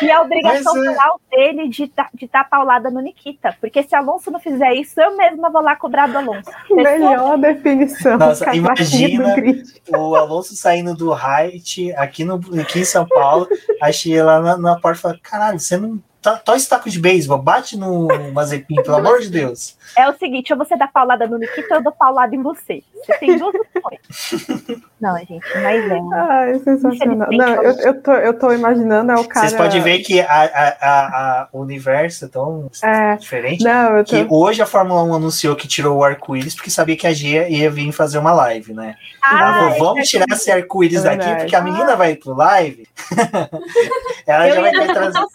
S5: e a obrigação Mas, moral é... dele de, de dar paulada no Nikita. Porque se Alonso não fizer isso, eu mesma vou lá cobrar do Alonso.
S3: Melhor definição.
S1: Nossa, imagina o Alonso saindo do Height aqui, no, aqui em São Paulo. Achei lá na, na porta e falei: caralho, você não Tá, tó esse taco de beisebol, bate no Mazepin, pelo amor de Deus.
S5: É o seguinte, ou você dá paulada no Nikita, ou eu dou paulada em você. Você tem duas opções. Não, gente, mas é.
S3: Ai, sensacional. Não, eu, eu, tô, eu tô imaginando, é o cara...
S1: Vocês podem ver que a, a, a, o universo é tão é, diferente não, tô... que hoje a Fórmula 1 anunciou que tirou o arco-íris porque sabia que a Gia ia vir fazer uma live, né? Ah, falou, vamos é tirar esse arco-íris é daqui, porque a menina vai pro live. Ela
S5: eu já vai ter trazido...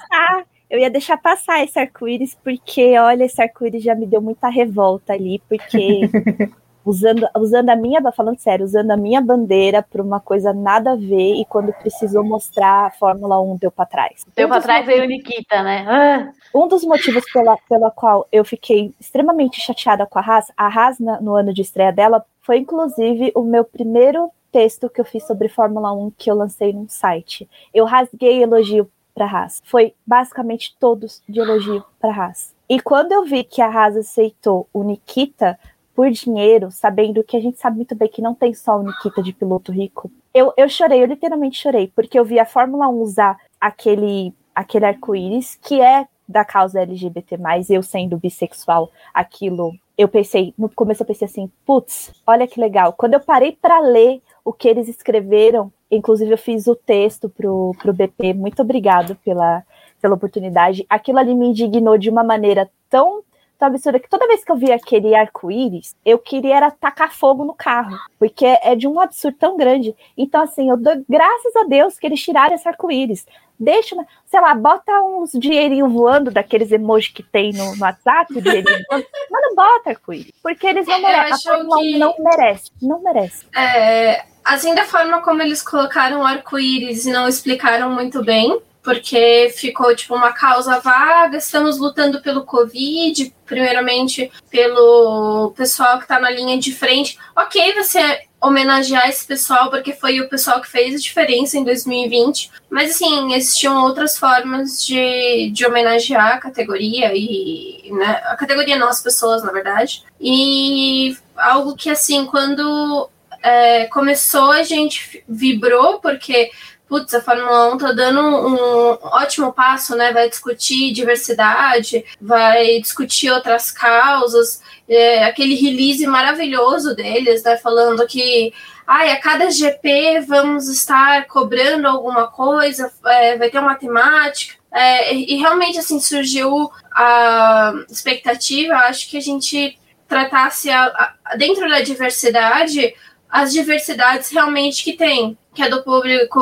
S5: Eu ia deixar passar esse arco-íris, porque, olha, esse arco-íris já me deu muita revolta ali, porque usando, usando a minha, falando sério, usando a minha bandeira para uma coisa nada a ver, e quando precisou mostrar a Fórmula 1 deu para trás.
S4: Deu um para trás veio o Nikita, né? Ah.
S5: Um dos motivos pela, pela qual eu fiquei extremamente chateada com a Haas, a Haas no ano de estreia dela, foi inclusive o meu primeiro texto que eu fiz sobre Fórmula 1 que eu lancei num site. Eu rasguei elogio para Haas. Foi basicamente todos de elogio para Haas. E quando eu vi que a Haas aceitou o Nikita por dinheiro, sabendo que a gente sabe muito bem que não tem só o Nikita de piloto rico, eu, eu chorei, eu literalmente chorei, porque eu vi a Fórmula 1 usar aquele, aquele arco-íris que é da causa LGBT, eu sendo bissexual, aquilo. Eu pensei, no começo eu pensei assim, putz, olha que legal. Quando eu parei para ler o que eles escreveram Inclusive, eu fiz o texto pro, pro BP. Muito obrigado pela, pela oportunidade. Aquilo ali me indignou de uma maneira tão, tão absurda que toda vez que eu via aquele arco-íris, eu queria era tacar fogo no carro, porque é de um absurdo tão grande. Então, assim, eu dou graças a Deus que eles tiraram esse arco-íris. Deixa, sei lá, bota uns dinheirinho voando daqueles emojis que tem no, no WhatsApp, dinheirinho voando, mas não bota arco-íris, porque eles não merecem. A Fórmula que... não merece, não merece.
S2: É, Assim, da forma como eles colocaram o arco-íris e não explicaram muito bem, porque ficou tipo uma causa vaga, estamos lutando pelo Covid, primeiramente pelo pessoal que está na linha de frente. Ok, você homenagear esse pessoal, porque foi o pessoal que fez a diferença em 2020, mas assim, existiam outras formas de, de homenagear a categoria e né, a categoria não as pessoas, na verdade. E algo que assim, quando é, começou, a gente vibrou, porque putz, a Fórmula 1 tá dando um ótimo passo, né? Vai discutir diversidade, vai discutir outras causas, é, aquele release maravilhoso deles, né? Falando que ai, a cada GP vamos estar cobrando alguma coisa, é, vai ter uma temática. É, e realmente assim surgiu a expectativa, acho que a gente tratasse a, a, dentro da diversidade as diversidades realmente que tem, que é do público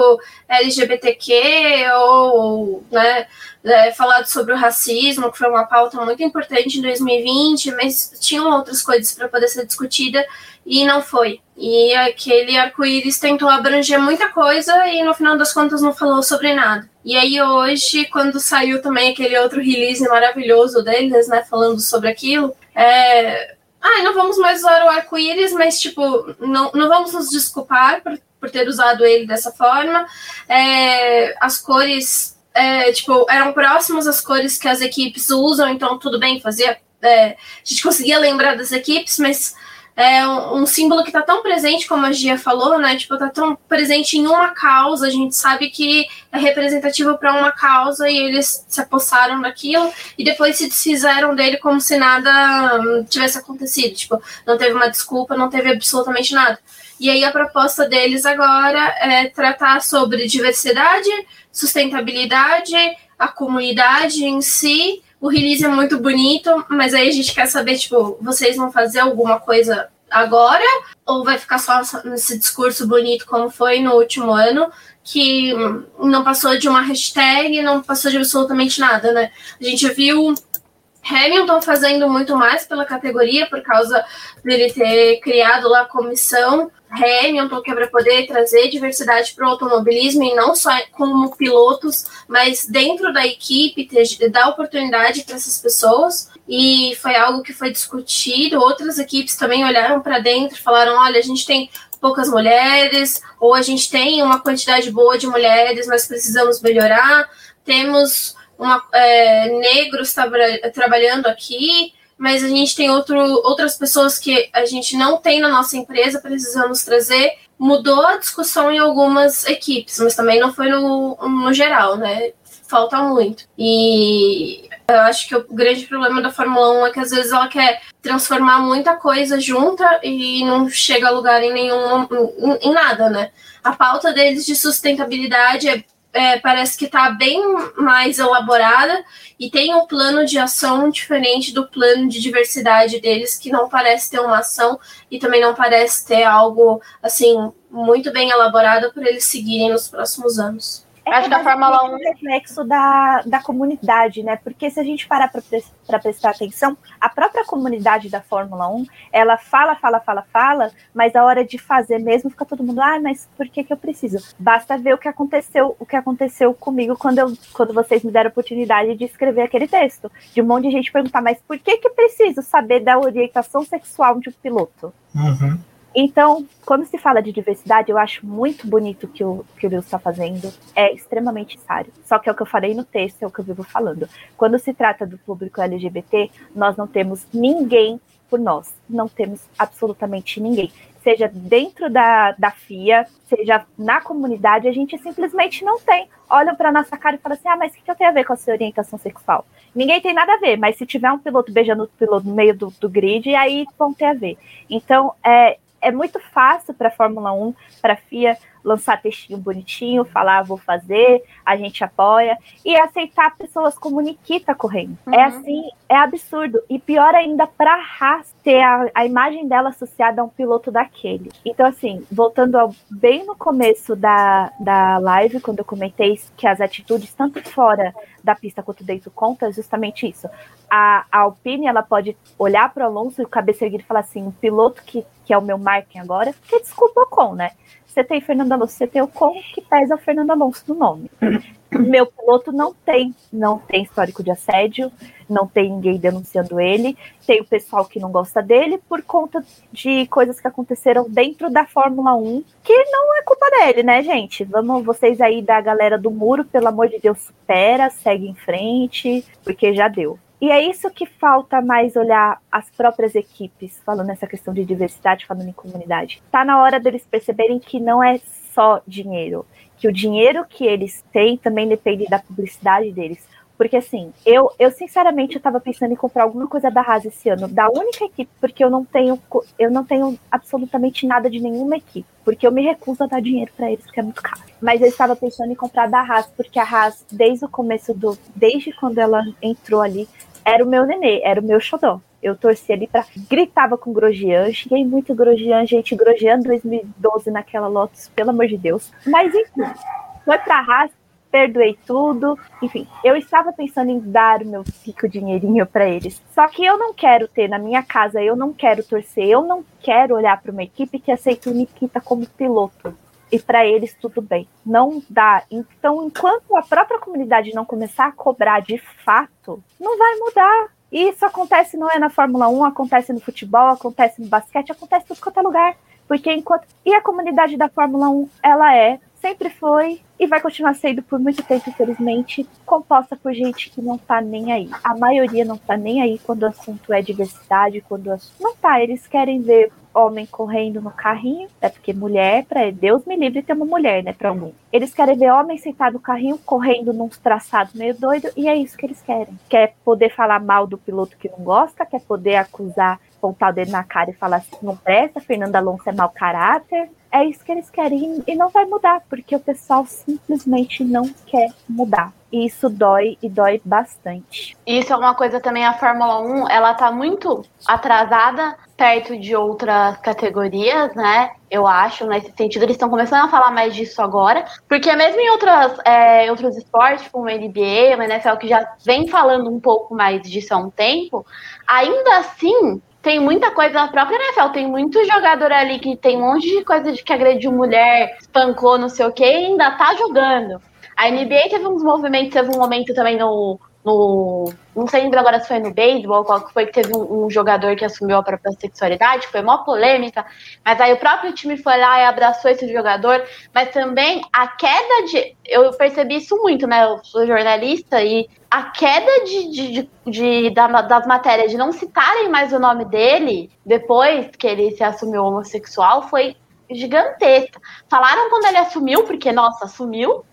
S2: LGBTQ ou né, é, falado sobre o racismo, que foi uma pauta muito importante em 2020, mas tinham outras coisas para poder ser discutida e não foi. E aquele arco-íris tentou abranger muita coisa e no final das contas não falou sobre nada. E aí hoje, quando saiu também aquele outro release maravilhoso deles, né, falando sobre aquilo, é, ah, não vamos mais usar o arco-íris, mas, tipo, não, não vamos nos desculpar por, por ter usado ele dessa forma. É, as cores, é, tipo, eram próximas às cores que as equipes usam, então tudo bem, fazia. É, a gente conseguia lembrar das equipes, mas é um, um símbolo que está tão presente, como a Gia falou, né? Tipo, tá tão presente em uma causa, a gente sabe que é representativo para uma causa e eles se apossaram daquilo e depois se desfizeram dele como se nada hum, tivesse acontecido. Tipo, não teve uma desculpa, não teve absolutamente nada. E aí a proposta deles agora é tratar sobre diversidade, sustentabilidade, a comunidade em si o release é muito bonito, mas aí a gente quer saber, tipo, vocês vão fazer alguma coisa agora ou vai ficar só nesse discurso bonito como foi no último ano, que não passou de uma hashtag, não passou de absolutamente nada, né? A gente viu Hamilton fazendo muito mais pela categoria por causa dele ter criado lá a comissão Hamilton, que é para poder trazer diversidade para o automobilismo e não só como pilotos, mas dentro da equipe, ter, dar oportunidade para essas pessoas. E foi algo que foi discutido. Outras equipes também olharam para dentro e falaram: olha, a gente tem poucas mulheres, ou a gente tem uma quantidade boa de mulheres, mas precisamos melhorar. Temos uma, é, negros tra trabalhando aqui, mas a gente tem outro, outras pessoas que a gente não tem na nossa empresa, precisamos trazer. Mudou a discussão em algumas equipes, mas também não foi no, no geral, né? Falta muito. E eu acho que o grande problema da Fórmula 1 é que às vezes ela quer transformar muita coisa junta e não chega a lugar em nenhum em, em nada, né? A pauta deles de sustentabilidade é é, parece que está bem mais elaborada e tem um plano de ação diferente do plano de diversidade deles, que não parece ter uma ação e também não parece ter algo assim muito bem elaborado para eles seguirem nos próximos anos.
S5: É Acho que a Fórmula 1 é um reflexo da, da comunidade, né? Porque se a gente parar para prestar atenção, a própria comunidade da Fórmula 1, ela fala, fala, fala, fala, mas a hora de fazer mesmo fica todo mundo, ah, mas por que, que eu preciso? Basta ver o que aconteceu, o que aconteceu comigo quando, eu, quando vocês me deram a oportunidade de escrever aquele texto. De um monte de gente perguntar, mas por que que preciso saber da orientação sexual de um piloto?
S1: Uhum.
S5: Então, quando se fala de diversidade, eu acho muito bonito que o que o Lewis está fazendo. É extremamente necessário. Só que é o que eu falei no texto, é o que eu vivo falando. Quando se trata do público LGBT, nós não temos ninguém por nós. Não temos absolutamente ninguém. Seja dentro da, da FIA, seja na comunidade, a gente simplesmente não tem. Olham para nossa cara e falam assim: ah, mas o que, que eu tenho a ver com a sua orientação sexual? Ninguém tem nada a ver, mas se tiver um piloto beijando o piloto no meio do, do grid, aí vão ter a ver. Então, é, é muito fácil para a Fórmula 1, para a FIA, lançar textinho bonitinho, falar ah, vou fazer, a gente apoia, e aceitar pessoas como Nikita correndo. É uhum. É assim, é absurdo. E pior ainda para a Haas ter a, a, imagem dela associada a um piloto daquele. Então, assim, voltando ao, bem no começo da, da live, quando eu comentei que as atitudes, tanto fora da pista quanto dentro, conta é justamente isso. A, a Alpine, ela pode olhar para o Alonso e o cabeça erguida e falar assim, um piloto que, que é o meu marketing agora, que desculpa o com, né? Você tem Fernando Alonso, você tem o com que pesa o Fernando Alonso no nome. Meu piloto não tem, não tem histórico de assédio, não tem ninguém denunciando ele, tem o pessoal que não gosta dele por conta de coisas que aconteceram dentro da Fórmula 1, que não é culpa dele, né, gente? Vamos, vocês aí da galera do muro, pelo amor de Deus, supera, segue em frente, porque já deu. E é isso que falta mais olhar as próprias equipes, falando nessa questão de diversidade, falando em comunidade. Tá na hora deles perceberem que não é só dinheiro, que o dinheiro que eles têm também depende da publicidade deles. Porque assim, eu, eu sinceramente estava pensando em comprar alguma coisa da Haas esse ano, da única equipe, porque eu não tenho eu não tenho absolutamente nada de nenhuma equipe, porque eu me recuso a dar dinheiro para eles, porque é muito caro. Mas eu estava pensando em comprar da Haas, porque a Haas desde o começo do desde quando ela entrou ali, era o meu nenê, era o meu xodó. Eu torci ali pra. Gritava com Grosjean, cheguei muito Grosjean, gente. Grosjean 2012 naquela Lotus, pelo amor de Deus. Mas enfim, foi pra Haas, perdoei tudo. Enfim, eu estava pensando em dar o meu pico dinheirinho para eles. Só que eu não quero ter na minha casa, eu não quero torcer, eu não quero olhar para uma equipe que aceita o Nikita como piloto e para eles tudo bem. Não dá. Então, enquanto a própria comunidade não começar a cobrar de fato, não vai mudar. E isso acontece não é na Fórmula 1, acontece no futebol, acontece no basquete, acontece em quanto é lugar. Porque enquanto. E a comunidade da Fórmula 1, ela é, sempre foi e vai continuar sendo por muito tempo, infelizmente, composta por gente que não tá nem aí. A maioria não tá nem aí quando o assunto é diversidade, quando o assunto... não tá, eles querem ver homem correndo no carrinho, é porque mulher, para Deus me livre ter uma mulher, né, para algum. Eles querem ver homem sentado no carrinho, correndo num traçado meio doido, e é isso que eles querem. Quer poder falar mal do piloto que não gosta, quer poder acusar, apontar o dedo na cara e falar assim, não presta, Fernando Alonso é mau caráter. É isso que eles querem e não vai mudar, porque o pessoal simplesmente não quer mudar. E isso dói e dói bastante.
S4: Isso é uma coisa também, a Fórmula 1, ela tá muito atrasada perto de outras categorias, né? Eu acho, nesse sentido, eles estão começando a falar mais disso agora, porque mesmo em outras, é, outros esportes, como o NBA, o NFL, que já vem falando um pouco mais disso há um tempo, ainda assim, tem muita coisa na própria NFL, tem muito jogador ali que tem um monte de coisa de que agrediu mulher, espancou, não sei o que, e ainda tá jogando. A NBA teve uns movimentos, teve um momento também no, no. Não sei lembro agora se foi no beisebol, qual que foi que teve um, um, jogador que assumiu a própria sexualidade, foi uma polêmica, mas aí o próprio time foi lá e abraçou esse jogador, mas também a queda de. Eu percebi isso muito, né? Eu sou jornalista e a queda de, de, de, de da, das matérias de não citarem mais o nome dele depois que ele se assumiu homossexual foi gigantesca. Falaram quando ele assumiu, porque, nossa, assumiu,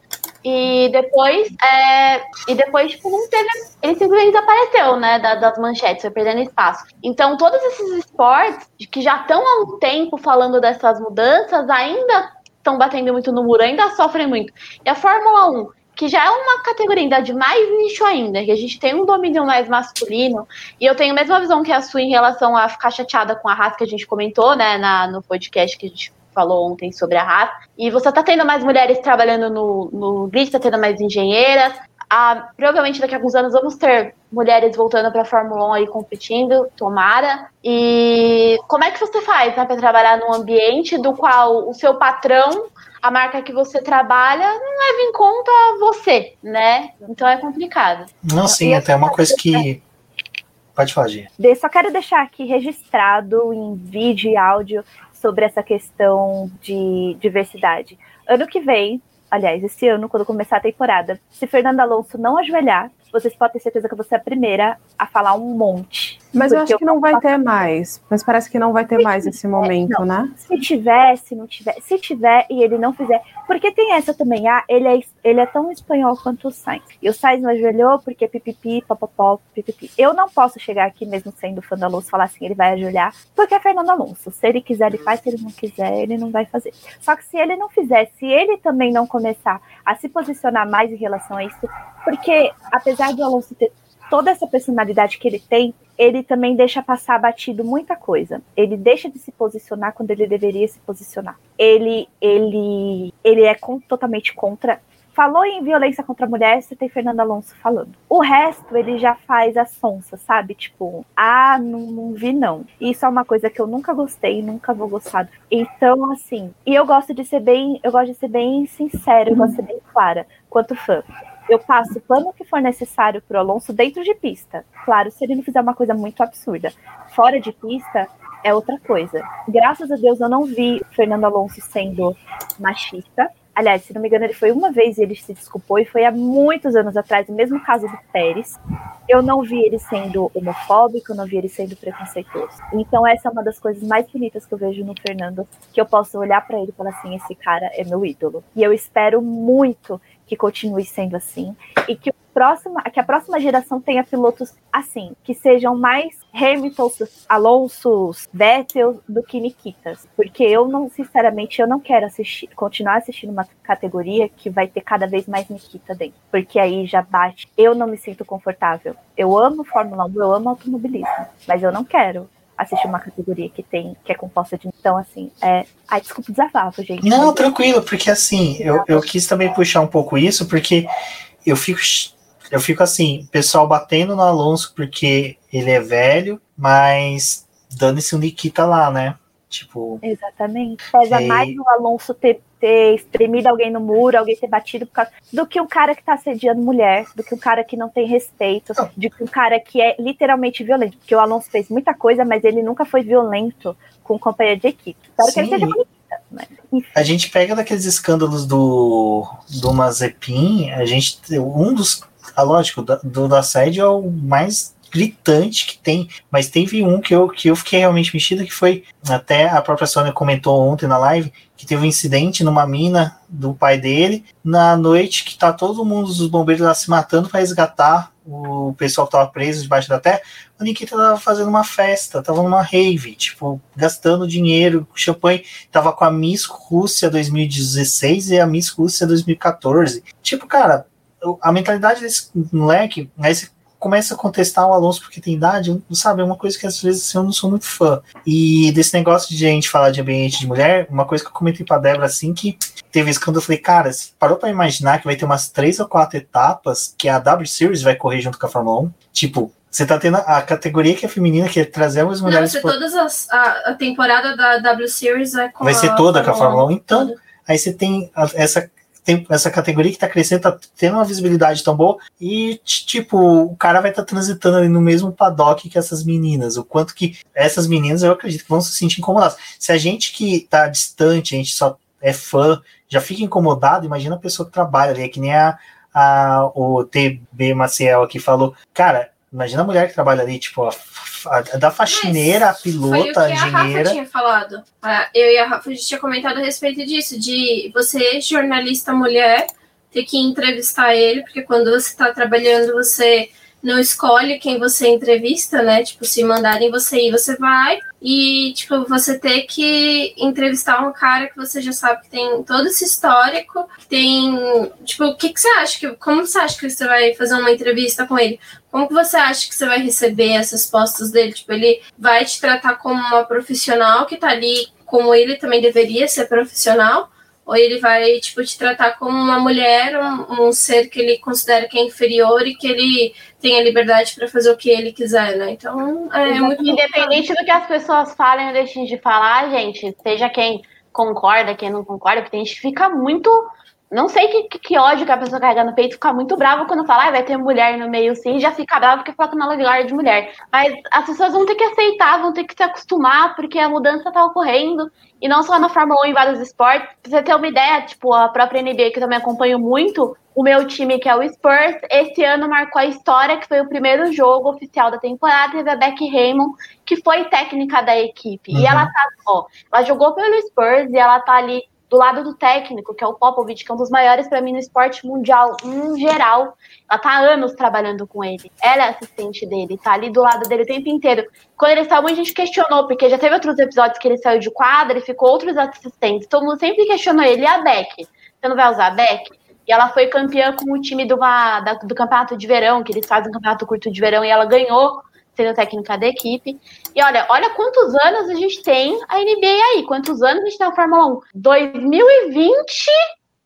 S4: e depois, é, e depois, tipo, não teve. Ele simplesmente desapareceu, né? Da, das manchetes, foi perdendo espaço. Então, todos esses esportes que já estão há um tempo falando dessas mudanças, ainda estão batendo muito no muro, ainda sofrem muito. E a Fórmula 1, que já é uma categoria ainda de mais nicho ainda, que a gente tem um domínio mais masculino, e eu tenho a mesma visão que a sua em relação a ficar chateada com a raça que a gente comentou, né, na, no podcast que a gente falou ontem sobre a raça. E você está tendo mais mulheres trabalhando no, no grid, está tendo mais engenheiras. Ah, provavelmente daqui a alguns anos vamos ter mulheres voltando para a Fórmula 1 aí competindo, tomara. E como é que você faz né, para trabalhar num ambiente do qual o seu patrão, a marca que você trabalha, não leva em conta você, né? Então é complicado.
S1: Não, sim, até uma coisa que. Pode falar, Gia.
S5: Só quero deixar aqui registrado em vídeo e áudio sobre essa questão de diversidade. Ano que vem, aliás, esse ano, quando começar a temporada, se Fernando Alonso não ajoelhar, vocês podem ter certeza que você é a primeira a falar um monte.
S3: Mas eu acho que não vai ter mais. Mas parece que não vai ter mais esse momento, não. né?
S5: Se tiver, se não tiver. Se tiver e ele não fizer. Porque tem essa também. Ah, ele é, ele é tão espanhol quanto o Sainz. E o Sainz não ajoelhou porque pipipi, papapó, pipipi. Eu não posso chegar aqui, mesmo sendo fã do Alonso, falar assim, ele vai ajoelhar, porque é Fernando Alonso. Se ele quiser, ele faz. Se ele não quiser, ele não vai fazer. Só que se ele não fizer, se ele também não começar a se posicionar mais em relação a isso, porque apesar do Alonso ter toda essa personalidade que ele tem, ele também deixa passar batido muita coisa. Ele deixa de se posicionar quando ele deveria se posicionar. Ele ele ele é com, totalmente contra falou em violência contra a mulher, você tem Fernando Alonso falando. O resto, ele já faz a sonsa, sabe? Tipo, ah, não, não vi não. Isso é uma coisa que eu nunca gostei, nunca vou gostar. Então, assim, e eu gosto de ser bem, eu gosto de ser bem sincera, eu gosto de ser bem clara quanto fã eu passo o plano que for necessário para o Alonso dentro de pista. Claro, se ele não fizer uma coisa muito absurda. Fora de pista é outra coisa. Graças a Deus eu não vi Fernando Alonso sendo machista. Aliás, se não me engano, ele foi uma vez e ele se desculpou, e foi há muitos anos atrás, o mesmo caso do Pérez. Eu não vi ele sendo homofóbico, não vi ele sendo preconceituoso. Então, essa é uma das coisas mais bonitas que eu vejo no Fernando, que eu posso olhar para ele e falar assim: esse cara é meu ídolo. E eu espero muito que continue sendo assim e que, próxima, que a próxima geração tenha pilotos assim, que sejam mais Hamilton, Alonso, Vettel do que Nikitas, porque eu não, sinceramente, eu não quero assistir, continuar assistindo uma categoria que vai ter cada vez mais Nikita dentro, porque aí já bate. Eu não me sinto confortável. Eu amo Fórmula 1, eu amo automobilismo, mas eu não quero assistir uma categoria que tem, que é composta de. Então, assim, é. Ai, desculpa o desabafo, gente.
S1: Não, tranquilo, porque assim, eu, eu quis também puxar um pouco isso, porque eu fico. Eu fico assim, pessoal batendo no Alonso porque ele é velho, mas dando-se um Nikita lá, né? Tipo.
S5: Exatamente. Pesa mais o Alonso ter ter espremido alguém no muro, alguém ter batido por causa, do que um cara que tá assediando mulher, do que um cara que não tem respeito, do que um cara que é literalmente violento. Porque o Alonso fez muita coisa, mas ele nunca foi violento com o companheiro de equipe. Sim. que ele seja bonito.
S1: A gente pega daqueles escândalos do, do Mazepin, a gente. Um dos. Ah, lógico, do, do assédio é o mais gritante que tem, mas teve um que eu, que eu fiquei realmente mexido, que foi, até a própria Sônia comentou ontem na live, que teve um incidente numa mina do pai dele, na noite que tá todo mundo dos bombeiros lá se matando para resgatar o pessoal que tava preso debaixo da terra, o Nikita tava fazendo uma festa, tava numa rave, tipo, gastando dinheiro, champanhe, tava com a Miss Rússia 2016 e a Miss Rússia 2014. Tipo, cara, a mentalidade desse moleque, esse começa a contestar o Alonso porque tem idade, sabe? É uma coisa que às vezes assim, eu não sou muito fã. E desse negócio de a gente falar de ambiente de mulher, uma coisa que eu comentei pra Débora assim que teve quando eu falei, cara, parou pra imaginar que vai ter umas três ou quatro etapas que a W Series vai correr junto com a Fórmula 1? Tipo, você tá tendo a categoria que é feminina, que é trazer as mulheres.
S2: Não, vai ser todas as. A, a, temporada da W Series
S1: vai com Vai ser toda com a Fórmula 1. Então, aí você tem essa tem essa categoria que está crescendo, tá tendo uma visibilidade tão boa, e, tipo, o cara vai estar tá transitando ali no mesmo paddock que essas meninas. O quanto que essas meninas, eu acredito que vão se sentir incomodadas. Se a gente que tá distante, a gente só é fã, já fica incomodado, imagina a pessoa que trabalha ali, é que nem a, a, o TB Maciel aqui falou. Cara, imagina a mulher que trabalha ali, tipo, a da faxineira, Mas a pilota, a engenheira. A Rafa
S2: tinha falado. Eu e a Rafa a tinha comentado a respeito disso, de você, jornalista mulher, ter que entrevistar ele, porque quando você está trabalhando, você não escolhe quem você entrevista, né? Tipo, se mandarem você ir, você vai. E, tipo, você ter que entrevistar um cara que você já sabe que tem todo esse histórico, que tem. Tipo, o que, que você acha? Que, como você acha que você vai fazer uma entrevista com ele? Como que você acha que você vai receber essas postas dele? Tipo, ele vai te tratar como uma profissional que tá ali, como ele também deveria ser profissional? Ou ele vai tipo te tratar como uma mulher, um, um, ser que ele considera que é inferior e que ele tem a liberdade para fazer o que ele quiser, né? Então é muito
S4: independente do que as pessoas falem ou deixem de falar, gente, seja quem concorda, quem não concorda, porque tem gente fica muito não sei que, que, ódio que a pessoa carrega no peito, fica muito brava quando fala, ah, vai ter mulher no meio sim, já fica brava porque fala que não é lugar de mulher. Mas as pessoas vão ter que aceitar, vão ter que se acostumar, porque a mudança tá ocorrendo. E não só na Fórmula 1, em vários esportes. Pra você ter uma ideia, tipo, a própria NBA, que eu também acompanho muito, o meu time, que é o Spurs, esse ano marcou a história, que foi o primeiro jogo oficial da temporada, teve a Becky Raymond, que foi técnica da equipe. Uhum. E ela tá, ó, ela jogou pelo Spurs e ela tá ali do lado do técnico, que é o Popovich, que é um dos maiores para mim no esporte mundial em geral. Ela tá há anos trabalhando com ele. Ela é assistente dele, tá ali do lado dele o tempo inteiro. Quando ele saiu, a gente questionou, porque já teve outros episódios que ele saiu de quadra e ficou outros assistentes. Todo mundo sempre questionou ele. E a Beck? Você não vai usar a Beck? E ela foi campeã com o time do, da, do campeonato de verão, que eles fazem um campeonato curto de verão, e ela ganhou sendo técnica da equipe. E olha, olha quantos anos a gente tem a NBA aí, quantos anos a gente tem a Fórmula 1. 2020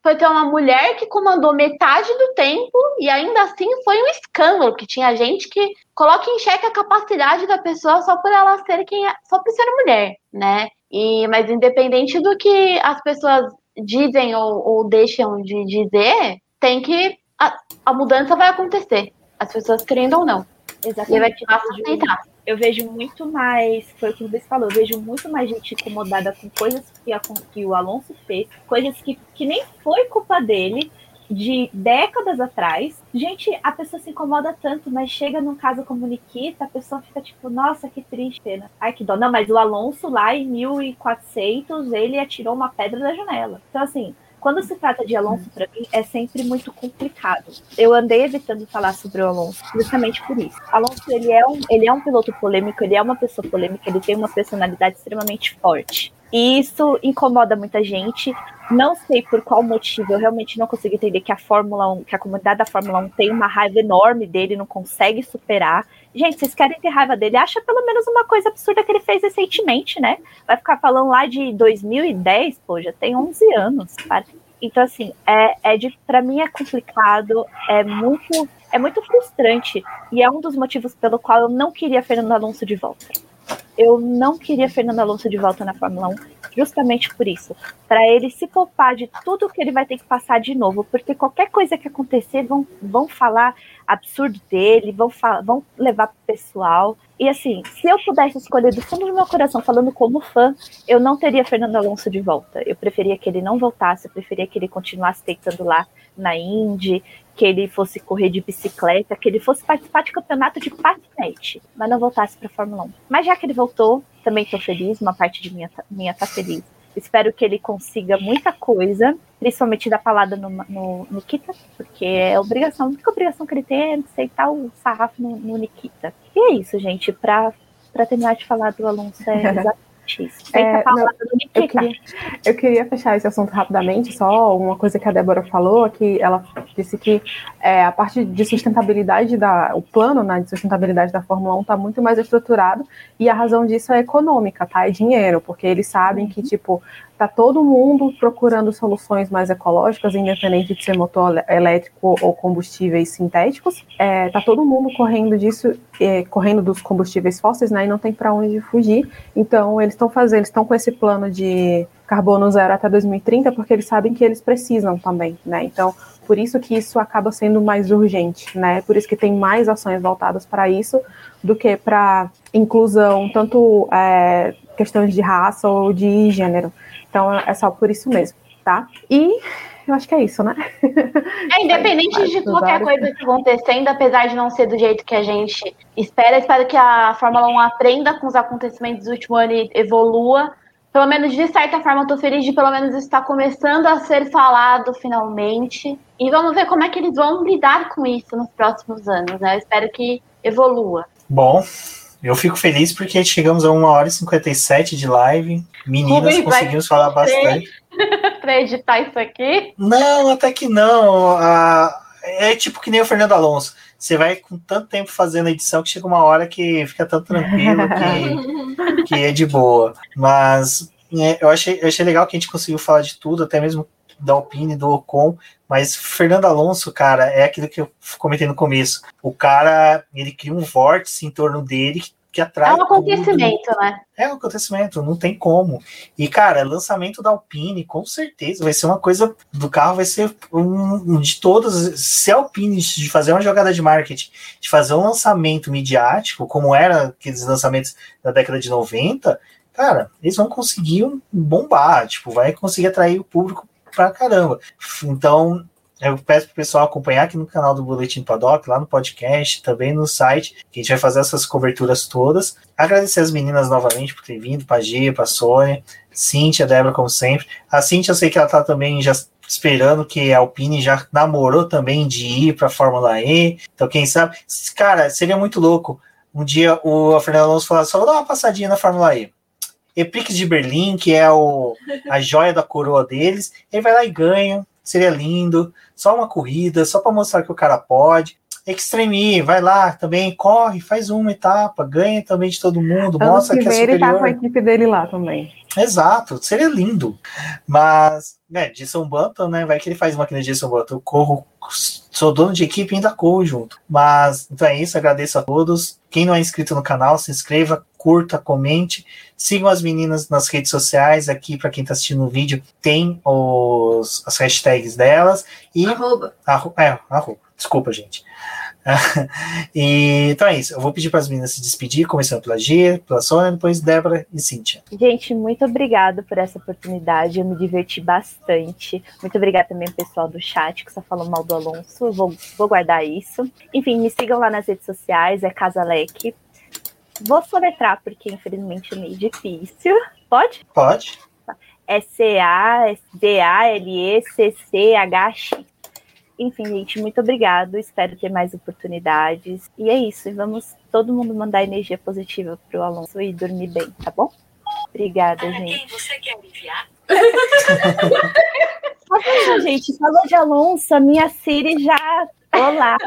S4: foi ter uma mulher que comandou metade do tempo e ainda assim foi um escândalo, que tinha gente que coloca em xeque a capacidade da pessoa só por ela ser quem é, só por ser mulher, né? E, mas independente do que as pessoas dizem ou, ou deixam de dizer, tem que a, a mudança vai acontecer, as pessoas querendo ou não.
S5: Exatamente. E vai te aceitar. Eu vejo muito mais, foi o que o Luiz falou, eu vejo muito mais gente incomodada com coisas que, a, que o Alonso fez, coisas que, que nem foi culpa dele, de décadas atrás. Gente, a pessoa se incomoda tanto, mas chega num caso como Nikita, a pessoa fica tipo, nossa, que triste pena. Ai, que dó. Não, mas o Alonso lá em 1400, ele atirou uma pedra da janela. Então, assim, quando se trata de Alonso, para mim, é sempre muito complicado. Eu andei evitando falar sobre o Alonso justamente por isso. Alonso, ele é um, ele é um piloto polêmico, ele é uma pessoa polêmica, ele tem uma personalidade extremamente forte. E isso incomoda muita gente. Não sei por qual motivo, eu realmente não consigo entender que a Fórmula 1, que a comunidade da Fórmula 1 tem uma raiva enorme dele, não consegue superar. Gente, vocês querem ter raiva dele? Acha pelo menos uma coisa absurda que ele fez recentemente, né? Vai ficar falando lá de 2010, pô, já tem 11 anos, cara. Então, assim, é, é de, pra mim é complicado, é muito, é muito frustrante. E é um dos motivos pelo qual eu não queria Fernando Alonso de volta. Eu não queria Fernando Alonso de volta na Fórmula 1, justamente por isso. Para ele se poupar de tudo que ele vai ter que passar de novo, porque qualquer coisa que acontecer vão, vão falar absurdo dele, vão, vão levar pro pessoal. E assim, se eu pudesse escolher do fundo do meu coração, falando como fã, eu não teria Fernando Alonso de volta. Eu preferia que ele não voltasse, eu preferia que ele continuasse tentando lá na Indy, que ele fosse correr de bicicleta, que ele fosse participar de campeonato de patinete, mas não voltasse para Fórmula 1. Mas já que ele voltou, também estou feliz, uma parte de minha, minha tá feliz. Espero que ele consiga muita coisa, principalmente da palavra no, no Nikita, porque é obrigação, a única obrigação que ele tem é aceitar o sarrafo no, no Nikita. E é isso, gente. Para terminar de falar do Alonso, é
S3: é, não, eu, queria, eu queria fechar esse assunto rapidamente, só uma coisa que a Débora falou, que ela disse que é, a parte de sustentabilidade da, o plano né, de sustentabilidade da Fórmula 1 está muito mais estruturado e a razão disso é econômica, tá? É dinheiro, porque eles sabem que tipo tá todo mundo procurando soluções mais ecológicas, independente de ser motor elétrico ou combustíveis sintéticos. É, tá todo mundo correndo disso, é, correndo dos combustíveis fósseis, né? E não tem para onde fugir. Então eles estão fazendo, eles estão com esse plano de carbono zero até 2030, porque eles sabem que eles precisam também, né? Então, por isso que isso acaba sendo mais urgente, né? Por isso que tem mais ações voltadas para isso do que para inclusão, tanto é, questões de raça ou de gênero. Então, é só por isso mesmo, tá? E eu acho que é isso, né?
S4: É, independente de qualquer coisa que acontecendo, apesar de não ser do jeito que a gente espera, espero que a Fórmula 1 aprenda com os acontecimentos do último ano e evolua pelo menos de certa forma, estou feliz de pelo menos estar começando a ser falado finalmente. E vamos ver como é que eles vão lidar com isso nos próximos anos, né? Eu espero que evolua.
S1: Bom, eu fico feliz porque chegamos a 1 hora e 57 de live. Meninas, Rubem, conseguimos falar bastante.
S4: para editar isso aqui?
S1: Não, até que não. é tipo que nem o Fernando Alonso. Você vai com tanto tempo fazendo a edição que chega uma hora que fica tão tranquilo que, que é de boa. Mas é, eu, achei, eu achei legal que a gente conseguiu falar de tudo, até mesmo da Alpine, do Ocon, mas Fernando Alonso, cara, é aquilo que eu comentei no começo. O cara, ele cria um vórtice em torno dele que atrai. É
S4: um acontecimento, tudo. né?
S1: É um acontecimento, não tem como. E, cara, lançamento da Alpine, com certeza, vai ser uma coisa do carro, vai ser um, de todas. Se a Alpine de fazer uma jogada de marketing, de fazer um lançamento midiático, como era aqueles lançamentos da década de 90, cara, eles vão conseguir bombar, tipo, vai conseguir atrair o público pra caramba. Então, eu peço pro pessoal acompanhar aqui no canal do Boletim Paddock, lá no podcast, também no site, que a gente vai fazer essas coberturas todas. Agradecer as meninas novamente por ter vindo, pra Gia, pra Sônia, Cíntia, Débora, como sempre. A Cíntia, eu sei que ela tá também já esperando que a Alpine já namorou também de ir para Fórmula E. Então, quem sabe, cara, seria muito louco. Um dia o Fernando Alonso falar só vou dar uma passadinha na Fórmula E. Eprix de Berlim, que é o, a joia da coroa deles, ele vai lá e ganha, seria lindo. Só uma corrida, só para mostrar que o cara pode. Extreme, vai lá também, corre, faz uma etapa, ganha também de todo mundo, ano mostra que, que é superior. Ele tá
S3: com a equipe dele lá também.
S1: Exato, seria lindo. Mas, né, Jason Button, né, vai que ele faz uma no Jason Button, eu corro, sou dono de equipe e ainda corro junto. Mas, então é isso, agradeço a todos. Quem não é inscrito no canal, se inscreva, curta, comente. Sigam as meninas nas redes sociais. Aqui, para quem está assistindo o vídeo, tem os, as hashtags delas. E,
S2: arroba.
S1: Arro, é, arroba. Desculpa, gente. e, então é isso. Eu vou pedir para as meninas se despedir, começando pela Gia, pela Sônia, depois Débora e Cíntia.
S5: Gente, muito obrigada por essa oportunidade. Eu me diverti bastante. Muito obrigada também ao pessoal do chat que só falou mal do Alonso. vou, vou guardar isso. Enfim, me sigam lá nas redes sociais, é Casalec. Vou soletrar, porque infelizmente é meio difícil. Pode?
S1: Pode.
S5: S-C-A-S-D-A-L-E-C-C-H-X. Enfim, gente, muito obrigado. Espero ter mais oportunidades. E é isso. E vamos todo mundo mandar energia positiva pro Alonso e dormir bem, tá bom? Obrigada, gente. Quem você quer aliviar? gente, falou de Alonso, a minha Siri já. Olá!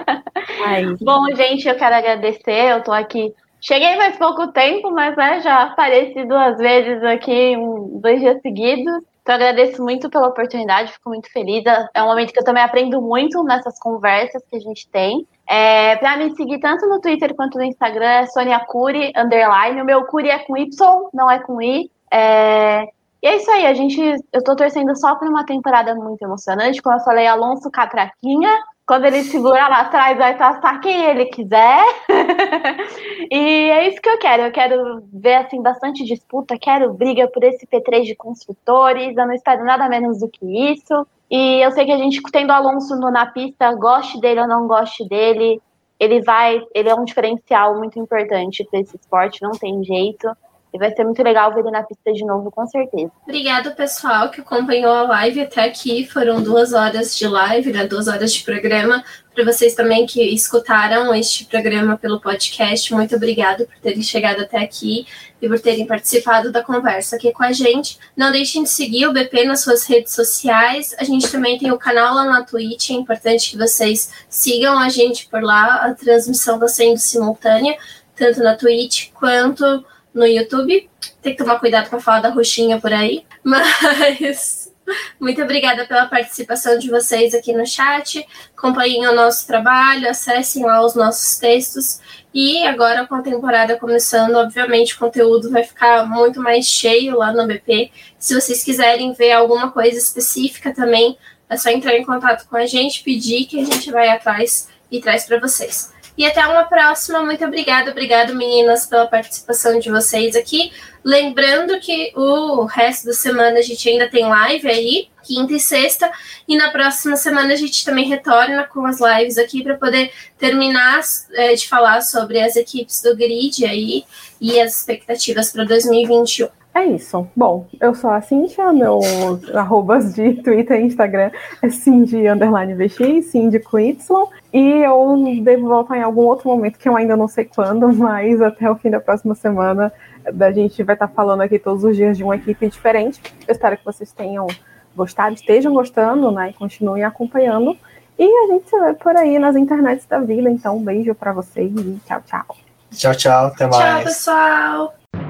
S4: Ai. Bom, gente, eu quero agradecer. Eu tô aqui Cheguei faz pouco tempo, mas né, já apareci duas vezes aqui, um, dois dias seguidos. Então agradeço muito pela oportunidade, fico muito feliz. É um momento que eu também aprendo muito nessas conversas que a gente tem. É, para me seguir tanto no Twitter quanto no Instagram é Sonia Curi, underline. O meu Curi é com Y, não é com I. É, e é isso aí, a gente. Eu tô torcendo só por uma temporada muito emocionante. Como eu falei, Alonso Catraquinha. Quando ele segurar lá atrás, vai passar quem ele quiser. e é isso que eu quero. Eu quero ver assim bastante disputa, quero briga por esse P3 de construtores. Eu não espero nada menos do que isso. E eu sei que a gente, tendo Alonso no, na pista, goste dele ou não goste dele, ele vai, ele é um diferencial muito importante para esse esporte, não tem jeito. E vai ser muito legal ver ele na pista de novo, com certeza.
S2: Obrigado, pessoal, que acompanhou a live até aqui. Foram duas horas de live, né? Duas horas de programa. Para vocês também que escutaram este programa pelo podcast, muito obrigado por terem chegado até aqui e por terem participado da conversa aqui com a gente. Não deixem de seguir o BP nas suas redes sociais. A gente também tem o canal lá na Twitch. É importante que vocês sigam a gente por lá. A transmissão está sendo simultânea, tanto na Twitch quanto no YouTube. Tem que tomar cuidado para falar da roxinha por aí. Mas muito obrigada pela participação de vocês aqui no chat. Acompanhem o nosso trabalho, acessem lá os nossos textos. E agora, com a temporada começando, obviamente o conteúdo vai ficar muito mais cheio lá no BP. Se vocês quiserem ver alguma coisa específica também, é só entrar em contato com a gente, pedir que a gente vai atrás e traz para vocês. E até uma próxima. Muito obrigada. Obrigado, meninas, pela participação de vocês aqui. Lembrando que o resto da semana a gente ainda tem live aí, quinta e sexta. E na próxima semana a gente também retorna com as lives aqui para poder terminar é, de falar sobre as equipes do grid aí e as expectativas para 2021.
S3: É isso. Bom, eu sou a Cintia, meu arrobas de Twitter e Instagram é Cindy underline VX, Cindy com Y. E eu devo voltar em algum outro momento que eu ainda não sei quando, mas até o fim da próxima semana a gente vai estar falando aqui todos os dias de uma equipe diferente. Eu espero que vocês tenham gostado, estejam gostando, né? E continuem acompanhando. E a gente se vê por aí nas internets da vida. Então, um beijo para vocês e tchau, tchau.
S1: Tchau, tchau. Até mais.
S2: Tchau, pessoal.